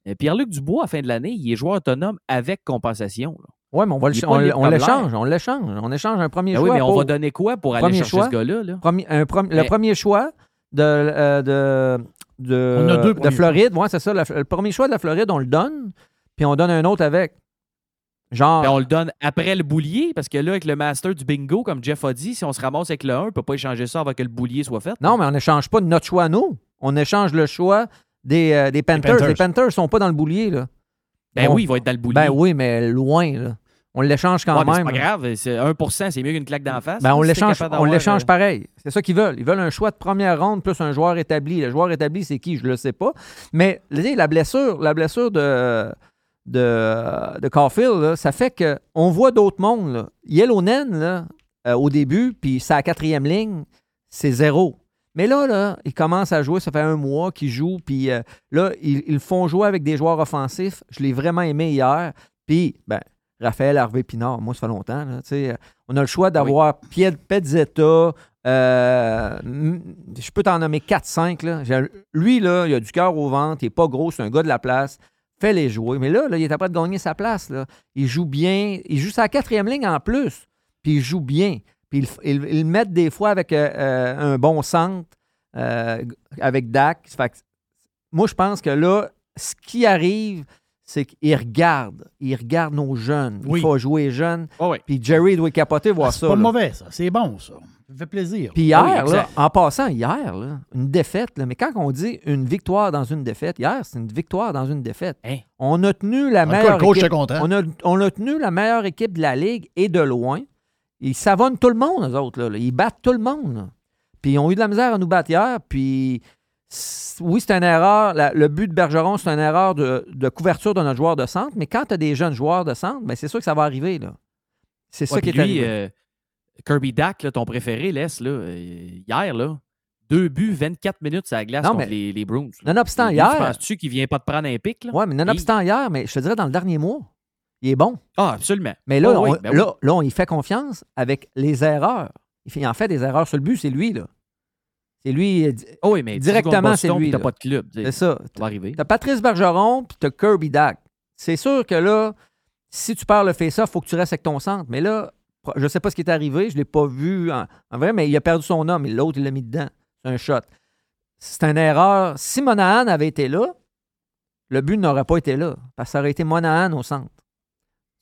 Euh, Pierre-Luc Dubois, à la fin de l'année, il est joueur autonome avec compensation. là. Oui, mais on, va le on, on l'échange. On l'échange. On échange un premier Ben choix. oui, mais on pour- va donner quoi pour aller chercher choix? ce gars-là? là? Premier- un prom- Le premier choix de, euh, de, de, On a deux de Floride. Ouais, c'est ça. la- le premier choix de la Floride, on le donne, puis on donne un autre avec. Genre. Ben, on le donne après le boulier, parce que là, avec le master du bingo, comme Jeff a dit, si on se ramasse avec le 1, on ne peut pas échanger ça avant que le boulier soit fait. Non, mais on n'échange pas notre choix nous. On échange le choix des, euh, des Panthers. Panthers. Les Panthers ne sont pas dans le boulier. Là. Ben oui, il va être dans le boulier. Ben oui, mais loin. Là. On l'échange quand Ouais, même. C'est pas grave, c'est 1% c'est mieux qu'une claque d'en face. Ben, on l'échange, on euh, pareil. C'est ça qu'ils veulent. Ils veulent un choix de première ronde plus un joueur établi. Le joueur établi, c'est qui? Je ne le sais pas. Mais la blessure, la blessure de, de, de Caulfield, là, ça fait qu'on voit d'autres mondes. Là. Yellownen, là, euh, au début, puis sa quatrième ligne, c'est zéro. Mais là, là, ils commencent à jouer, ça fait un mois qu'ils jouent, puis euh, là, ils, ils font jouer avec des joueurs offensifs. Je l'ai vraiment aimé hier. Puis, ben, Raphaël Harvey Pinard, moi, ça fait longtemps. là, euh, on a le choix d'avoir Pezzetta. euh, je peux t'en nommer 4-5. là. J'ai- Lui, là, il a du cœur au ventre, il n'est pas gros, c'est un gars de la place. Fais-les jouer. Mais là, là, il est après de gagner sa place. Là. Il joue bien. Il joue sa quatrième ligne en plus. Puis il joue bien. Puis ils il, il le mettent des fois avec euh, euh, un bon centre, euh, avec Dak. Fait que moi, je pense que là, ce qui arrive, c'est qu'il regarde. Il regarde nos jeunes. Oui. Il faut jouer jeunes. Ah oui. Puis Jerry doit capoter voir Ah, C'est ça. pas là. mauvais, ça. C'est bon, ça. Ça fait plaisir. Puis hier, Oui, là, en passant, hier, là, une défaite, là, mais quand on dit une victoire dans une défaite, hier, c'est une victoire dans une défaite. Hein? On a tenu la En tout cas, meilleure le coach équipe. est content. On a, on a tenu la meilleure équipe de la Ligue et de loin. Ils savonnent tout le monde, eux autres. Là. Ils battent tout le monde. là. Puis ils ont eu de la misère à nous battre hier. Puis oui, c'est une erreur. La- le but de Bergeron, c'est une erreur de, de couverture de notre joueur de centre. Mais quand tu as des jeunes joueurs de centre, ben, c'est sûr que ça va arriver. là. C'est ça Ouais, qui est lui, arrivé. euh, Kirby Dak, là, ton préféré, laisse, là, euh, hier, là, deux buts, 24 minutes à la glace Non, contre mais- les, les Bruins. Nonobstant, hier- Tu penses-tu qu'il vient pas de prendre un pic? Là? Oui, mais nonobstant hier, mais je te dirais dans le dernier mois, il est bon. Ah, absolument. Mais là, Oh, oui, on, ben oui. là, là, on y fait confiance avec les erreurs. Il, en fait des erreurs sur le but, c'est lui, là. C'est lui, euh, Oh oui, mais directement, c'est lui. T'as pas de club. C'est ça. Ça va arriver. T'as Patrice Bergeron, puis t'as Kirby Dak. C'est sûr que là, si tu perds le face-off, il faut que tu restes avec ton centre. Mais là, je sais pas ce qui est arrivé, je l'ai pas vu en, en vrai, mais il a perdu son homme et l'autre, il l'a mis dedans. C'est un shot. C'est une erreur. Si Monahan avait été là, le but n'aurait pas été là, parce que ça aurait été Monahan au centre.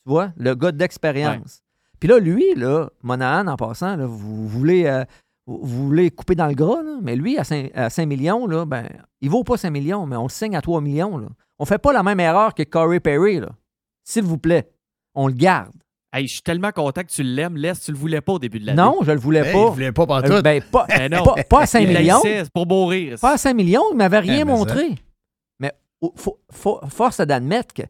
Tu vois, le gars d'expérience. Puis là, lui, là, Monahan, en passant, là, vous, voulez, euh, vous, vous voulez couper dans le gras, là, mais lui, à 5, à 5 millions, là, ben, il vaut pas 5 millions, mais on le signe à 3 millions. Là. On fait pas la même erreur que Corey Perry. là. S'il vous plaît, on le garde. Hey, je suis tellement content que tu l'aimes. Laisse, tu le voulais pas au début de l'année. Non, je le voulais Ben, pas. il voulait pas pantoute. Euh, ben, pas, Ben pas, pas à 5 Il millions. pour mourir. Pas à 5 millions, il m'avait rien mais montré. Mais faut- faut- force d'admettre que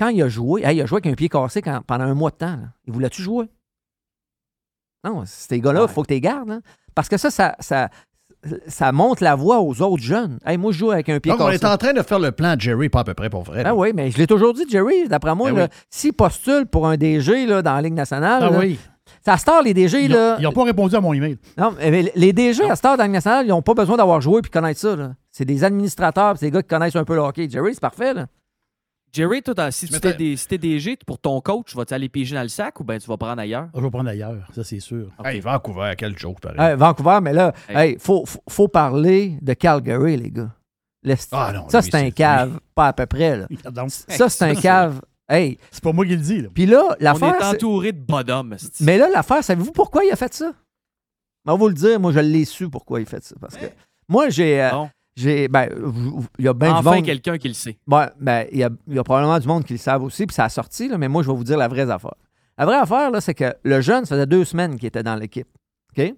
quand il a joué, hey, il a joué avec un pied cassé quand- pendant un mois de temps. là. Il voulait-tu jouer? Non, ces gars-là, il faut que tu les gardes. hein. Parce que ça, ça, ça, ça monte la voie aux autres jeunes. Hey, moi, je joue avec un pied Donc, on cassé. est en train de faire le plan de Jerry, pas à peu près pour vrai. Ben là. oui, mais je l'ai toujours dit, Jerry, d'après moi, Ben oui. s'il postule pour un DG là, dans la Ligue nationale, Ah oui. ça star les DG, Ils là. n'ont pas répondu à mon email. Non, mais les DG à Star dans la Ligue nationale, ils n'ont pas besoin d'avoir joué puis connaître ça. C'est des administrateurs, c'est des gars qui connaissent un peu le hockey. Jerry, c'est parfait. Là. Jerry, toi, si tu t'es des- si t'es DG, pour ton coach, vas-tu aller piger dans le sac ou ben tu vas prendre ailleurs? Je vais prendre ailleurs, ça c'est sûr. Hey, Vancouver, quel joke, pareil. Hey, Vancouver, mais là, il Hey. faut, faut, faut parler de Calgary, les gars. Le- Ah non, ça, c'est un cave, pas à peu près. Là. Ça, c'est un cave. Hey. C'est pas moi qui le dis. Là. Puis là, On l'affaire. est c'est- entouré de bonhommes. Mais là, l'affaire, savez-vous pourquoi il a fait ça? On va vous le dire, moi, je l'ai su pourquoi il a fait ça. Parce que moi, j'ai. euh, Bon. J'ai ben, il y a bien du enfin, monde. quelqu'un qui le sait. Ouais, ben, il y, a, il y a probablement du monde qui le savent aussi, puis ça a sorti, là, mais moi, je vais vous dire la vraie affaire. La vraie affaire, là, c'est que le jeune, ça faisait deux semaines qu'il était dans l'équipe. OK?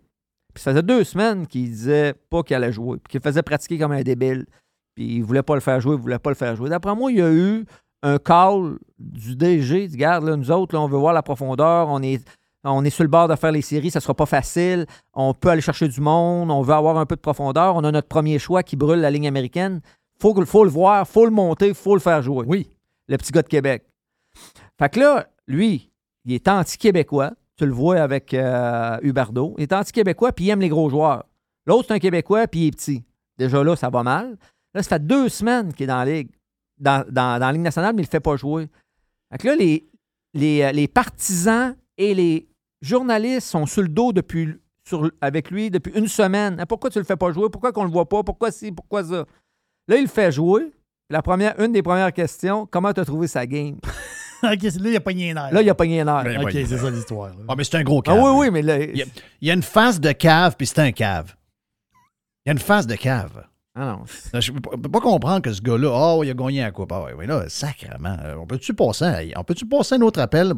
Puis ça faisait deux semaines qu'il disait pas qu'il allait jouer, puis qu'il faisait pratiquer comme un débile. Puis il voulait pas le faire jouer, il voulait pas le faire jouer. D'après moi, il y a eu un call du DG, il dit, Regarde, là, nous autres, là, on veut voir la profondeur, on est. On est sur le bord de faire les séries, ça sera pas facile. On peut aller chercher du monde, on veut avoir un peu de profondeur. On a notre premier choix qui brûle la ligne américaine. Faut, faut le voir, faut le monter, faut le faire jouer. Oui. Le petit gars de Québec. Fait que là, lui, il est anti-québécois. Tu le vois avec euh. Il est anti-québécois, puis il aime les gros joueurs. L'autre, c'est un Québécois, puis il est petit. Déjà là, ça va mal. Là, ça fait deux semaines qu'il est dans la Ligue, dans, dans- dans la Ligue nationale, mais il ne le fait pas jouer. Fait que là, les, les, euh, les partisans et les journalistes sont sur le dos depuis, sur, avec lui depuis une semaine. Ah, Pourquoi tu le fais pas jouer? Pourquoi qu'on le voit pas? Pourquoi ci? Pourquoi ça? Là, il le fait jouer. La première, une des premières questions, comment tu as trouvé sa game? OK, là, il a pogné un air. Là, il a pogné un air. Ben, OK, c'est ça l'histoire. Ah, mais c'est un gros Ah cave. oui, oui, mais là. Il y, a, il y a une face de cave, puis c'est un cave. Il y a une face de cave. Ah non. Je ne peux pas comprendre que ce gars-là, oh, il a gagné la coupe. Ah oui, oui, là, sacrément. euh, On peut-tu passer, à- on peut-tu passer un autre appel?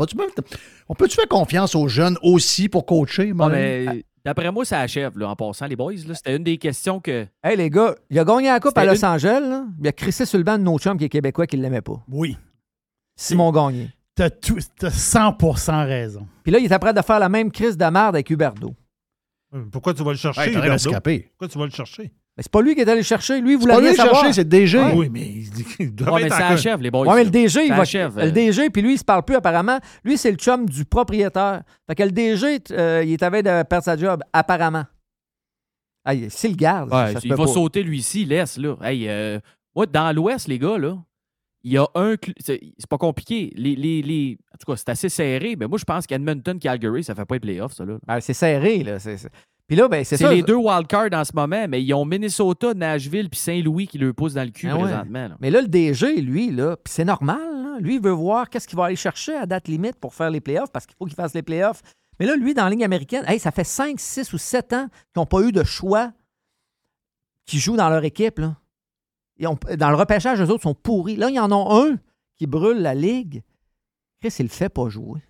On peut-tu faire confiance aux jeunes aussi pour coacher? Marin? mais d'après moi, ça achève là, en passant, les boys. C'était une des questions que. Hey, les gars, il a gagné la Coupe à Los une- Angeles. là. Il a crissé sur le banc de nos chums qui est québécois qui ne l'aimait pas. Oui. Simon Gagné. T'as tout- t'as 100% raison. Puis là, il est prêt de faire la même crise de merde avec Huberdo. Pourquoi tu vas le chercher, Hey. Pourquoi tu vas le chercher? Mais c'est pas lui qui est allé chercher. Lui, il C'est voulait rien le savoir. chercher, c'est le DG. Ouais. Oui, mais il doit Ouais, mais être ça achève, les boys. Ouais, mais le. DG, il va- achève, le euh. DG, puis lui, il se parle plus apparemment. Lui, c'est le chum du propriétaire. Fait que le DG, euh, il est à de perdre sa job, apparemment. Hey, s'il le garde, Ouais, ça se il va pas. sauter lui ici, laisse là. Hey, euh, moi, dans l'Ouest, les gars, là, il y a un. cl- C'est c'est pas compliqué. Les, les, les- En tout cas, c'est assez serré. Mais moi, je pense qu'Edmonton, Calgary, ça fait pas les playoffs, ça. Là. Ben, c'est serré, là. C'est- c'est- Puis là, ben, c'est ça. les deux wildcards en ce moment, mais ils ont Minnesota, Nashville puis Saint-Louis qui le poussent dans le cul Ah ouais. présentement. là. Mais là, le DG, lui, là, puis c'est normal, là. lui, il veut voir qu'est-ce qu'il va aller chercher à date limite pour faire les playoffs, parce qu'il faut qu'il fasse les playoffs. Mais là, lui, dans la ligne américaine, hey, ça fait 5, 6 ou 7 ans qu'ils n'ont pas eu de choix qui jouent dans leur équipe. Là. Ils ont- dans le repêchage, eux autres sont pourris. Là, il y en a un qui brûle la ligue. Chris, il le fait pas jouer.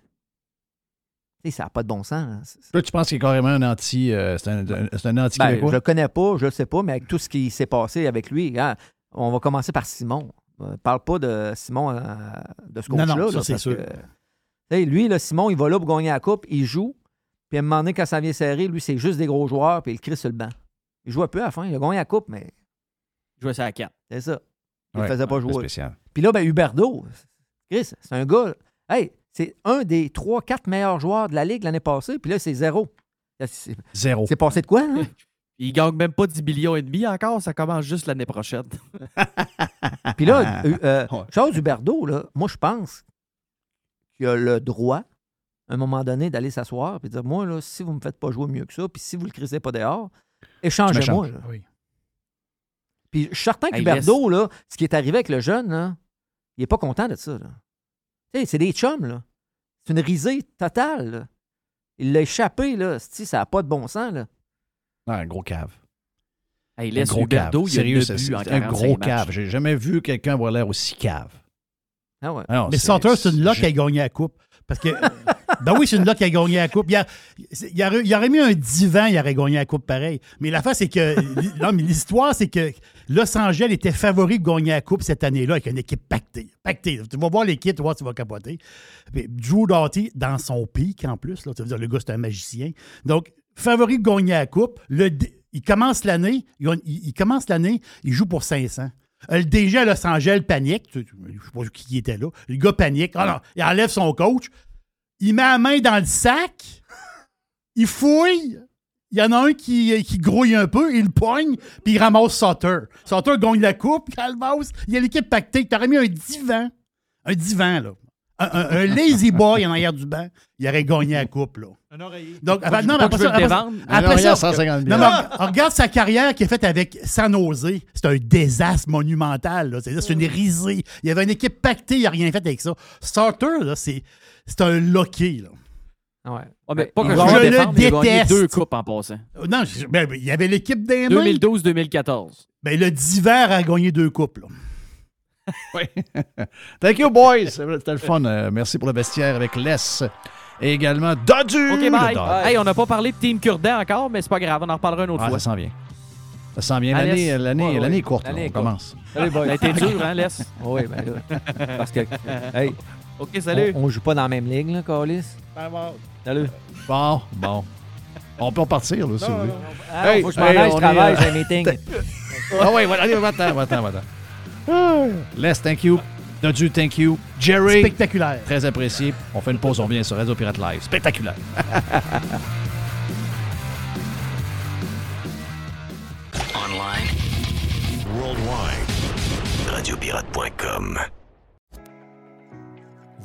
Ça n'a pas de bon sens. hein. Là, tu penses qu'il est carrément un anti. euh, c'est un, un- c'est un ben, anti-québécois? je le connais pas, je le sais pas, mais avec tout ce qui s'est passé avec lui, hein, on va commencer par Simon. Euh, parle pas de Simon, euh, de ce coach-là. non, ça, là, c'est parce sûr. que, lui, là, Simon, il va là pour gagner la coupe, il joue, puis à un moment donné, quand ça vient serré, lui, c'est juste des gros joueurs, puis il crie sur le banc. Il joue un peu à la fin, il a gagné la coupe, mais Je jouais ça à 4. c'est ça. Il ne Ouais, faisait pas jouer. spécial. Puis là, ben, Huberdo, Chris, c'est un gars. Hey, c'est un des 3-4 meilleurs joueurs de la Ligue l'année passée, puis là, c'est zéro. C'est Zéro. c'est passé de quoi, là? Il gagne même pas 10 millions et demi encore, ça commence juste l'année prochaine. Puis là, euh, euh, Charles Huberdeau, là, moi, je pense qu'il a le droit, à un moment donné, d'aller s'asseoir et dire Moi, là, si vous ne me faites pas jouer mieux que ça, puis si vous ne le crisez pas dehors, échangez-moi. Oui. Puis je suis certain Hey, qu'Huberdeau, là, ce qui est arrivé avec le jeune, là, il n'est pas content de ça. là. C'est des chums, là. C'est une risée totale. là. Il l'a échappé, là. Si, ça n'a pas de bon sens, là. Ah, un gros cave. Hey, Un laisse gros Huberdeau, cave. il y a Sérieux, c'est un 45 gros matchs. cave. J'ai jamais vu quelqu'un avoir l'air aussi cave. Ah ouais. Ah non, Mais Sauter, c'est une lock je- qui a gagné la coupe. Parce que. ben oui, c'est une lock qui a gagné la coupe. Il, a- il aurait, il aurait mis un divan, il aurait gagné la coupe pareil. Mais l'affaire, c'est que. non, mais l'histoire, c'est que Los Angeles était favori pour gagner la coupe cette année-là avec une équipe pactée. Pactée. Tu vas voir l'équipe, tu vois, tu vas capoter. Drew Doughty, dans son pic en plus, là, ça veut dire le gars, c'est un magicien. Donc, favori de gagner la coupe. Le, il commence l'année, il, commence l'année, il joue pour 500. Euh, Le DG à Los Angeles panique. Tu- tu- Je ne sais pas qui était là. Le gars panique. Ah non, il enlève son coach. Il met la main dans le sac. Il fouille. Il y en a un qui, qui grouille un peu, il le poigne, puis il ramasse Sauter. Sauter gagne la coupe, Calvas. Il y a l'équipe pactée. T'aurais mis un divan. Un divan, là. Un, un- un lazy boy en arrière du banc. Il aurait gagné la coupe, là. Un oreiller. Donc, après, non, après ça, après ça- dévendre. Un après arrière, ça, 150 non, 000. mais re- regarde sa carrière qu'il a faite avec San Jose. C'est un désastre monumental. là. C'est une risée. Il y avait une équipe pactée, il n'a rien fait avec ça. Starter, là, c'est c'est un loqué. Là. Ah ouais. Mais Ben, pas que je le le défendre, il a gagné déteste. deux coupes en passant. Euh, Non, je- ben, ben, il y avait l'équipe des mains. 2012-2014. Ben, le diver a gagné deux coupes. là. Oui. Thank you, boys. C'était le fun. Euh, merci pour le vestiaire avec Les. Et également Dodu. OK, bye. Hey, on n'a pas parlé de Team Kurdan encore, mais c'est pas grave, on en reparlera une autre Ah, fois. ça sent bien. Ça sent bien. Allez, L'année ouais, ouais. est courte. L'année On courte. commence. Salut, boys. Ça a été dur, hein, Les? Oui, ben là. Parce que, hey, OK, salut. on, on joue pas dans la même ligue, là, Carlis. Salut. Bon, bon. On peut repartir, là, si vous voulez. Ah, faut que je m'en aille, je on travaille, j'ai un meeting. ah oui, voilà, allez, va-t'en, va-t'en, va-t'en. Les, thank you. Dodu, thank you. Jerry. Spectaculaire. Très apprécié. On fait une pause, on revient sur Radio Pirate Live. Spectaculaire. Online. Worldwide. Radiopirate.com.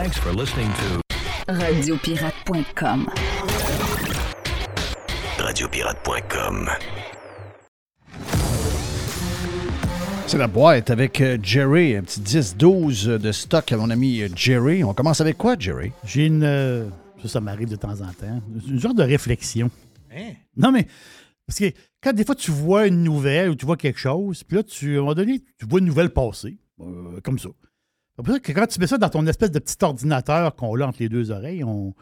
Thanks for listening to Radiopirate.com. Radiopirate.com. C'est la boîte avec euh, Jerry, un petit 10-12 de stock à mon ami euh, Jerry. On commence avec quoi, Jerry? J'ai une. euh, ça, ça m'arrive de temps en temps. Une genre de réflexion. Non, mais. Parce que quand des fois tu vois une nouvelle ou tu vois quelque chose, puis là, tu, à un moment donné, tu vois une nouvelle passer, euh, comme ça. Que quand tu mets ça dans ton espèce de petit ordinateur qu'on a entre les deux oreilles, on,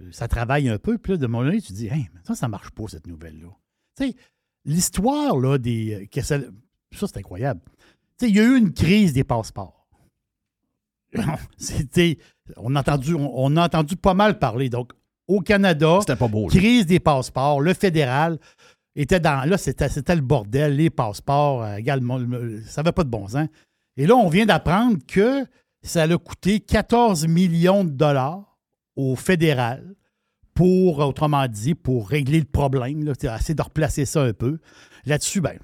euh, ça travaille un peu, puis là, de moment donné, tu te dis, hey, ça, ça marche pas, cette nouvelle-là. Tu sais, l'histoire, là, des. euh, que ça, ça, c'est incroyable. Tu sais, il y a eu une crise des passeports. C'était. On a, entendu, on, on a entendu pas mal parler. Donc, au Canada, pas beau, crise des passeports, le fédéral était dans. Là, c'était le bordel, les passeports, euh, également, le- ça n'avait pas de bon sens. Et là, on vient d'apprendre que ça a coûté 14 millions de dollars au fédéral pour, autrement dit, pour régler le problème, là, essayer de replacer ça un peu. Là-dessus, ben,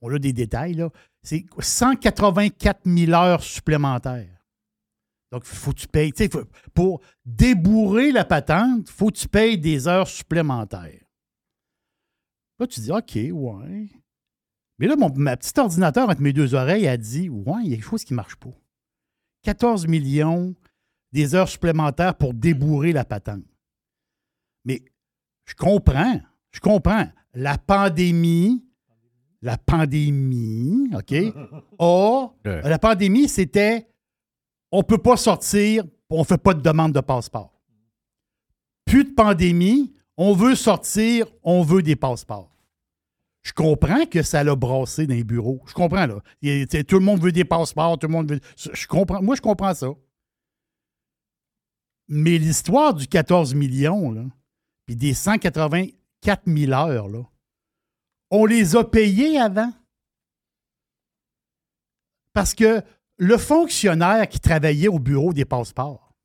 on a des détails. C'est 184 000 heures supplémentaires. Donc, faut que tu payes. pour débourrer la patente, il faut que tu payes des heures supplémentaires. Là, tu dis, OK, ouais. Mais là, mon, ma petite ordinateur entre mes deux oreilles a dit, ouais, il y a quelque chose qui ne marche pas. 14 millions des heures supplémentaires pour débourrer la patente. Mais je comprends, je comprends. La pandémie, la pandémie, OK, a, la pandémie, c'était on ne peut pas sortir, on ne fait pas de demande de passeport. Plus de pandémie, on veut sortir, on veut des passeports. Je comprends que ça l'a brassé dans les bureaux. Je comprends, là. Tout le monde veut des passeports, tout le monde veut. Je comprends. Moi, je comprends ça. Mais l'histoire du 14 millions, là, puis des 184 000 heures, là, on les a payés avant. Parce que le fonctionnaire qui travaillait au bureau des passeports,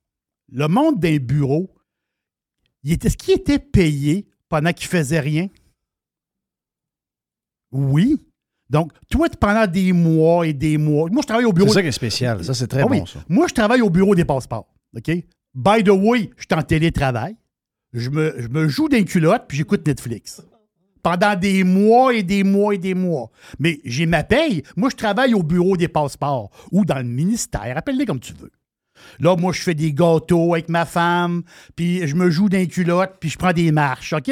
le monde il était, est-ce qu'il était payé pendant qu'il faisait rien? Oui. Donc, toi, pendant des mois et des mois. Moi, je travaille au bureau. C'est ça qui est spécial. Ça, c'est très Ah oui. bon, ça. Moi, je travaille au bureau des passeports. OK? By the way, je suis en télétravail. Je me, je me joue d'un culotte puis j'écoute Netflix. Pendant des mois et des mois et des mois. Mais j'ai ma paye. Moi, je travaille au bureau des passeports ou dans le ministère. Appelle-les comme tu veux. Là, moi, je fais des gâteaux avec ma femme, puis je me joue d'un culotte, puis je prends des marches, OK?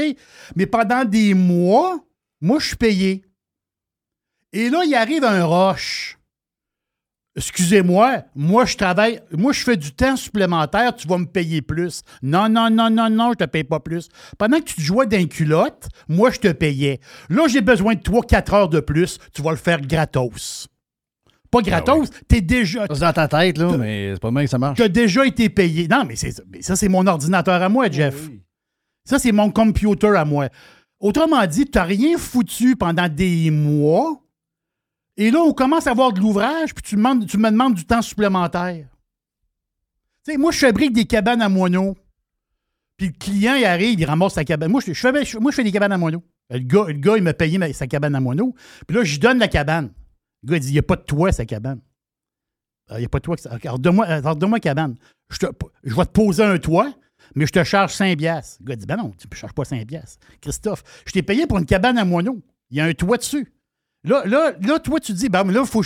Mais pendant des mois, moi, je suis payé. Et là, il arrive un roche. Excusez-moi, moi je travaille, moi je fais du temps supplémentaire, tu vas me payer plus. Non, non, non, non, non, je te paye pas plus. Pendant que tu te jouais d'un culotte, moi je te payais. Là, j'ai besoin de toi 4 heures de plus, tu vas le faire gratos. Pas gratos, t'es déjà. C'est dans ta tête, là, mais c'est pas mal que ça marche. Tu as déjà été payé. Non, mais, c'est, mais ça, c'est mon ordinateur à moi, Jeff. Ça, c'est mon computer à moi. Autrement dit, tu n'as rien foutu pendant des mois. Et là, on commence à avoir de l'ouvrage, puis tu, me demandes du temps supplémentaire. Tu sais, moi, je fabrique des cabanes à moineaux. Puis le client, il arrive, il ramasse sa cabane. Moi, je, fais, des cabanes à moineaux. Le gars, le gars il m'a payé sa cabane à moineaux. Puis là, je donne la cabane. Le gars, il dit, il n'y a pas de toit, sa cabane. Ah, Il n'y a pas de toit. Alors, donne-moi alors, donne-moi cabane. Je, vais te poser un toit, mais je te charge 5 piastres. Le gars dit, ben non, tu ne charges pas 5 piastres. Christophe, je t'ai payé pour une cabane à moineaux. Il y a un toit dessus. Là, là, là toi, tu dis, ben là, il faut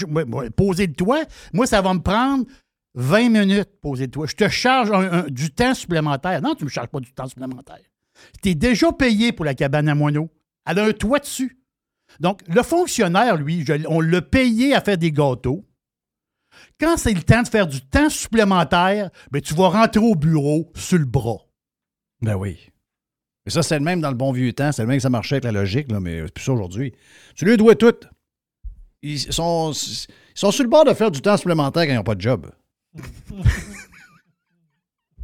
poser le toit. Moi, ça va me prendre 20 minutes poser le toit. Je te charge du temps supplémentaire. Non, tu ne me charges pas du temps supplémentaire. Tu es déjà payé pour la cabane à moineaux. Elle a un toit dessus. Donc, le fonctionnaire, lui, on l'a payé à faire des gâteaux. Quand c'est le temps de faire du temps supplémentaire, ben, tu vas rentrer au bureau sur le bras. Ben oui. Mais ça, c'est le même dans le bon vieux temps. C'est le même que ça marchait avec la logique, là, mais c'est plus ça aujourd'hui. Tu lui dois tout. Ils sont, ils sont sur le bord de faire du temps supplémentaire quand ils n'ont pas de job.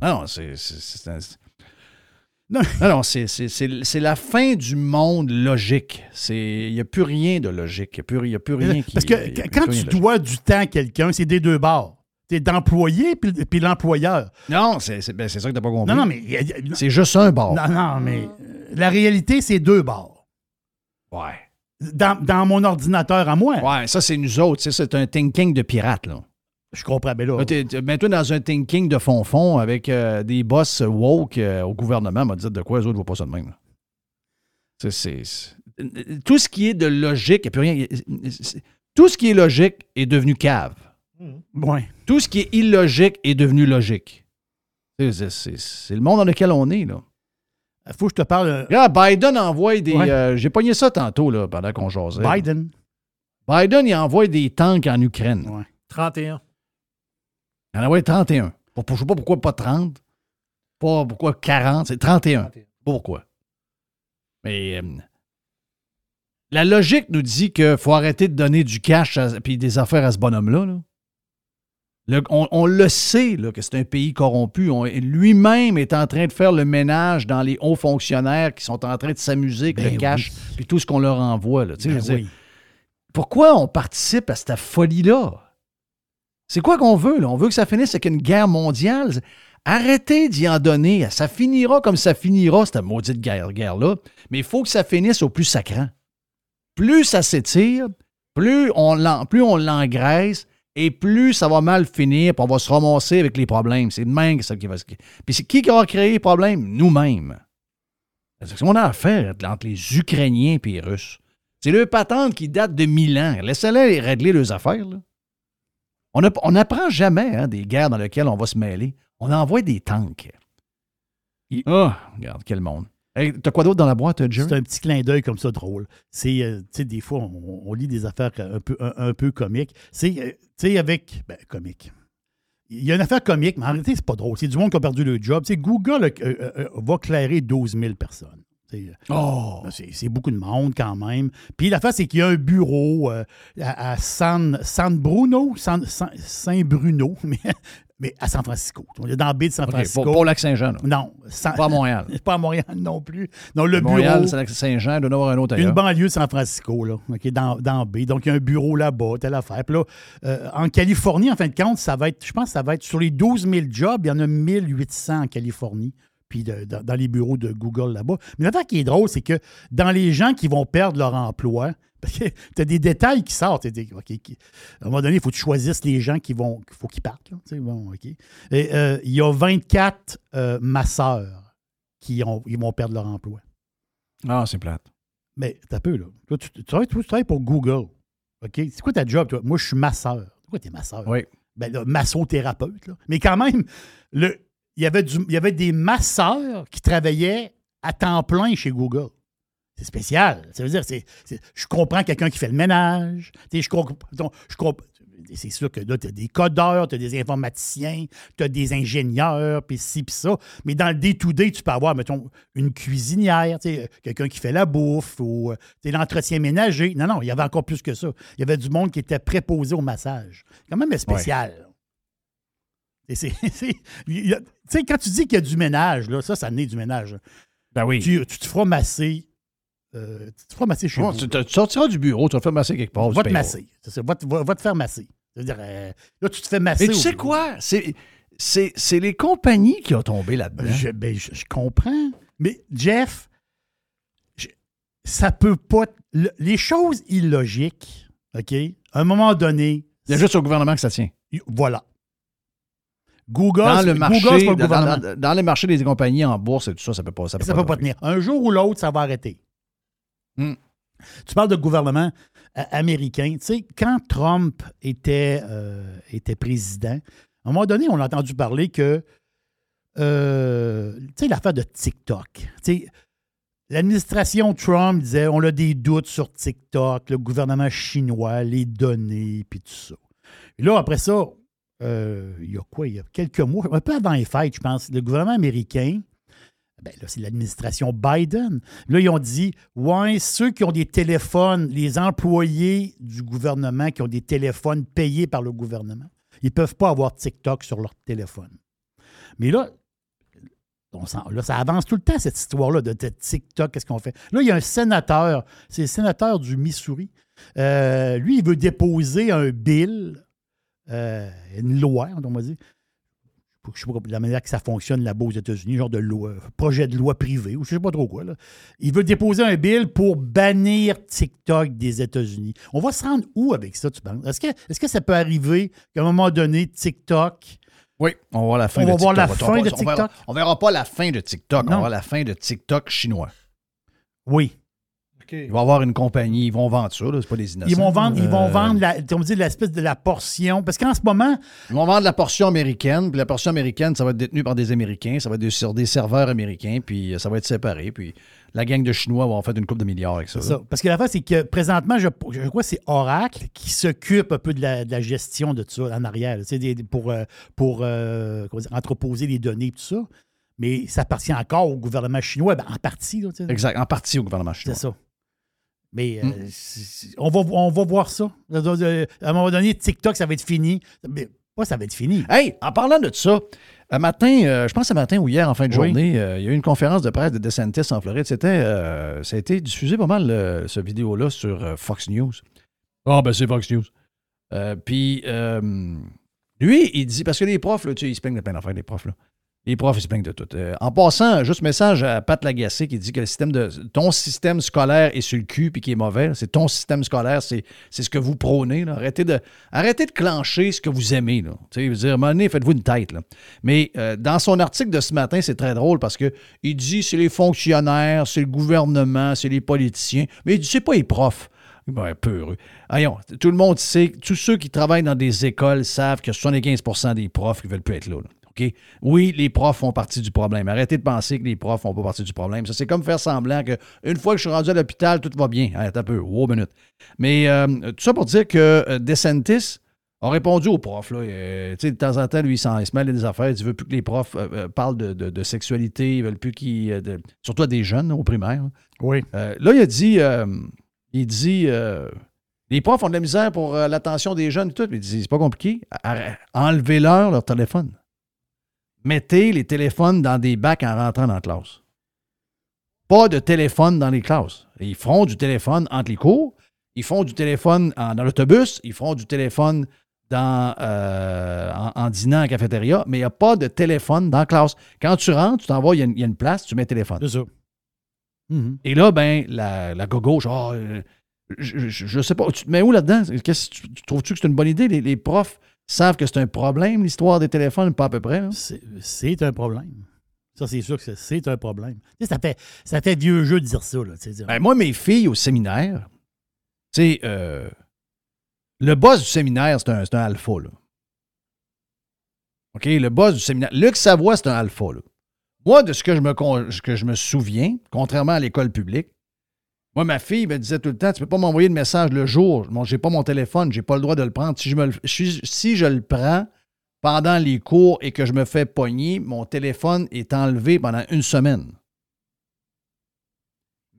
non, c'est. Non, non, c'est- la fin du monde logique. Il n'y a plus rien de logique. Il n'y a, a plus rien qui. Parce que quand tu logique. dois du temps à quelqu'un, c'est des deux bords. Tu d'employé puis, puis l'employeur. Non, c'est c'est- ben, c'est ça que tu n'as pas compris. Non, non, mais. C'est juste un bord. Non, non, mais la réalité, c'est deux bords. Ouais. Dans, dans mon ordinateur à moi. Ouais, ça, c'est nous autres. C'est un thinking de pirate, là. Je comprends, mais là. Là, t'es- t'es- Mets-toi dans un thinking de fond-fond avec euh, des boss woke euh, au gouvernement, m'a dit de quoi les autres ne voient pas ça de même. C'est- Tout ce qui est de logique, a plus rien. Tout ce qui est logique est devenu cave. Ouais. Tout ce qui est illogique est devenu logique. C'est- le monde dans lequel on est, là. Faut que je te parle. euh, Regarde, Biden envoie des. Ouais. euh, J'ai pogné ça tantôt, là, pendant qu'on jasait. Biden. Biden, il envoie des tanks en Ukraine. 31. Il en envoie 31. Pour- pour- Je ne sais pas pourquoi pas 30. Pas pourquoi 40. C'est 31. Pas Pourquoi? Mais euh, la logique nous dit qu'il faut arrêter de donner du cash et des affaires à ce bonhomme-là. là. Le- on, on le sait là, que c'est un pays corrompu. Lui-même est en train de faire le ménage dans les hauts fonctionnaires qui sont en train de s'amuser avec Ben le cash puis tout ce qu'on leur envoie. Là. Ben oui. Pourquoi on participe à cette folie-là? C'est quoi qu'on veut? Là? On veut que ça finisse avec une guerre mondiale. Arrêtez d'y en donner. Ça finira comme ça finira, cette maudite guerre- guerre-là. Mais il faut que ça finisse au plus sacrant. Plus ça s'étire, plus on l'en- plus on l'engraisse et plus ça va mal finir, puis on va se ramasser avec les problèmes. C'est de même que ça qui va se... Puis c'est qui qui aura créé les problèmes? Nous-mêmes. C'est ce qu'on a à faire entre les Ukrainiens et les Russes. C'est le patente qui date de mille ans. Laissez-les régler leurs affaires. là. On app- on n'apprend jamais hein, des guerres dans lesquelles on va se mêler. On envoie des tanks. Ah, regarde, quel monde. Hey, T'as quoi d'autre dans la boîte, Jerry? C'est un petit clin d'œil comme ça drôle. C'est, euh, tu sais, des fois, on, on lit des affaires un peu, un, un peu comiques. C'est, euh, tu sais, avec. Ben, comique. Il y a une affaire comique, mais en réalité, c'est pas drôle. C'est du monde qui a perdu le job. Tu sais, Google euh, va clairer 12 000 personnes. Oh! C'est, beaucoup de monde quand même. Puis l'affaire, c'est qu'il y a un bureau euh, à, à San, San Bruno, San- San- Saint-Bruno, mais mais à San Francisco. On est dans la baie de San Francisco. pas, au Lac-Saint-Jean. Non. Pas à Montréal. pas à Montréal non plus. Non, le Montréal, bureau. c'est Lac-Saint-Jean, il doit y avoir un autre ailleurs. Une banlieue de San Francisco, là, OK, dans, dans B. Donc, il y a un bureau là-bas, telle affaire. Puis là, euh, en Californie, en fin de compte, ça va être, je pense que ça va être sur les 12 000 jobs, il y en a 1800 en Californie, puis de- dans- dans les bureaux de Google là-bas. Mais l'affaire qui est drôle, c'est que dans les gens qui vont perdre leur emploi, tu as des détails qui sortent. des- qui- à un moment donné, il faut que tu choisisses les gens qui vont, qu'il faut qu'ils partent. là, bon. Et, euh, il y a 24 euh, masseurs qui ont, ils vont perdre leur emploi. Ah, c'est plate. Mais t'as peu, là. Toi, tu, tu travailles, tu travailles pour Google. OK? C'est quoi ta job, toi? Moi, je suis masseur. Pourquoi t'es masseur? Oui. Ben, là, massothérapeute, là. Mais quand même, le, il, y avait du, il y avait des masseurs qui travaillaient à temps plein chez Google. C'est spécial. Ça veut dire, c'est, je comprends quelqu'un qui fait le ménage. Je comprends. Je comprends c'est sûr que là, tu as des codeurs, tu as des informaticiens, tu as des ingénieurs, puis ci, puis ça. Mais dans le day-to-day, tu peux avoir, mettons, une cuisinière, quelqu'un qui fait la bouffe ou euh, l'entretien ménager. Non, non, il y avait encore plus que ça. Il y avait du monde qui était préposé au massage. Quand même spécial. Et c'est- Tu sais, quand tu dis qu'il y a du ménage, là, ça, ça naît du ménage. Ben oui. Tu, tu te feras masser. euh, tu te feras masser chez Bon, vous. tu, sortiras du bureau, tu vas te faire masser quelque part. Va te masser. Ça, va, te- va- va te faire masser. C'est-à-dire, euh, là, tu te fais masser. Mais tu sais bureau. quoi? C'est, c'est, c'est les compagnies qui ont tombé là-dedans. Je, ben, je- je comprends. Mais Jeff, je- ça peut pas. le- les choses illogiques, OK? À un moment donné. Il y a juste au gouvernement que ça tient. Voilà. Google, Dans le, marché, c'est pas le dans, gouvernement. dans- dans les marchés des compagnies en bourse et tout ça, ça peut pas. Ça peut Ça pas, peut pas tenir. Un jour ou l'autre, ça va arrêter. Hmm. Tu parles de gouvernement euh, américain. Tu sais, quand Trump était, euh, était président, à un moment donné, on a entendu parler que, euh, tu sais, l'affaire de TikTok. Tu sais, l'administration Trump disait on a des doutes sur TikTok, le gouvernement chinois, les données, puis tout ça. Et là, après ça, euh, il y a quoi? Il y a quelques mois, un peu avant les fêtes, je pense, le gouvernement américain, ben là, c'est l'administration Biden. Là, ils ont dit, ouais, ceux qui ont des téléphones, les employés du gouvernement qui ont des téléphones payés par le gouvernement, ils ne peuvent pas avoir TikTok sur leur téléphone. Mais là, on là, ça avance tout le temps, cette histoire-là de, de TikTok, qu'est-ce qu'on fait? Là, il y a un sénateur, c'est le sénateur du Missouri. Euh, lui, il veut déposer un bill, euh, une loi, on va dire, je ne sais pas la manière que ça fonctionne là-bas aux États-Unis, genre de loi, projet de loi privé ou je ne sais pas trop quoi. là. Il veut déposer un bill pour bannir TikTok des États-Unis. On va se rendre où avec ça, tu penses? Est-ce que, est-ce que ça peut arriver qu'à un moment donné, TikTok. Oui, on va voir la fin On de va voir TikTok. la On fin de on verra- TikTok? On verra pas la fin de TikTok, on va voir la fin de TikTok chinois. Oui. Il va y avoir une compagnie, ils vont vendre ça, c'est pas des innocents. Ils vont vendre, ils vont Euh, vendre la, on dit l'espèce de la portion. Parce qu'en ce moment, Ils vont vendre la portion américaine, puis la portion américaine, ça va être détenu par des Américains, ça va être sur des serveurs américains, puis euh, ça va être séparé, puis la gang de Chinois va en faire une coupe de milliards avec ça. Parce que la fin, c'est que présentement, je, je crois que c'est Oracle qui s'occupe un peu de la, de la gestion de tout ça en arrière, là, des- pour, euh, pour euh, comment dire, entreposer les données et tout ça. Mais ça appartient encore au gouvernement chinois, ben, en partie. là. Exact, en partie au gouvernement chinois. C'est ça. Mais euh, Hmm. on, va, on va voir ça. Euh, À un moment donné, TikTok, ça va être fini. Mais pas ça va être fini. Hey, en parlant de ça, un matin, euh, je pense un matin ou hier en fin de Oui. journée, euh, il y a eu une conférence de presse de DeSantis en Floride. C'était, ça a été diffusé pas mal, ce vidéo-là, sur Fox News. Ah, ben c'est Fox News. Puis, lui, il dit, parce que les profs, là, tu sais, ils se plaignent de plein d'affaires, les profs, là. Les profs, ils se plaignent de tout. Euh, en passant, juste message à Pat Lagacé qui dit que le ton système scolaire est sur le cul puis qui est mauvais. C'est ton système scolaire, c'est, ce que vous prônez. Arrêtez, de, arrêtez clencher ce que vous aimez. Là. Tu sais, je veux dire, à faites-vous une tête. Mais euh, dans son article de ce matin, c'est très drôle parce que il dit c'est les fonctionnaires, c'est le gouvernement, c'est les politiciens. Mais il dit c'est pas les profs. Ben, peu heureux. Voyons, tout le monde sait, tous ceux qui travaillent dans des écoles savent que 75% des profs ne veulent plus être là. OK? Oui, les profs font partie du problème. Arrêtez de penser que les profs font pas partie du problème. Ça, c'est comme faire semblant que une fois que je suis rendu à l'hôpital, tout va bien. Un peu, wow, minute. Mais euh, tout ça pour dire que euh, DeSantis a répondu aux profs. Là. Euh, de temps en temps, lui, il, il se mêle des affaires. Il veut plus que les profs euh, parlent de, de- de sexualité. Ils veulent plus qu'ils. de- surtout à des jeunes, au primaire. Oui. Là, il a dit. il dit. Les profs ont de la misère pour l'attention des jeunes et tout. Ils disent, c'est pas compliqué. Enlevez-leur leur téléphone. Mettez les téléphones dans des bacs en rentrant dans la classe. Pas de téléphone dans les classes. Ils feront du téléphone entre les cours. Ils font du téléphone en- dans l'autobus. Ils feront du téléphone dans, euh, en, en dînant en cafétéria. Mais il n'y a pas de téléphone dans la classe. Quand tu rentres, tu t'en vas, il y, a une- il y a une place, tu mets téléphone. C'est ça. Mhm. Et là, ben, la, la gogo, genre, euh, je, je, je sais pas, tu te mets où là-dedans? Qu'est-ce que tu, tu trouves-tu que c'est une bonne idée? Les, les profs savent que c'est un problème, l'histoire des téléphones, pas à peu près. C'est- un problème. Ça, c'est sûr que c'est- un problème. Tu sais, ça, fait, ça fait vieux jeu de dire ça. Là, tu sais, dire- Ben, moi, mes filles au séminaire, tu sais, euh, le boss du séminaire, c'est un, un alpha, là. OK? Le boss du séminaire. Luc Savoie, c'est un alpha, là. Moi, de ce que je me, con- ce que je me souviens, contrairement à l'école publique, moi, ma fille me disait tout le temps, tu peux pas m'envoyer de message le jour. Bon, j'ai pas mon téléphone, j'ai pas le droit de le prendre. Si je, me le, si- si je le prends pendant les cours et que je me fais pogner, mon téléphone est enlevé pendant une semaine.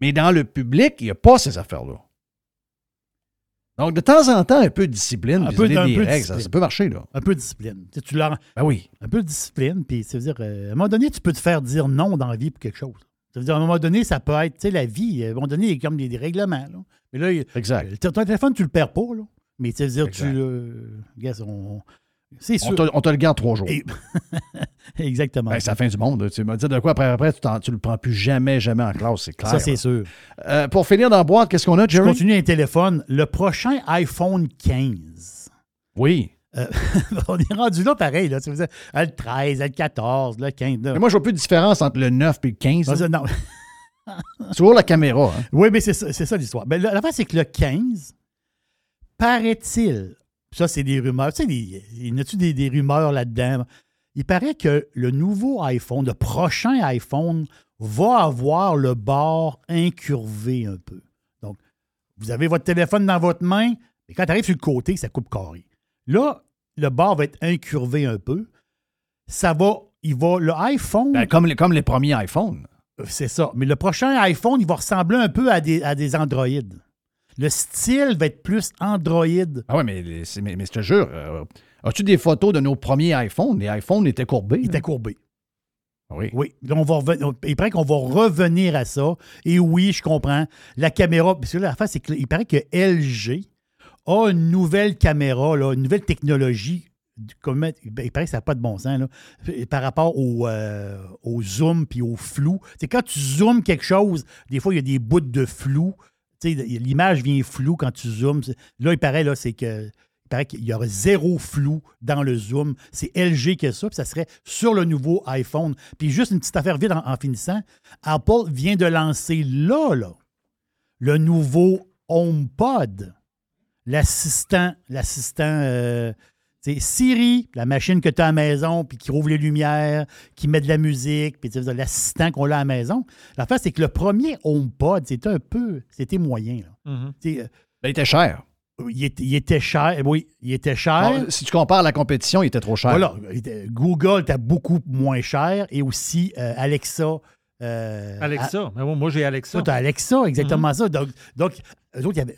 Mais dans le public, il n'y a pas ces affaires-là. Donc, de temps en temps, un peu de discipline, Un peu- un des peu de règles, ça, discipline. ça peut marcher, là. Un peu de discipline. Tu, sais, tu leur- Ben oui. Un peu de discipline, puis veut dire, euh, à un moment donné, tu peux te faire dire non dans la vie pour quelque chose. Ça veut dire, à un moment donné, ça peut être, tu sais, la vie, à un moment donné, il y a comme des, des règlements. là. Mais là, il- Exact. euh, ton téléphone, tu le perds pas, là. Mais tu veux dire, tu. Exact. euh, guess, on- c'est sûr. On te, on te le garde trois jours. Et- Exactement. Ben, c'est la fin du monde. Tu me dis de quoi après, après tu, tu le prends plus jamais, jamais en classe, c'est clair. Ça, c'est sûr. Euh, pour finir dans la boîte, qu'est-ce qu'on a, Je Jerry? continue un téléphone. Le prochain iPhone 15. Oui. Euh, on est rendu là pareil. Là, tu veux dire, euh, le 13, le 14, le 15. là. Mais moi, je vois plus de différence entre le 9 et le 15. Ah, là. non. La caméra. hein? Oui, mais c'est ça, ça l'histoire. Ben, la c'est que le 15, paraît-il, ça, c'est des rumeurs. Tu sais, des- il y a-tu des, des rumeurs là-dedans? Il paraît que le nouveau iPhone, le prochain iPhone, va avoir le bord incurvé un peu. Donc, vous avez votre téléphone dans votre main, et quand tu arrives sur le côté, ça coupe carré. Là, le bord va être incurvé un peu. Ça va, il va, le iPhone. Ben, comme, les, comme les premiers iPhones. C'est ça. Mais le prochain iPhone, il va ressembler un peu à des, à des Android. Le style va être plus Android. Ah ouais, mais, mais, mais je te jure, euh, as-tu des photos de nos premiers iPhones? Les iPhones étaient courbés. Il là. était courbé. Oui. Oui. Là, on va il paraît qu'on va revenir à ça. Et oui, je comprends. La caméra, parce que là, l'affaire, c'est qu'il paraît que LG a une nouvelle caméra, là, une nouvelle technologie. ben, il paraît que ça n'a pas de bon sens là, par rapport au, euh, au zoom puis au flou. Quand tu zoomes quelque chose, des fois, il y a des bouts de flou. L'image vient floue quand tu zoomes. Là, il paraît là, c'est que paraît qu'il y aurait zéro flou dans le zoom. C'est LG qui a ça, puis ça serait sur le nouveau iPhone. Puis juste une petite affaire vide en, en finissant. Apple vient de lancer là, là, le nouveau HomePod. L'assistant, l'assistant, euh, c'est Siri, la machine que tu as à la maison, puis qui rouvre les lumières, qui met de la musique, puis tu sais, l'assistant qu'on a à la maison. L'affaire, c'est que le premier HomePod, c'était un peu, c'était moyen. là. Mhm. Sais, euh, Ben, il était cher. il était, il était cher. Oui, il était cher. Si tu compares à la compétition, il était trop cher. Voilà. Google était beaucoup moins cher et aussi euh, Alexa. euh, Alexa. Mais moi, moi, j'ai Alexa. Toi, t'as Alexa, exactement Mhm. ça. Donc, donc eux autres, il y avait-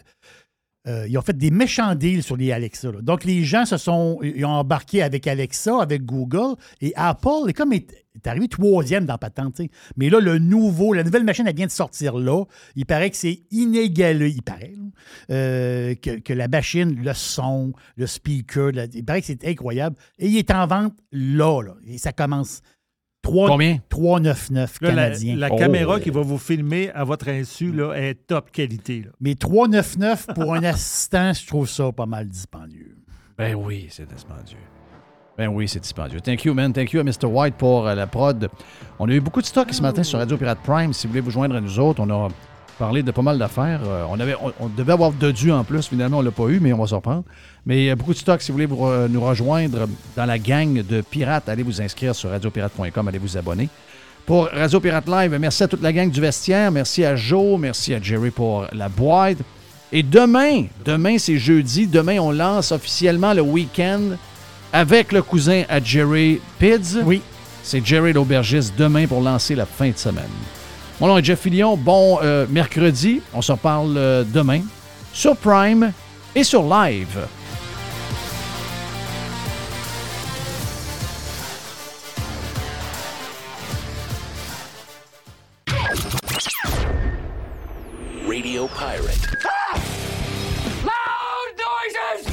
euh, ils ont fait des méchants deals sur les Alexa. Donc, les gens se sont ils ont embarqué avec Alexa, avec Google, et Apple est comme est, est arrivé troisième dans patente. Mais là, le nouveau, la nouvelle machine, elle vient de sortir là. Il paraît que c'est inégalé, il paraît, euh, que, que la machine, le son, le speaker, il paraît que c'est incroyable. Et il est en vente là, là. Et ça commence. 3, Combien? 399 Là, la, canadiens. la Oh. caméra qui va vous filmer à votre insu là, est top qualité. là. Mais 399 pour un assistant, je trouve ça pas mal dispendieux. Ben oui, c'est dispendieux. Ben oui, c'est dispendieux. Thank you, man. Thank you à Mr. White pour euh, la prod. On a eu beaucoup de stock ce matin sur Radio Pirate Prime. Si vous voulez vous joindre à nous autres, on a parlé de pas mal d'affaires. Euh, on, avait, on, on devait avoir de dû en plus. Finalement, on l'a pas eu, mais on va s'en reprendre. Mais il y a beaucoup de stock. Si vous voulez vous nous rejoindre dans la gang de pirates, allez vous inscrire sur radiopirate.com. Allez vous abonner. Pour Radio Pirate Live, merci à toute la gang du vestiaire. Merci à Joe. Merci à Jerry pour la boîte. Et demain, demain c'est jeudi. Demain, on lance officiellement le week-end avec le cousin à Jerry Pids. Oui. C'est Jerry l'aubergiste demain pour lancer la fin de semaine. Mon nom est Jeff Fillion. Bon euh, mercredi. On se reparle euh, demain sur Prime et sur live. Radio Pirate. Loud noises!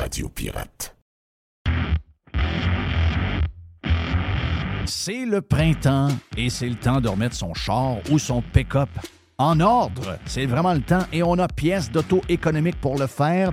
Radio Pirate. C'est le printemps et c'est le temps de remettre son char ou son pick-up en ordre. C'est vraiment le temps et on a pièces d'auto économique pour le faire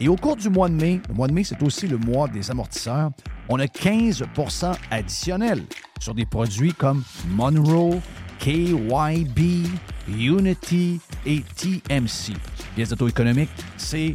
Et au cours du mois de mai, le mois de mai, c'est aussi le mois des amortisseurs, on a 15% additionnel sur des produits comme Monroe, KYB, Unity et TMC. Pièces d'auto-économique, c'est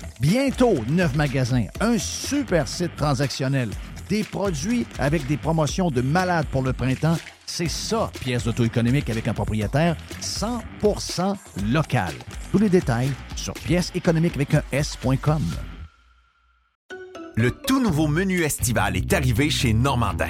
Bientôt, neuf magasins, un super site transactionnel, des produits avec des promotions de malades pour le printemps. C'est ça, pièce d'auto-économique avec un propriétaire 100% local. Tous les détails sur pièce économique avec un S.com. Le tout nouveau menu estival est arrivé chez Normandin.